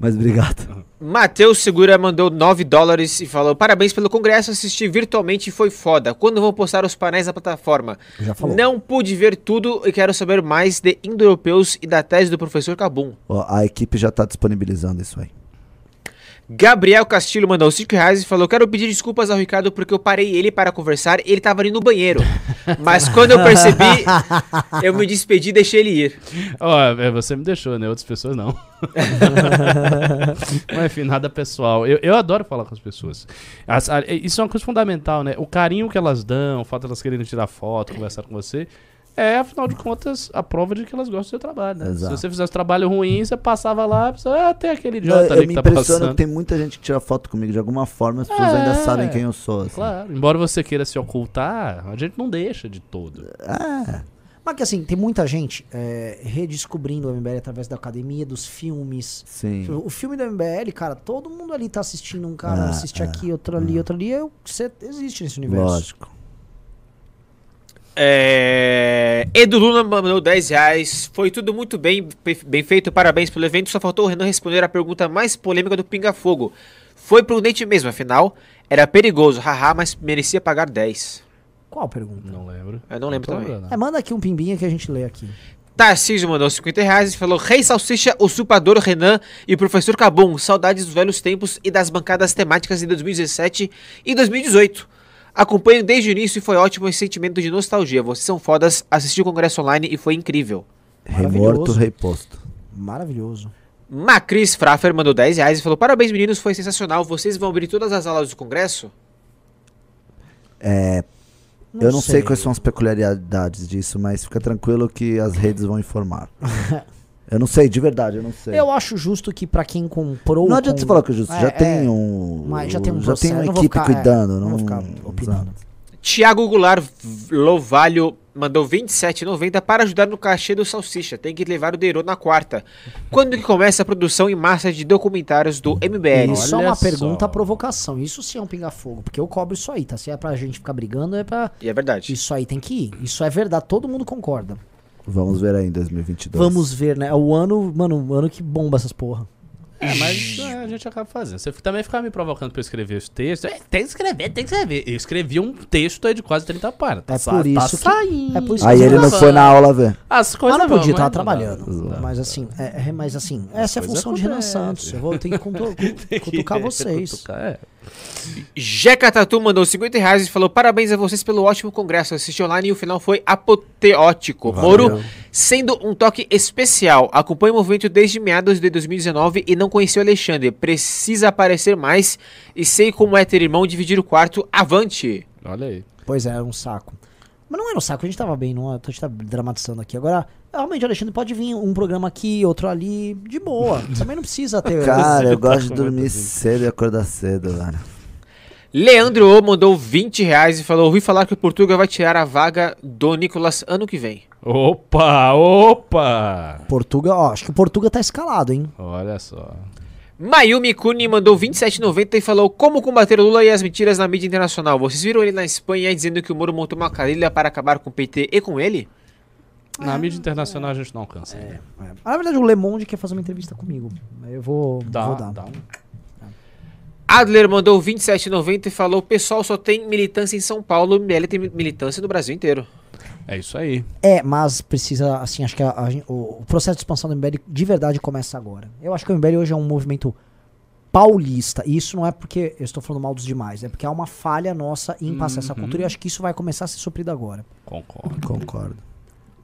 Mas obrigado. Matheus Segura mandou 9 dólares e falou: Parabéns pelo congresso, assisti virtualmente e foi foda. Quando vão postar os painéis na plataforma? Já falou. Não pude ver tudo e quero saber mais de indo-europeus e da tese do professor Cabum. Ó, a equipe já tá disponibilizando isso aí. Gabriel Castilho mandou 5 reais e falou: Quero pedir desculpas ao Ricardo porque eu parei ele para conversar e ele tava ali no banheiro. Mas quando eu percebi, eu me despedi e deixei ele ir. Ó, é, você me deixou, né? Outras pessoas não. Mas enfim, nada pessoal. Eu, eu adoro falar com as pessoas. As- a- isso é uma coisa fundamental, né? O carinho que elas dão, o fato de elas quererem tirar foto, conversar com você, é, afinal de contas, a prova de que elas gostam do seu trabalho, né? Exato. Se você fizesse trabalho ruim, você passava lá, você, ah, tem aquele idiota eu ali me que tá impressiono passando. que tem muita gente que tira foto comigo de alguma forma, as pessoas É, ainda sabem quem eu sou. assim. Claro, embora você queira se ocultar, a gente não deixa de todo. É, Mas que assim, tem muita gente é, redescobrindo o MBL através da academia, dos filmes. sim. O filme do MBL, cara, todo mundo ali tá assistindo um cara, Ah, assiste ah, aqui, outro ali, outro ali. Eu, você existe nesse universo. Lógico. É... Edu Luna mandou 10 reais. Foi tudo muito bem, bem feito, parabéns pelo evento. Só faltou o Renan responder a pergunta mais polêmica do Pinga Fogo. Foi prudente mesmo, afinal, era perigoso, haha, mas merecia pagar 10. Qual pergunta? Não lembro. Eu não lembro também. É, manda aqui um pimbinha que a gente lê aqui. Tarcísio mandou 50 reais e falou: Rei Salsicha, usurpador Renan e o professor Cabum, saudades dos velhos tempos e das bancadas temáticas de 2017 e 2018. Acompanho desde o início e foi ótimo esse sentimento de nostalgia. Vocês são fodas, assisti o congresso online e foi incrível. Rei morto, Maravilhoso. Macris Fraffer mandou 10 reais e falou: Parabéns, meninos, foi sensacional. Vocês vão abrir todas as aulas do Congresso? eu não sei. quais são as peculiaridades disso, mas fica tranquilo que as redes vão informar. eu não sei, de verdade, eu não sei. Eu acho justo que pra quem comprou. Não adianta com- você falar que é justo, É, já é, tem um. mas já tem um já tem uma eu não vou equipe ficar- é, cuidando. não não, vou ficar opinando. Tiago Goulart Lovalho mandou 27,90 para ajudar no cachê do Salsicha. Tem que levar o Deiro na quarta. Quando que começa a produção em massa de documentários do MBL? Isso é Olha uma só. pergunta provocação. Isso sim é um pinga-fogo. Porque eu cobro isso aí, tá? Se é pra gente ficar brigando, é pra. E é verdade. Isso aí tem que ir. Isso é verdade, todo mundo concorda. Vamos ver aí em 2022. Vamos ver, né? É o ano, mano, o ano que bomba essas porra. É, mas é, a gente acaba fazendo. Você também ficava me provocando pra eu escrever os textos. É, tem que escrever, tem que escrever. Eu escrevi um texto aí de quase 30 páginas. Tá É sa- por tá isso que- é por isso Aí que- ele não foi na aula ver. As Mas coisas não podia, vão, tava mas trabalhando. não dá. Mas assim, é, é- mas assim, essa é a função de Renan. Santos. Eu vou ter que cutucar vocês. Cutucar, é. Jeca Tatu mandou 50 reais e falou: Parabéns a vocês pelo ótimo congresso. Assisti online e o final foi apoteótico. Moro, sendo um toque especial. Acompanho o movimento desde meados de 2019 e não conheci o Alexandre. Precisa aparecer mais e sei como é ter irmão dividir o quarto. Avante! Olha aí. Pois é, era um saco. Mas não era um saco, a gente tava bem, não, é? a gente tá dramatizando aqui. Agora, realmente, Alexandre, pode vir um programa aqui, outro ali, de boa. Também não precisa ter. Cara, eu tá gosto de dormir cedo e acordar cedo, velho. Leandro O mandou 20 reais e falou: Ouvi falar que o Portugal vai tirar a vaga do Nicolas ano que vem. Opa, opa! Portugal, ó, acho que o Portugal tá escalado, hein? Olha só. Mayumi Kuni mandou 27,90 e falou: Como combater o Lula e as mentiras na mídia internacional? Vocês viram ele na Espanha dizendo que o Moro montou uma carilha para acabar com o PT e com ele? Na mídia internacional a gente não alcança. É. Ah, na verdade, o Le Monde quer fazer uma entrevista comigo. Eu vou, Dá, vou dar. dá um. Adler mandou 27,90 e falou: Pessoal só tem militância em São Paulo, o MBL tem militância no Brasil inteiro. É isso aí. É, mas precisa, assim, acho que a- a o, o processo de expansão do MBL de verdade começa agora. Eu acho que o MBL hoje é um movimento paulista. E isso não é porque eu estou falando mal dos demais, é porque há uma falha nossa em passar essa cultura e acho que isso vai começar a ser suprido agora. Concordo. Concordo.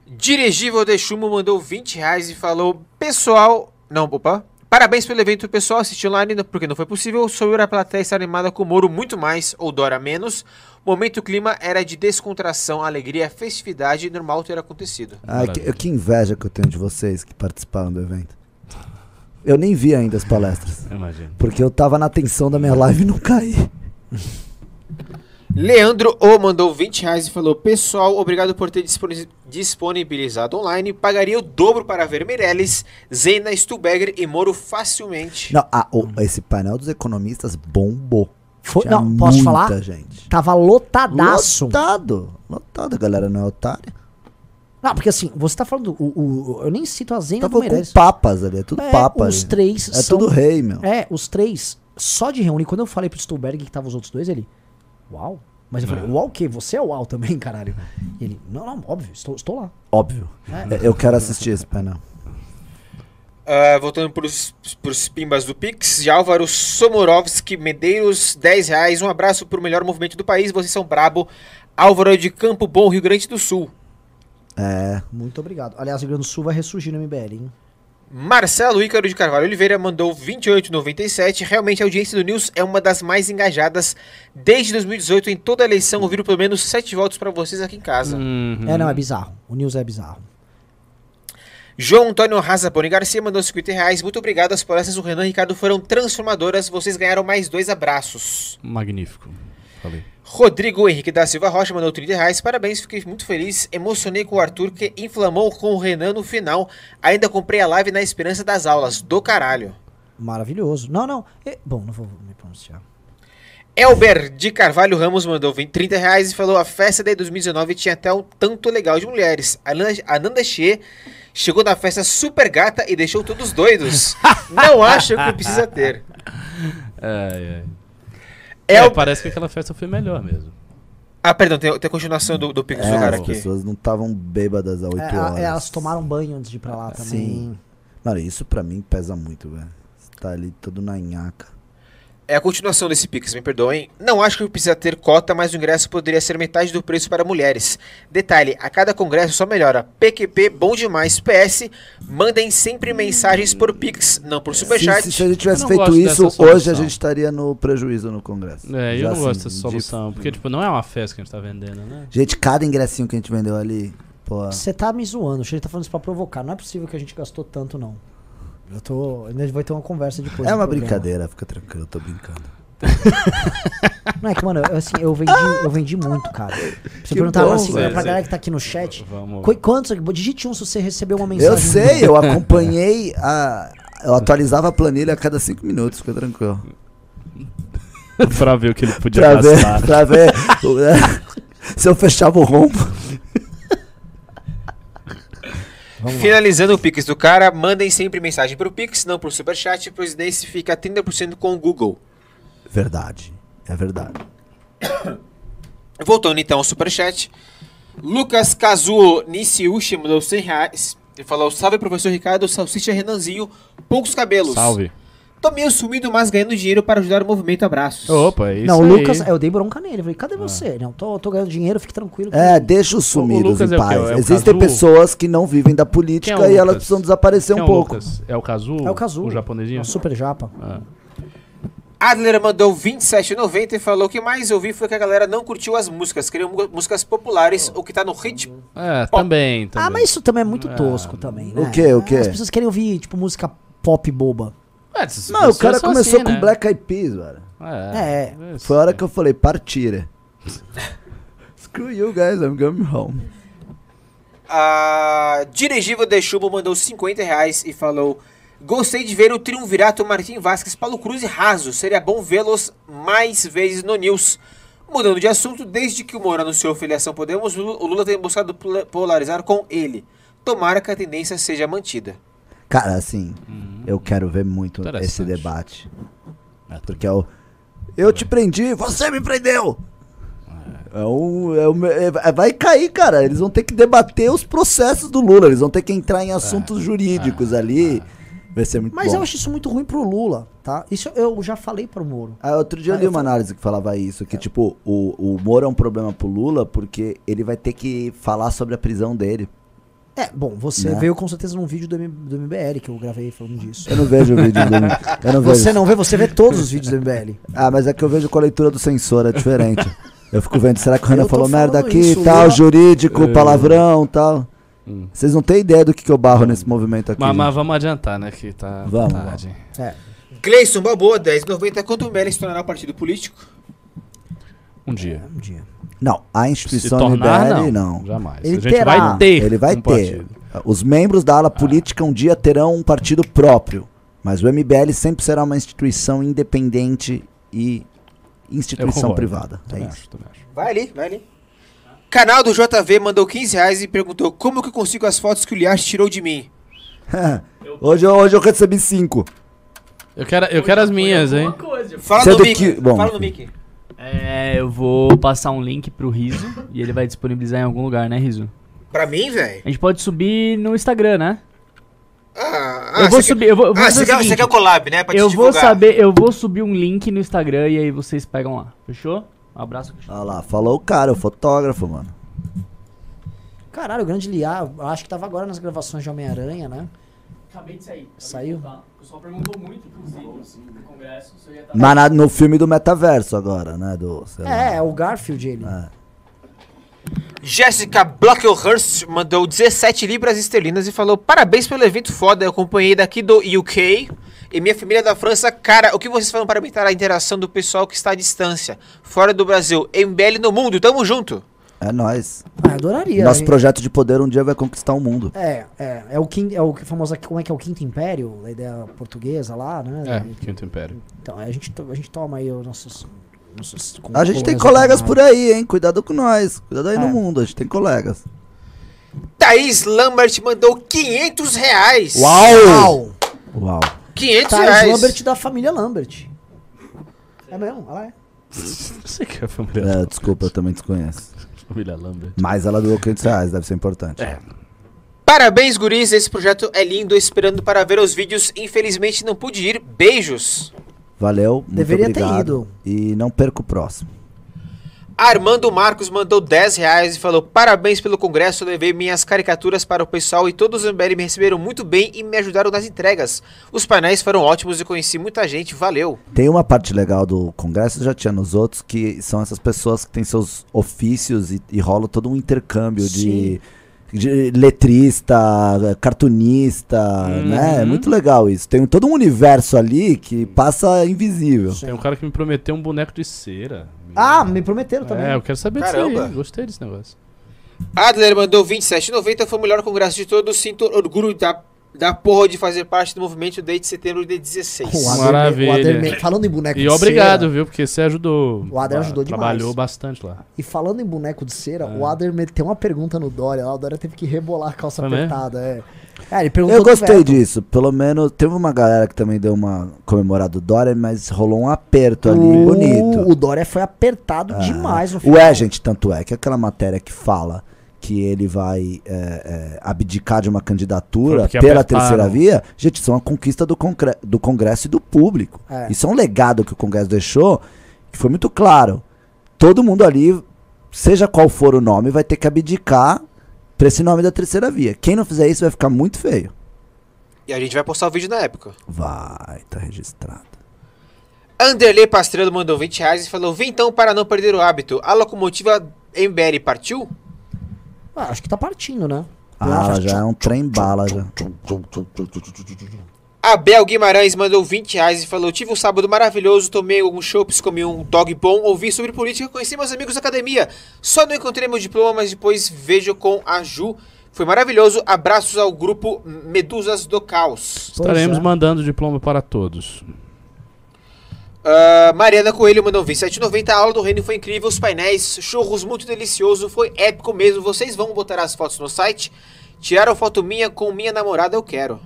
Dirigível de Chumo mandou 20 reais e falou: Pessoal. Não, opa. Parabéns pelo evento, pessoal. Assistiu online porque não foi possível. Sobre a plateia estar animada com o Moro muito mais, ou Dora menos. O momento o clima era de descontração, alegria, festividade normal ter acontecido. Ai, que, que inveja que eu tenho de vocês que participaram do evento. Eu nem vi ainda as palestras. Imagina. Porque eu tava na tensão da minha live e não caí. Leandro O mandou 20 reais e falou: Pessoal, obrigado por ter disponi- disponibilizado online. Pagaria o dobro para ver Meirelles, Zena, Stuberger e Moro facilmente. Não, ah, o- esse painel dos economistas bombou. Foi- Tinha não, posso muita falar? gente. Tava lotadaço. Lotado. Lotado, galera não é otária. Não, porque assim, você tá falando. O, o- eu nem cito a Zena Tava do com papas ali, é tudo É, papa. os ali. três É são- tudo rei, meu. É, os três, só de reunir. Quando eu falei pro Stolberg que tava os outros dois, ele. Uau. Mas eu falei, uau o quê? Você é uau também, caralho. E ele, não, não, óbvio, estou, estou lá. Óbvio. É. É, Eu quero assistir esse painel. Ah, voltando pros, pros pimbas do Pix, de Álvaro Somorovski Medeiros, 10 reais. Um abraço pro melhor movimento do país. Vocês são brabo. Álvaro é de Campo Bom, Rio Grande do Sul. É. Muito obrigado. Aliás, o Rio Grande do Sul vai ressurgir no MBL, hein? Marcelo Ícaro de Carvalho Oliveira mandou 28,97. Realmente a audiência do News é uma das mais engajadas desde 2018. Em toda a eleição, ouviram pelo menos 7 votos para vocês aqui em casa. Uhum. É, não, é bizarro. O News é bizarro. João Antônio Razapone Garcia mandou 50 reais. Muito obrigado. As palestras do Renan e Ricardo foram transformadoras. Vocês ganharam mais dois abraços. Magnífico. Falei. Rodrigo Henrique da Silva Rocha mandou 30 reais. Parabéns, fiquei muito feliz. Emocionei com o Arthur que inflamou com o Renan no final. Ainda comprei a live na esperança das aulas. Do caralho. Maravilhoso. Não, não. é- bom, não vou me pronunciar. Elber de Carvalho Ramos mandou 20, 30 reais e falou: a festa de 2019 tinha até um tanto legal de mulheres. A Nanda, a Nanda Xie chegou na festa super gata e deixou todos doidos. Não acho que precisa ter. Ai, ai. É, É, o- parece que aquela festa foi melhor mesmo. Ah, perdão, tem, tem a continuação do, do Pix do É, cara as aqui. pessoas não estavam bêbadas há 8 É, horas. é, elas tomaram banho antes de ir pra lá também. Sim. Mano, isso pra mim pesa muito, velho. Você tá ali todo na nhaca. É a continuação desse Pix, me perdoem. Não acho que precisa ter cota, mas o ingresso poderia ser metade do preço para mulheres. Detalhe, a cada congresso só melhora. PQP, bom demais. PS, mandem sempre mensagens por Pix, não por Se, Superchat. se, se a gente tivesse feito isso, hoje a gente estaria no prejuízo no Congresso. É, eu Já não gosto assim, dessa de- solução, porque, tipo, não é uma festa que a gente tá vendendo, né? Gente, cada ingressinho que a gente vendeu ali, pô. Você tá me zoando, o Xande tá falando isso pra provocar. Não é possível que a gente gastou tanto, não. Eu tô. Ainda vai ter uma conversa depois. É uma brincadeira, fica tranquilo, eu tô brincando. Não, é que, mano, eu, assim, eu vendi, eu vendi muito, cara. Você Que perguntar bom, assim, velho. pra galera que tá aqui no chat. Vamos. qu- Quantos? Digite um se você recebeu uma mensagem. Eu sei, eu acompanhei a. Eu atualizava a planilha a cada cinco minutos, fica tranquilo. pra ver o que ele podia Pra ver, gastar. pra ver o- é, se eu fechava o rombo. Finalizando o Pix do cara, mandem sempre mensagem pro Pix, não por Superchat, pois daí se fica 30% com o Google. Verdade, é verdade. Voltando então ao Superchat. Lucas Kazuo Nishiushi mandou 100 reais. Ele falou: Salve professor Ricardo, Salsicha Renanzinho, poucos cabelos. Salve. Tô meio sumido, mas ganhando dinheiro para ajudar o movimento. Abraços. Opa, é isso Não, o aí. Lucas, eu dei bronca nele. Falei, cadê você? Não, tô, tô ganhando dinheiro, fique tranquilo. É, deixa os sumidos Lucas em é o quê? paz. É o Existem Kazu? pessoas que não vivem da política Quem é o e elas Lucas? precisam desaparecer Quem um é o pouco. Lucas? É o Kazu? É o Kazu. O japonesinho? É o Super Japa. Ah. Adler mandou 27,90 e falou que mais eu vi foi que a galera não curtiu as músicas, queriam mu- músicas populares, o que tá no ritmo. É, também, também. Ah, mas isso também é muito tosco também, né? O quê, o quê? As pessoas querem ouvir, tipo, música pop boba. É, Não, o cara são começou assim, com né? Black Eyed Peas, velho. É. É. Foi a hora que eu falei, partire. Screw you guys, I'm going home. A Dirigível de Chubo mandou 50 reais e falou: Gostei de ver o triunvirato Martim Vasquez, Paulo Cruz e Raso. Seria bom vê-los mais vezes no News. Mudando de assunto, desde que o Moro anunciou filiação Podemos, o Lula- tem buscado pol- polarizar com ele. Tomara que a tendência seja mantida. Cara, assim, eu quero ver muito esse debate. Porque é o. Eu te prendi, você me prendeu! É um, é um- é- vai cair, cara. Eles vão ter que debater os processos do Lula. Eles vão ter que entrar em assuntos jurídicos ali. Vai ser muito Mas bom. eu acho isso muito ruim pro Lula, tá? Isso eu já falei pro Moro. Ah, outro dia eu Ah, li eu uma falo- análise que falava isso, que tipo, o, o Moro é um problema pro Lula porque ele vai ter que falar sobre a prisão dele. É, bom, você Né? veio com certeza num vídeo do, M- do MBL que eu gravei falando disso. Eu não vejo o vídeo dele. Eu não vejo. Você não vê, você vê todos os vídeos do MBL. Ah, mas é que eu vejo com a leitura do sensor, é diferente. Eu fico vendo, será que o Renan Eu falou merda aqui, isso, tal, Lula- jurídico, É. palavrão, tal. Hum. Vocês não têm ideia do que, que eu barro nesse movimento aqui. Mas, mas gente. vamos adiantar, né? Que tá Vamos, tarde. É. Gleison Balboa, 10,90. Quanto o MBL se tornará partido político? Um dia. Um dia. Não, a instituição tornar, MBL, não. não. Jamais. Ele a gente terá. vai ter Ele vai um ter. partido. Os membros da ala política um dia terão um partido próprio. Mas o MBL sempre será uma instituição independente e instituição privada. É isso. acho, também acho. Vai ali, vai ali. Canal do JV mandou 15 reais e perguntou como que eu consigo as fotos que o Liache tirou de mim. hoje, eu- hoje eu recebi cinco. Eu quero, eu quero as minhas, hein? Fala Sendo no mic. que- bom, Fala no enfim. mic. É, eu vou passar um link pro Riso e ele vai disponibilizar em algum lugar, né, Riso? Pra mim, velho? A gente pode subir no Instagram, né? Ah, eu vou você subir, eu vou, eu vou Quer... Ah, você o quer, você quer o collab, né? Pra te eu vou divulgar. saber, eu vou subir um link no Instagram e aí vocês pegam lá. Fechou? Um abraço. Olha lá, falou o cara, o fotógrafo, mano. Caralho, o grande Liá, eu acho que tava agora nas gravações de Homem-Aranha, né? Acabei de sair. Saiu? O pessoal perguntou muito, inclusive, no congresso, se eu ia estar... Na- no filme do metaverso agora, né? Do, sei lá. É, é o Garfield ele. É. Jessica Blockhurst mandou 17 libras esterlinas e falou: Parabéns pelo evento foda, eu acompanhei daqui do UK e minha família da França. Cara, o que vocês falam para aumentar a interação do pessoal que está à distância, fora do Brasil? MBL no mundo, tamo junto. É nóis. Ah, eu adoraria. Nosso hein? projeto de poder um dia vai conquistar o mundo. É, é, é o, quinto, é o famoso, como é que é o Quinto Império, a ideia portuguesa lá, né? É, Quinto Império. Então, a gente, a gente toma aí os nossos... nossos A gente tem colegas por aí, hein? Cuidado com nós. Cuidado aí É. no mundo, a gente tem colegas. Thaís Lambert mandou 500 reais. Uau! Uau. 500 Thais reais. Lambert da família Lambert. É mesmo? Olha lá. é. Não sei que é a família, É, desculpa, eu também desconheço. família Lambert. Mas ela doou 500 reais, deve ser importante. É. Parabéns, guris. Esse projeto é lindo. Esperando para ver os vídeos. Infelizmente não pude ir. Beijos. Valeu, muito Deveria ter obrigado. ido. E não perca o próximo. Armando Marcos mandou 10 reais e falou: Parabéns pelo congresso, levei minhas caricaturas para o pessoal e todos os MBL me receberam muito bem e me ajudaram nas entregas. Os painéis foram ótimos e conheci muita gente, valeu. Tem uma parte legal do congresso, já tinha nos outros, que são essas pessoas que têm seus ofícios e, e rola todo um intercâmbio de, de letrista, cartunista, né? É Uhum. muito legal isso. Tem todo um universo ali que passa invisível. Tem um cara que me prometeu um boneco de cera. Ah, me prometeram também. É, eu quero saber disso Caramba. aí. Gostei desse negócio. Adler mandou 27,90. Foi o melhor congresso de todos. Sinto orgulho da, da porra de fazer parte do movimento desde setembro de 16. O Maravilha. o falando em boneco E de obrigado, cera, viu? Porque você ajudou. O Adler Ah, ajudou demais. Trabalhou bastante lá. E falando em boneco de cera, É. o Adler meteu uma pergunta no Dória. lá, O Dória teve que rebolar a calça apertada. É. É, ele perguntou Eu gostei disso. Pelo menos teve uma galera que também deu uma comemorada do Dória, mas rolou um aperto ali o, bonito. O Dória foi apertado Ah. demais no O final. é, gente, tanto é que aquela matéria que fala que ele vai é, é, abdicar de uma candidatura pela apertaram. terceira via, gente, isso é uma conquista do, concre- do Congresso e do público. É. Isso é um legado que o Congresso deixou, que foi muito claro. Todo mundo ali, seja qual for o nome, vai ter que abdicar pra esse nome da terceira via. Quem não fizer isso vai ficar muito feio. E a gente vai postar o vídeo na época. Vai, tá registrado. Anderley Pastrello mandou 20 reais e falou: Vem então para não perder o hábito. A locomotiva MBL partiu? Ah, acho que tá partindo, né? Ah, Lá, já é um trem bala já. Abel Guimarães mandou 20 reais e falou: Tive um sábado maravilhoso, tomei alguns chopps, comi um dog bom, ouvi sobre política, conheci meus amigos da academia. Só não encontrei meu diploma, mas depois vejo com a Ju. Foi maravilhoso. Abraços ao grupo Medusas do Caos. Estaremos é. mandando diploma para todos. Ah, Mariana Coelho mandou 27,90. A aula do reino foi incrível. Os painéis, churros muito delicioso. Foi épico mesmo. Vocês vão botar as fotos no site? Tiraram foto minha com minha namorada, eu quero.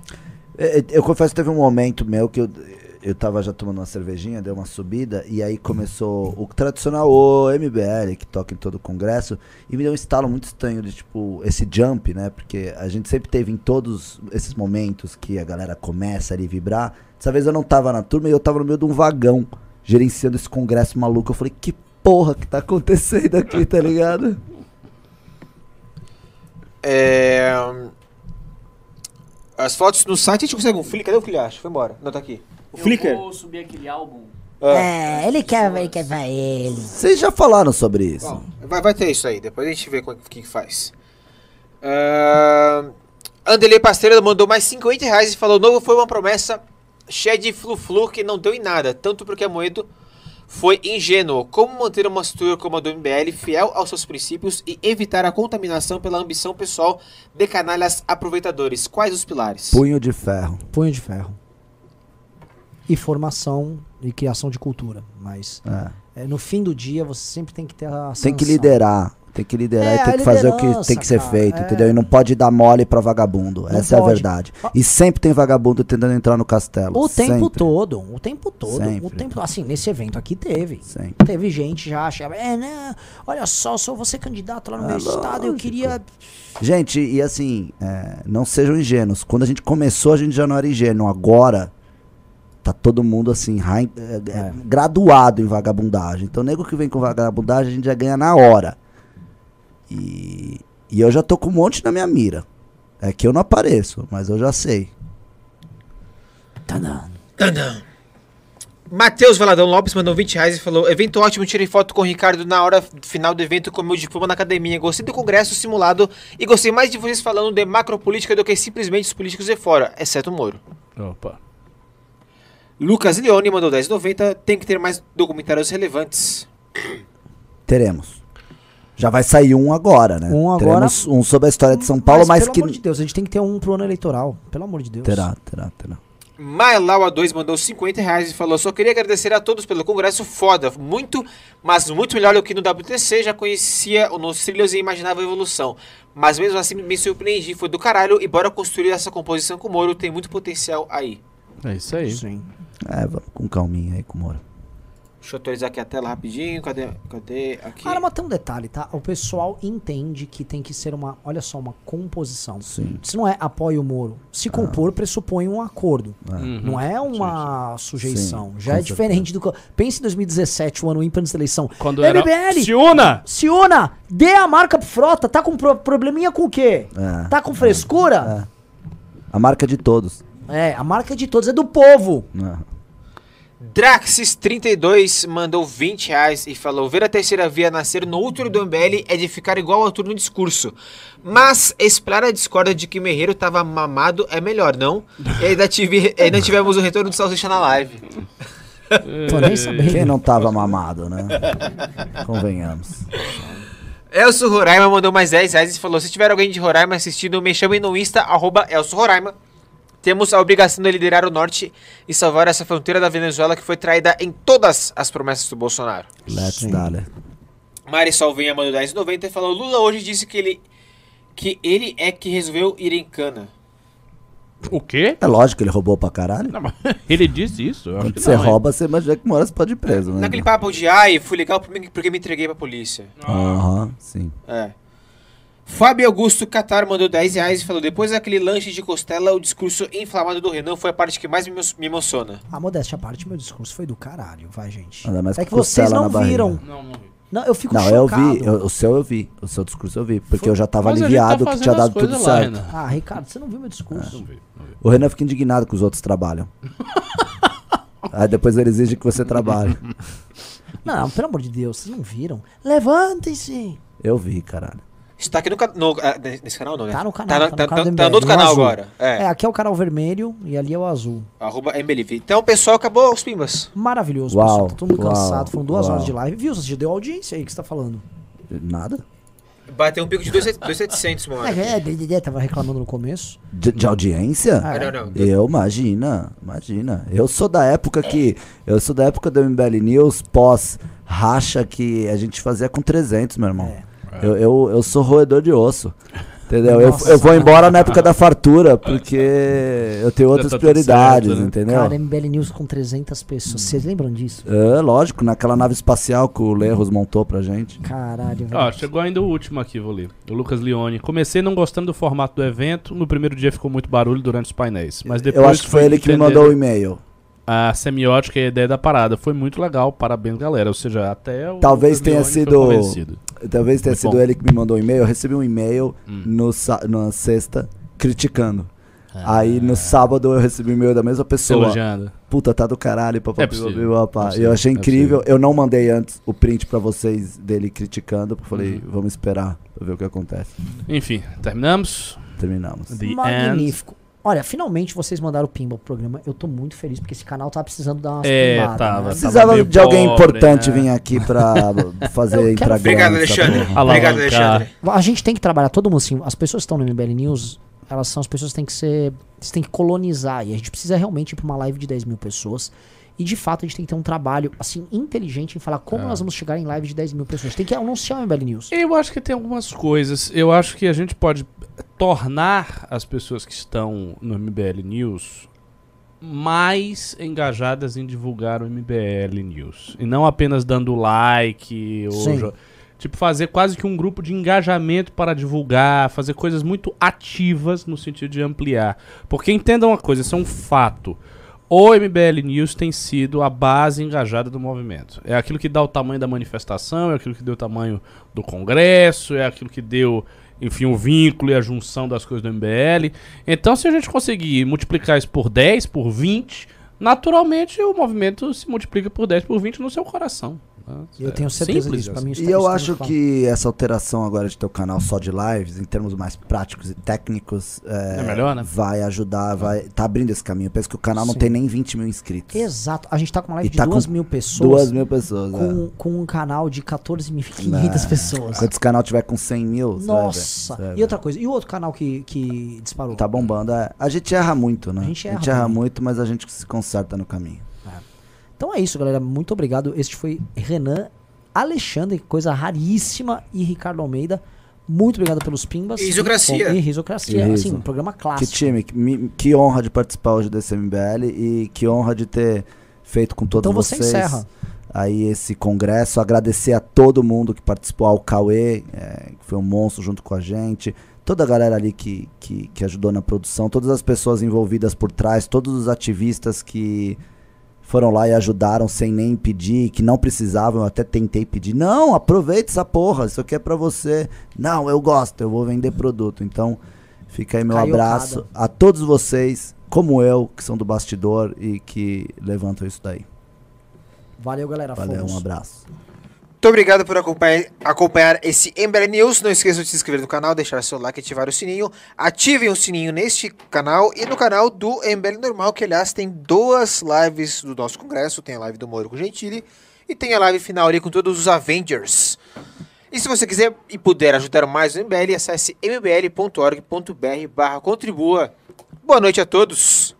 É, é, Eu confesso que teve um momento meu que eu, eu tava já tomando uma cervejinha, deu uma subida, e aí começou o tradicional o MBL, que toca em todo o congresso, e me deu um estalo muito estranho de tipo, esse jump, né? Porque a gente sempre teve em todos esses momentos que a galera começa ali a vibrar. Dessa vez eu não tava na turma e eu tava no meio de um vagão, gerenciando esse congresso maluco. Eu falei, que porra que tá acontecendo aqui, tá ligado? É... As fotos no site, a gente consegue um Flickr? Cadê o Flickr? Foi embora. Não, tá aqui. O Flickr? Eu vou subir aquele álbum. É, ele quer, ele quer ver ele. Vocês já falaram sobre isso. Bom, vai, vai ter isso aí, depois a gente vê o que, que faz. Uh, Anderley Pasteira mandou mais 50 reais e falou: Novo foi uma promessa cheia de flu-flu que não deu em nada, tanto porque a Moedo foi ingênuo. Como manter uma estrutura como a do MBL fiel aos seus princípios e evitar a contaminação pela ambição pessoal de canalhas aproveitadores? Quais os pilares? Punho de ferro. Punho de ferro. E formação e criação de cultura. Mas É. é, no fim do dia você sempre tem que ter a Tem que sanção. liderar. Tem que liderar É, e tem que fazer o que tem que ser cara, feito, é. entendeu? E não pode dar mole pra vagabundo. Não Essa é a pode. verdade. E sempre tem vagabundo tentando entrar no castelo. O tempo sempre. todo, o tempo todo, o Sempre. tempo, assim, nesse evento aqui teve. Sempre. Teve gente já achava, é, né? Olha só, só você candidato lá no meu É estado, eu lógico. queria. Gente, e assim, é, não sejam ingênuos. Quando a gente começou, a gente já não era ingênuo. Agora, tá todo mundo assim, é, é, graduado em vagabundagem. Então, nego que vem com vagabundagem, a gente já ganha na hora. E, e eu já tô com um monte na minha mira. É que eu não apareço, mas eu já sei. Matheus Valadão Lopes mandou 20 reais e falou: Evento ótimo, tirei foto com o Ricardo na hora final do evento com meu diploma na academia. Gostei do congresso simulado e gostei mais de vocês falando de macropolítica do que simplesmente os políticos de fora, exceto o Moro. Opa. Lucas Leone mandou 10,90. Tem que ter mais documentários relevantes. Teremos. Já vai sair um agora, né? Um agora. Teremos um sobre a história de São Paulo, mas, pelo que. amor de Deus, a gente tem que ter um pro ano eleitoral. Pelo amor de Deus. Terá, terá, terá. Mailaua 2 mandou 50 reais e falou: Só queria agradecer a todos pelo congresso foda. Muito, mas muito melhor do que no WTC. Já conhecia nos trilhos e imaginava a evolução. Mas mesmo assim me surpreendi. Foi do caralho. E bora construir essa composição com o Moro. Tem muito potencial aí. É isso aí. Sim. É, vamos com calminha aí com o Moro. Deixa eu atualizar aqui a tela rapidinho. Cadê? Cadê? Aqui. Ah, mas tem um detalhe, tá? O pessoal entende que tem que ser uma, olha só, uma composição. Sim. Isso não é apoia o Moro. Se compor pressupõe um acordo. Uhum. Não é uma sujeição. Sim, Já é diferente do que. Pense em 2017, o ano ímpar antes da eleição. Quando era... MBL, Se una! Ciona, dê a marca pro Frota. Tá com pro- probleminha com o quê? É. Tá com frescura? A marca de todos. É. a marca de todos é do povo. né? Draxis32 mandou 20 reais e falou: Ver a terceira via nascer no útero do MBL é de ficar igual ao Arthur no discurso. Mas Esplara discorda de que Merreiro tava mamado é melhor, não? E ainda, tive, ainda tivemos o retorno do Salsicha na live. Tô nem sabendo. Quem não tava mamado, né? Convenhamos. Elcio Roraima mandou mais 10 reais e falou: Se tiver alguém de Roraima assistindo, me chamem no Insta, arroba Elcio Roraima. Temos a obrigação de liderar o norte e salvar essa fronteira da Venezuela que foi traída em todas as promessas do Bolsonaro. Let's dale. Mari Salvinha mandou 10,90 e falou: Lula hoje disse que ele, que ele é que resolveu ir em cana. O quê? É lógico que ele roubou pra caralho. Não, mas ele disse isso. Eu acho Quando que você não, rouba, você imagina que uma hora você pode ir preso, né? Naquele papo de ai, fui legal porque me entreguei pra polícia. Aham, sim. É. Fábio Augusto Catar mandou 10 reais e falou: Depois daquele lanche de costela, o discurso inflamado do Renan foi a parte que mais me, me emociona. A modéstia à parte, meu discurso foi do caralho, vai, gente. Ainda mais é que vocês não na barriga. viram. Não, não vi. Não, eu fico Não, eu chocado. vi. eu- o seu eu vi. O seu discurso eu vi. Porque eu já tava Mas a tá aliviado que fazendo tinha dado tudo lá, certo. Renan. Ah, Ricardo, você não viu meu discurso. Não vi, não vi. O Renan fica indignado que os outros trabalham. Aí depois ele exige que você trabalhe. Não, pelo amor de Deus, vocês não viram? Levantem-se. Eu vi, caralho. Está aqui no, no ah, nesse canal, não, né? Tá no canal, Tá, tá no- no tá- canal tá- do tá no outro no canal azul. agora. É. É, aqui é o canal vermelho e ali é o azul. Arroba MBLV. Então, pessoal, acabou os pimbas. Maravilhoso, Uau, pessoal. Tá todo mundo uau, cansado. Foram duas uau. horas de live. Viu? Você já deu audiência aí que você tá falando. Nada? Bateu um pico de 2,700, mano. É, é, é, é, tava reclamando no começo. De, de audiência? Ah, Ah, não, não. Eu, imagina, imagina. Eu sou da época que. Eu sou da época do MBL News pós racha que a gente fazia com 300, meu irmão. É. Eu, eu, eu sou roedor de osso. Entendeu? Eu, eu vou embora na época da fartura, porque eu tenho outras tá prioridades, certo, né? entendeu? Cara, MBL News com 300 pessoas. Vocês lembram disso? É, lógico, naquela nave espacial que o Lerros montou pra gente. Caralho, velho. Ó, chegou ainda o último aqui, vou ler. O Lucas Leone. Comecei não gostando do formato do evento. No primeiro dia ficou muito barulho durante os painéis. Mas depois eu acho que foi ele que me mandou o e-mail. A semiótica e a ideia da parada. Foi muito legal. Parabéns, galera. Ou seja, até o Talvez Lucas tenha sido- convencido. Talvez tenha Muito sido bom. ele que me mandou o e-mail. Eu recebi um e-mail Hum. no, na sexta criticando. Aí no sábado eu recebi um e-mail da mesma pessoa. elogiando. Puta, tá do caralho, papapá. É possível, papapá. é E possível, eu achei é incrível. possível. Eu não mandei antes o print pra vocês dele criticando. porque eu Falei, Uhum. vamos esperar pra ver o que acontece. Enfim, terminamos. Terminamos. The End. Olha, finalmente vocês mandaram o Pimba pro programa. Eu tô muito feliz porque esse canal tá precisando dar umas É, pimbadas, tava, né? Precisava de alguém pobre, importante né? vir aqui pra fazer quero- Obrigado, Alexandre. Obrigado. Alexandre. A gente tem que trabalhar, todo mundo assim, as pessoas que estão no MBL News, elas são as pessoas que têm que ser. Você tem que colonizar. E a gente precisa realmente ir pra uma live de 10 mil pessoas. E de fato a gente tem que ter um trabalho, assim, inteligente em falar como É. nós vamos chegar em live de 10 mil pessoas. Tem que anunciar o MBL News. Eu acho que tem algumas coisas. Eu acho que a gente pode tornar as pessoas que estão no MBL News mais engajadas em divulgar o MBL News. E não apenas dando like ou tipo fazer quase que um grupo de engajamento para divulgar, fazer coisas muito ativas no sentido de ampliar. Porque entendam uma coisa, isso é um fato. O MBL News tem sido a base engajada do movimento. É aquilo que dá o tamanho da manifestação, é aquilo que deu o tamanho do Congresso, é aquilo que deu, enfim, o vínculo e a junção das coisas do MBL. Então, se a gente conseguir multiplicar isso por 10, por 20, naturalmente o movimento se multiplica por 10, por 20 no seu coração. né? Eu É tenho certeza simples disso. Pra mim, isso E eu acho que essa alteração agora de ter o canal só de lives, em termos mais práticos e técnicos, é, É melhor, né? vai ajudar, vai tá abrindo esse caminho. Eu penso que o canal não Sim. tem nem 20 mil inscritos. Exato. A gente tá com uma live E de tá 2 com mil pessoas. Duas mil pessoas. é. com, com um canal de 14.500 É. pessoas. Quando esse canal tiver com 100 mil, vai ver, Nossa! vai E ver. outra coisa, e o outro canal que, que disparou? Tá bombando. é. A gente erra muito, né? A gente erra erra também. muito, mas a gente se conserta no caminho. Então é isso, galera. Muito obrigado. Este foi Renan Alexandre, coisa raríssima, e Ricardo Almeida. Muito obrigado pelos pimbas. Risocracia. E, risocracia. E Assim, riso. um programa Que clássico. time, que, que honra de participar hoje desse MBL e que honra de ter feito com todos Então você vocês. encerra. aí esse congresso, agradecer a todo mundo que participou, ao Cauê, é, que foi um monstro junto com a gente, toda a galera ali que, que, que ajudou na produção, todas as pessoas envolvidas por trás, todos os ativistas que foram lá e ajudaram sem nem pedir, que não precisavam, eu até tentei pedir. Não, aproveita essa porra, isso aqui é pra você. Não, eu gosto, eu vou vender produto. Então, fica aí meu Caiocada. abraço a todos vocês, como eu, que são do bastidor e que levantam isso daí. Valeu, galera. Valeu, fomos. um abraço. Muito obrigado por acompanhar, acompanhar esse MBL News. Não esqueçam de se inscrever no canal, deixar seu like, ativar o sininho. Ativem o sininho neste canal e no canal do MBL Normal, que aliás tem duas lives do nosso congresso. Tem a live do Moro com Gentili e tem a live final ali com todos os Avengers. E se você quiser e puder ajudar mais o MBL, acesse mbl.org.br barra contribua. Boa noite a todos.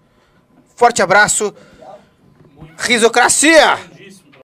Forte abraço. Risocracia!